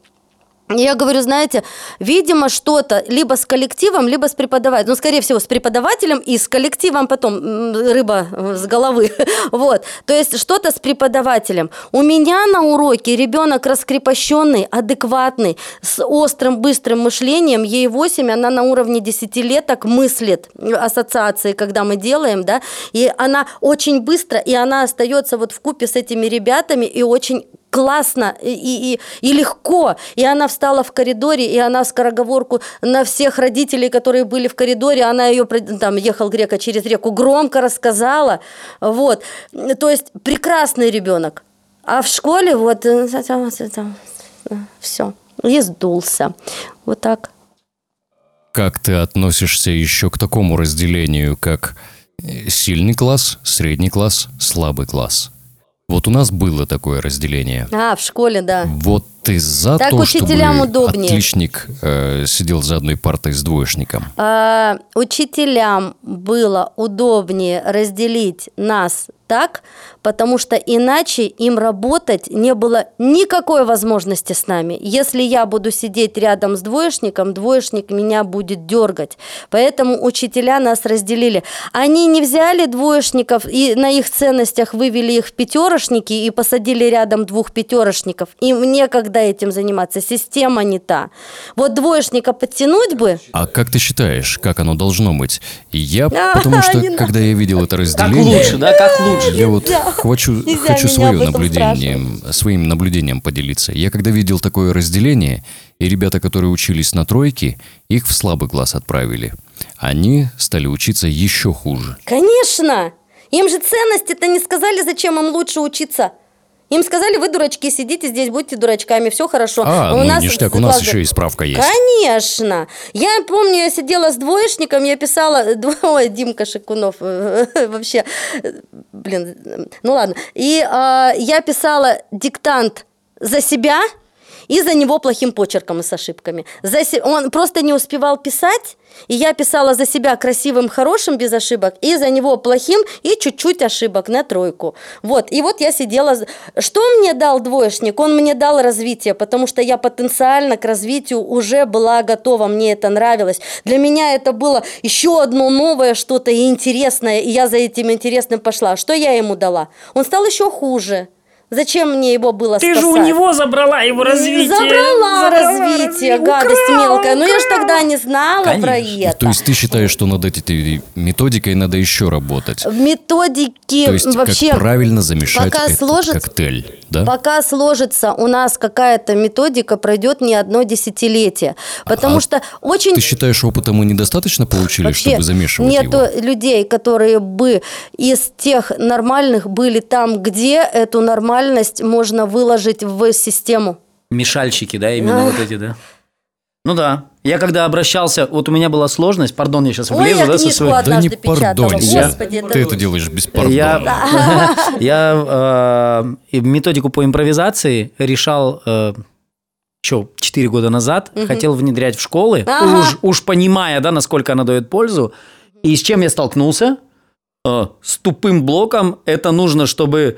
[SPEAKER 3] я говорю, знаете, видимо, что-то либо с коллективом, либо с преподавателем. Ну, скорее всего, с преподавателем и с коллективом потом рыба э, с головы. Вот. То есть что-то с преподавателем. У меня на уроке ребенок раскрепощенный, адекватный, с острым, быстрым мышлением. Ей 8, она на уровне десятилеток мыслит э, ассоциации, когда мы делаем, да, и она очень быстро, и она остается вот в купе с этими ребятами и очень классно и, и, и легко. И она встала в коридоре, и она скороговорку на всех родителей, которые были в коридоре, она ее, там, ехал грека через реку, громко рассказала. Вот. То есть прекрасный ребенок. А в школе вот все. И сдулся. Вот так.
[SPEAKER 1] Как ты относишься еще к такому разделению, как э, сильный класс, средний класс, слабый класс? Вот у нас было такое разделение.
[SPEAKER 3] А, в школе, да.
[SPEAKER 1] Вот ты за
[SPEAKER 3] Так
[SPEAKER 1] то,
[SPEAKER 3] учителям
[SPEAKER 1] чтобы
[SPEAKER 3] удобнее.
[SPEAKER 1] отличник э, сидел за одной партой с двоечником?
[SPEAKER 3] А, учителям было удобнее разделить нас так, потому что иначе им работать не было никакой возможности с нами. Если я буду сидеть рядом с двоечником, двоечник меня будет дергать. Поэтому учителя нас разделили. Они не взяли двоечников и на их ценностях вывели их в пятерошники и посадили рядом двух пятерошников. Им некогда этим заниматься. Система не та. Вот двоечника подтянуть бы,
[SPEAKER 1] А как ты считаешь, как оно должно быть? Я, потому что, когда я видел это
[SPEAKER 2] Как
[SPEAKER 1] разделение...
[SPEAKER 2] лучше, да, как лучше.
[SPEAKER 1] Я вот хочу, хочу свое наблюдение, своим наблюдением поделиться. Я когда видел такое разделение, и ребята, которые учились на тройке, их в слабый класс отправили. Они стали учиться еще хуже.
[SPEAKER 3] Конечно! Им же ценности-то не сказали, зачем им лучше учиться. Им сказали, вы дурачки, сидите здесь, будьте дурачками, все хорошо.
[SPEAKER 1] А, ну
[SPEAKER 3] нас
[SPEAKER 1] ништяк, у нас еще и справка есть.
[SPEAKER 3] Конечно. Я помню, я сидела с двоечником, я писала... Ой, Димка Шикунов, э, вообще, э, блин, э, ну ладно. И а, я писала диктант за себя и за него плохим почерком и с ошибками. За се- Он просто не успевал писать, и я писала за себя красивым, хорошим, без ошибок, и за него плохим и чуть-чуть ошибок на тройку. Вот, и вот я сидела... Что мне дал двоечник? Он мне дал развитие, потому что я потенциально к развитию уже была готова, мне это нравилось. Для меня это было еще одно новое что-то и интересное, и я за этим интересным пошла. Что я ему дала? Он стал еще хуже. Зачем мне его было
[SPEAKER 5] Ты
[SPEAKER 3] спасать?
[SPEAKER 5] же у него забрала его развитие.
[SPEAKER 3] Забрала, развитие,
[SPEAKER 5] развитие,
[SPEAKER 3] гадость
[SPEAKER 5] украла,
[SPEAKER 3] мелкая. Но я ж
[SPEAKER 5] украла.
[SPEAKER 3] тогда не знала про
[SPEAKER 2] Конечно.
[SPEAKER 3] это.
[SPEAKER 1] То есть ты считаешь, что над этой методикой надо еще работать?
[SPEAKER 3] Методики
[SPEAKER 1] То есть
[SPEAKER 3] вообще...
[SPEAKER 1] как правильно замешать
[SPEAKER 3] пока
[SPEAKER 1] этот
[SPEAKER 3] сложится-
[SPEAKER 1] коктейль, да?
[SPEAKER 3] Пока сложится у нас какая-то методика, пройдет не одно десятилетие. Потому
[SPEAKER 1] А
[SPEAKER 3] что очень...
[SPEAKER 1] Ты считаешь, опыта мы недостаточно получили,
[SPEAKER 3] Вообще
[SPEAKER 1] чтобы замешивать
[SPEAKER 3] нету
[SPEAKER 1] его?
[SPEAKER 3] людей, которые бы из тех нормальных были там, где эту нормальность можно выложить в систему.
[SPEAKER 2] Мешальщики, да, именно вот эти, да. Ну да. Я когда обращался, вот у меня была сложность, пардон, я сейчас
[SPEAKER 3] Ой,
[SPEAKER 2] влезу,
[SPEAKER 3] я
[SPEAKER 2] да, со своей...
[SPEAKER 1] Да не.
[SPEAKER 3] Господи, это-
[SPEAKER 1] Ты это делаешь без пардона.
[SPEAKER 2] Я, я э, методику по импровизации решал еще 4 года назад, хотел внедрять в школы,
[SPEAKER 3] Ага.
[SPEAKER 2] уж, уж понимая, да, насколько она дает пользу. И с чем я столкнулся? Э, с тупым блоком. Это нужно, чтобы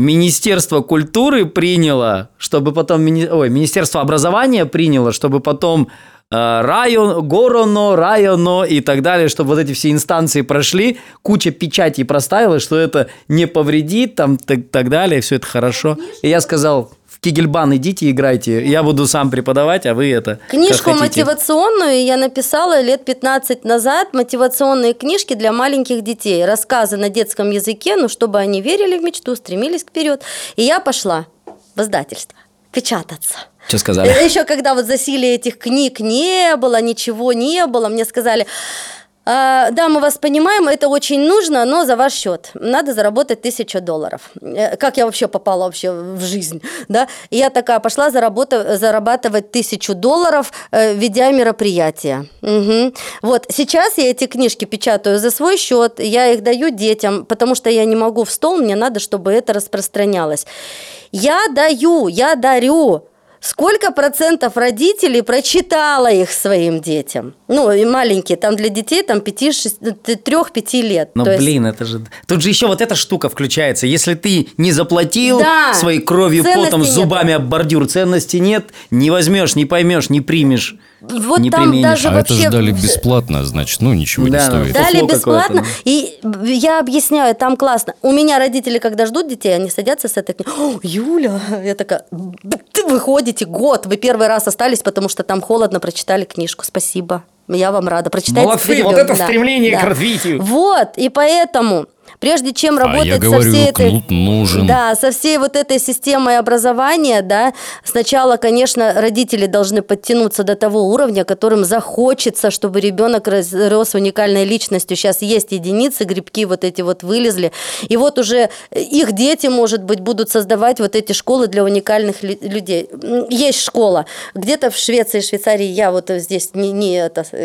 [SPEAKER 2] Министерство культуры приняло, чтобы потом мини- ой, Министерство образования приняло, чтобы потом э, район, гороно, районо и так далее, чтобы вот эти все инстанции прошли, куча печатей проставила, что это не повредит, там так, так далее, все это хорошо. И я сказал, Кигельбан идите играйте, я буду сам преподавать, а вы это
[SPEAKER 3] Книжку
[SPEAKER 2] хотите».
[SPEAKER 3] мотивационную я написала лет 15 назад. Мотивационные книжки для маленьких детей. Рассказы на детском языке, ну, чтобы они верили в мечту, стремились вперед. И я пошла в издательство печататься.
[SPEAKER 2] Что сказали?
[SPEAKER 3] Еще когда вот засилия этих книг не было, ничего не было, мне сказали, «А, да, мы вас понимаем, это очень нужно, но за ваш счет. Надо заработать тысячу долларов. Э, Как я вообще попала вообще в жизнь, да? Я такая пошла заработа- зарабатывать тысячу долларов, э, ведя мероприятие. Мгм. Вот, сейчас я эти книжки печатаю за свой счет, я их даю детям, потому что я не могу в стол, мне надо, чтобы это распространялось. Я даю, я дарю Сколько процентов родителей прочитала их своим детям? Ну, и маленькие, там для детей там 3-5 лет.
[SPEAKER 2] Ну,
[SPEAKER 3] То есть-
[SPEAKER 2] блин, это же... Тут же еще вот эта штука включается. Если ты не заплатил
[SPEAKER 3] Да.
[SPEAKER 2] своей кровью, потом,
[SPEAKER 3] нет.
[SPEAKER 2] зубами об бордюр, ценности нет, не возьмешь, не поймешь, не примешь,
[SPEAKER 3] Вот
[SPEAKER 2] не
[SPEAKER 3] там
[SPEAKER 2] применишь.
[SPEAKER 3] даже
[SPEAKER 1] А это
[SPEAKER 3] вообще...
[SPEAKER 1] же дали бесплатно, значит, ну ничего не
[SPEAKER 2] Да,
[SPEAKER 1] стоит.
[SPEAKER 2] да.
[SPEAKER 3] Дали бесплатно. И я объясняю, там классно. У меня родители, когда ждут детей, они садятся с этой книгой. «О, Юля, я такая, ты выходите год, вы первый раз остались, потому что там холодно, прочитали книжку. Спасибо. Я вам рада. Прочитайте.
[SPEAKER 5] Молодцы, вот это стремление к развитию.
[SPEAKER 3] Вот, и поэтому, прежде чем
[SPEAKER 1] А
[SPEAKER 3] работать
[SPEAKER 1] я
[SPEAKER 3] со
[SPEAKER 1] говорю,
[SPEAKER 3] всей этой...
[SPEAKER 1] кнут нужен.
[SPEAKER 3] Да, со всей вот этой системой образования, да, сначала, конечно, родители должны подтянуться до того уровня, которым захочется, чтобы ребенок раз- рос уникальной личностью. Сейчас есть единицы, грибки вот эти вот вылезли. И вот уже их дети, может быть, будут создавать вот эти школы для уникальных людей. Есть школа. Где-то в Швеции, Швейцарии, я вот здесь не, не это, э,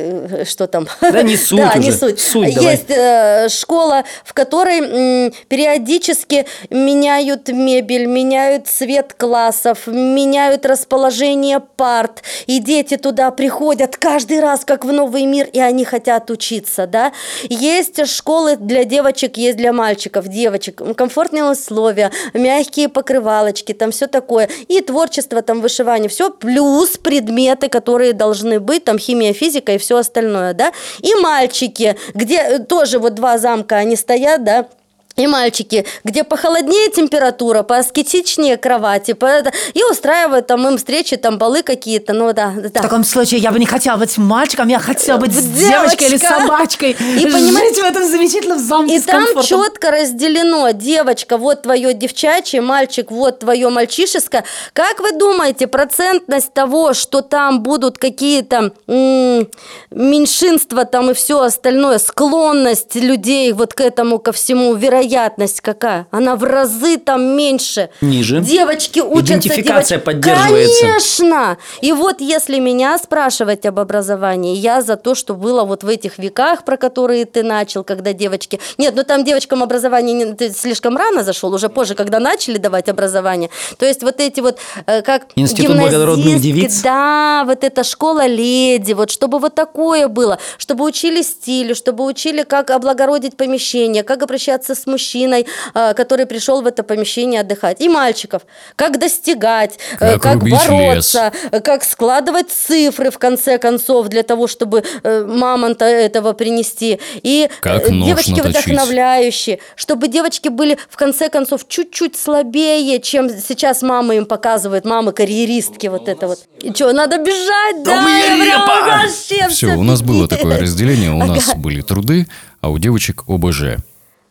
[SPEAKER 3] что там.
[SPEAKER 2] Да не суть
[SPEAKER 3] Да, не
[SPEAKER 2] уже.
[SPEAKER 3] суть.
[SPEAKER 2] Суть давай.
[SPEAKER 3] Есть э, школа, в которой периодически меняют мебель, меняют цвет классов, меняют расположение парт, и дети туда приходят каждый раз как в новый мир, и они хотят учиться, да. Есть школы для девочек, есть для мальчиков, девочек, комфортные условия, мягкие покрывалочки, там все такое, и творчество, там вышивание, все плюс предметы, которые должны быть, там химия, физика и все остальное, да. И мальчики, где э, тоже вот два замка, они стоят, да, и мальчики, где похолоднее температура, поаскетичнее кровати, по и устраивают там им встречи, там балы какие-то, ну да, да.
[SPEAKER 5] В таком случае я бы не хотела быть мальчиком, я хотела быть
[SPEAKER 3] Девочка.
[SPEAKER 5] девочкой или собачкой.
[SPEAKER 3] И понимаете-
[SPEAKER 5] жить в этом замечательном замке
[SPEAKER 3] И там
[SPEAKER 5] комфортом.
[SPEAKER 3] четко разделено, девочка, вот твое девчачье, мальчик, вот твое мальчишеское. Как вы думаете, процентность того, что там будут какие-то м, меньшинства там и все остальное, склонность людей вот к этому, ко всему, вероятность какая? Она в разы там меньше.
[SPEAKER 2] Ниже.
[SPEAKER 3] Девочки учатся.
[SPEAKER 2] Идентификация
[SPEAKER 3] девочки-
[SPEAKER 2] поддерживается.
[SPEAKER 3] Конечно. И вот если меня спрашивать об образовании, я за то, что было вот в этих веках, про которые ты начал, когда девочки... Нет, ну там девочкам образование не- ты слишком рано зашел, уже позже, когда начали давать образование. То есть вот эти вот, э, как
[SPEAKER 2] Институт благородных девиц.
[SPEAKER 3] Да, вот эта школа леди, вот чтобы вот такое было, чтобы учили стилю, чтобы учили, как облагородить помещение, как обращаться с мужчиной, э, который пришел в это помещение отдыхать. И мальчиков. Как достигать, э,
[SPEAKER 1] Как
[SPEAKER 3] как бороться, э, как складывать цифры, в конце концов, для того, чтобы мамонта этого принести. И
[SPEAKER 1] Как
[SPEAKER 3] девочки вдохновляющие, чтобы девочки были, в конце концов, чуть-чуть слабее, чем сейчас мама им показывает, мамы-карьеристки вот это вот. И что, надо бежать, да?
[SPEAKER 4] меня
[SPEAKER 3] я прям вообще
[SPEAKER 1] Все,
[SPEAKER 3] всё
[SPEAKER 1] у нас было такое разделение. У нас
[SPEAKER 3] Ага.
[SPEAKER 1] были труды, а у девочек ОБЖ.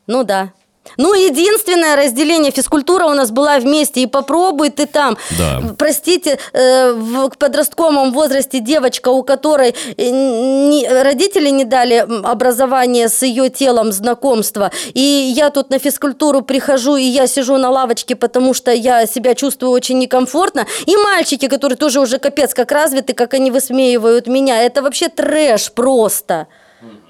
[SPEAKER 3] Ну да. Ну, единственное разделение, физкультура у нас была вместе, и попробуй ты там.
[SPEAKER 1] Да.
[SPEAKER 3] Простите, э, в подростковом возрасте девочка, у которой э, не- родители не дали образование с ее телом, знакомства, и я тут на физкультуру прихожу, и я сижу на лавочке, потому что я себя чувствую очень некомфортно, и мальчики, которые тоже уже капец как развиты, как они высмеивают меня, это вообще трэш просто.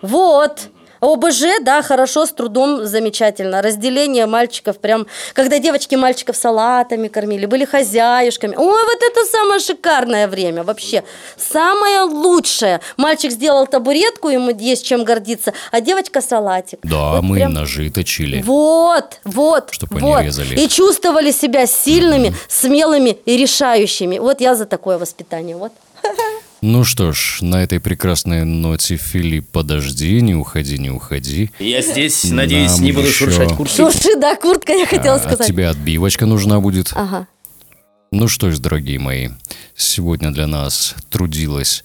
[SPEAKER 3] Вот. ОБЖ, да, хорошо, с трудом, замечательно. Разделение мальчиков прям... Когда девочки мальчиков салатами кормили, были хозяюшками. Ой, вот это самое шикарное время вообще. Самое лучшее. Мальчик сделал табуретку, ему есть чем гордиться, а девочка салатик.
[SPEAKER 1] Да,
[SPEAKER 3] Вот
[SPEAKER 1] мы
[SPEAKER 3] прям-
[SPEAKER 1] ножи точили.
[SPEAKER 3] Вот, вот,
[SPEAKER 1] Чтоб они
[SPEAKER 3] вот.
[SPEAKER 1] резали.
[SPEAKER 3] И чувствовали себя сильными, смелыми и решающими. Вот я за такое воспитание. Вот.
[SPEAKER 1] Ну что ж, на этой прекрасной ноте, Филипп, подожди, не уходи, не уходи.
[SPEAKER 4] Я здесь, надеюсь,
[SPEAKER 1] Нам
[SPEAKER 4] не буду
[SPEAKER 1] еще-
[SPEAKER 4] шуршать курсы.
[SPEAKER 3] Слушай, да, куртка, я хотела
[SPEAKER 1] А, От
[SPEAKER 3] сказать.
[SPEAKER 1] тебя отбивочка нужна будет.
[SPEAKER 3] Ага.
[SPEAKER 1] Ну что ж, дорогие мои, сегодня для нас трудилась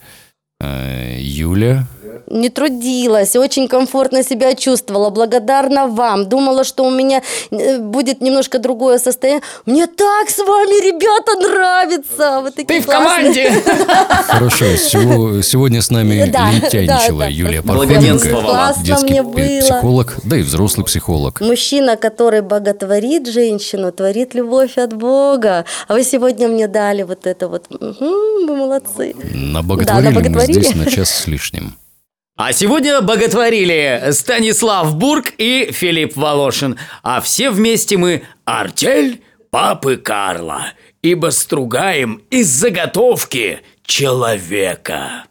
[SPEAKER 1] э, Юля.
[SPEAKER 3] Не трудилась, очень комфортно себя чувствовала, благодарна вам. Думала, что у меня э, будет немножко другое состояние. Мне так с вами, ребята, нравится. Вы такие
[SPEAKER 4] Ты в
[SPEAKER 3] классные.
[SPEAKER 4] команде!
[SPEAKER 1] Хорошо, сего- сегодня с нами
[SPEAKER 3] Да,
[SPEAKER 1] лентяйничала
[SPEAKER 3] да, да.
[SPEAKER 1] Юлия. Пархоменко,
[SPEAKER 3] Классно
[SPEAKER 1] детский психолог, да и взрослый психолог.
[SPEAKER 3] Мужчина, который боготворит женщину, творит любовь от Бога. А вы сегодня мне дали вот это вот. Вы молодцы.
[SPEAKER 1] Набоготворили мы здесь на час с лишним.
[SPEAKER 4] А сегодня боготворили Станислав Бург и Филипп Волошин. А все вместе мы артель папы Карла. Ибо стругаем из заготовки человека.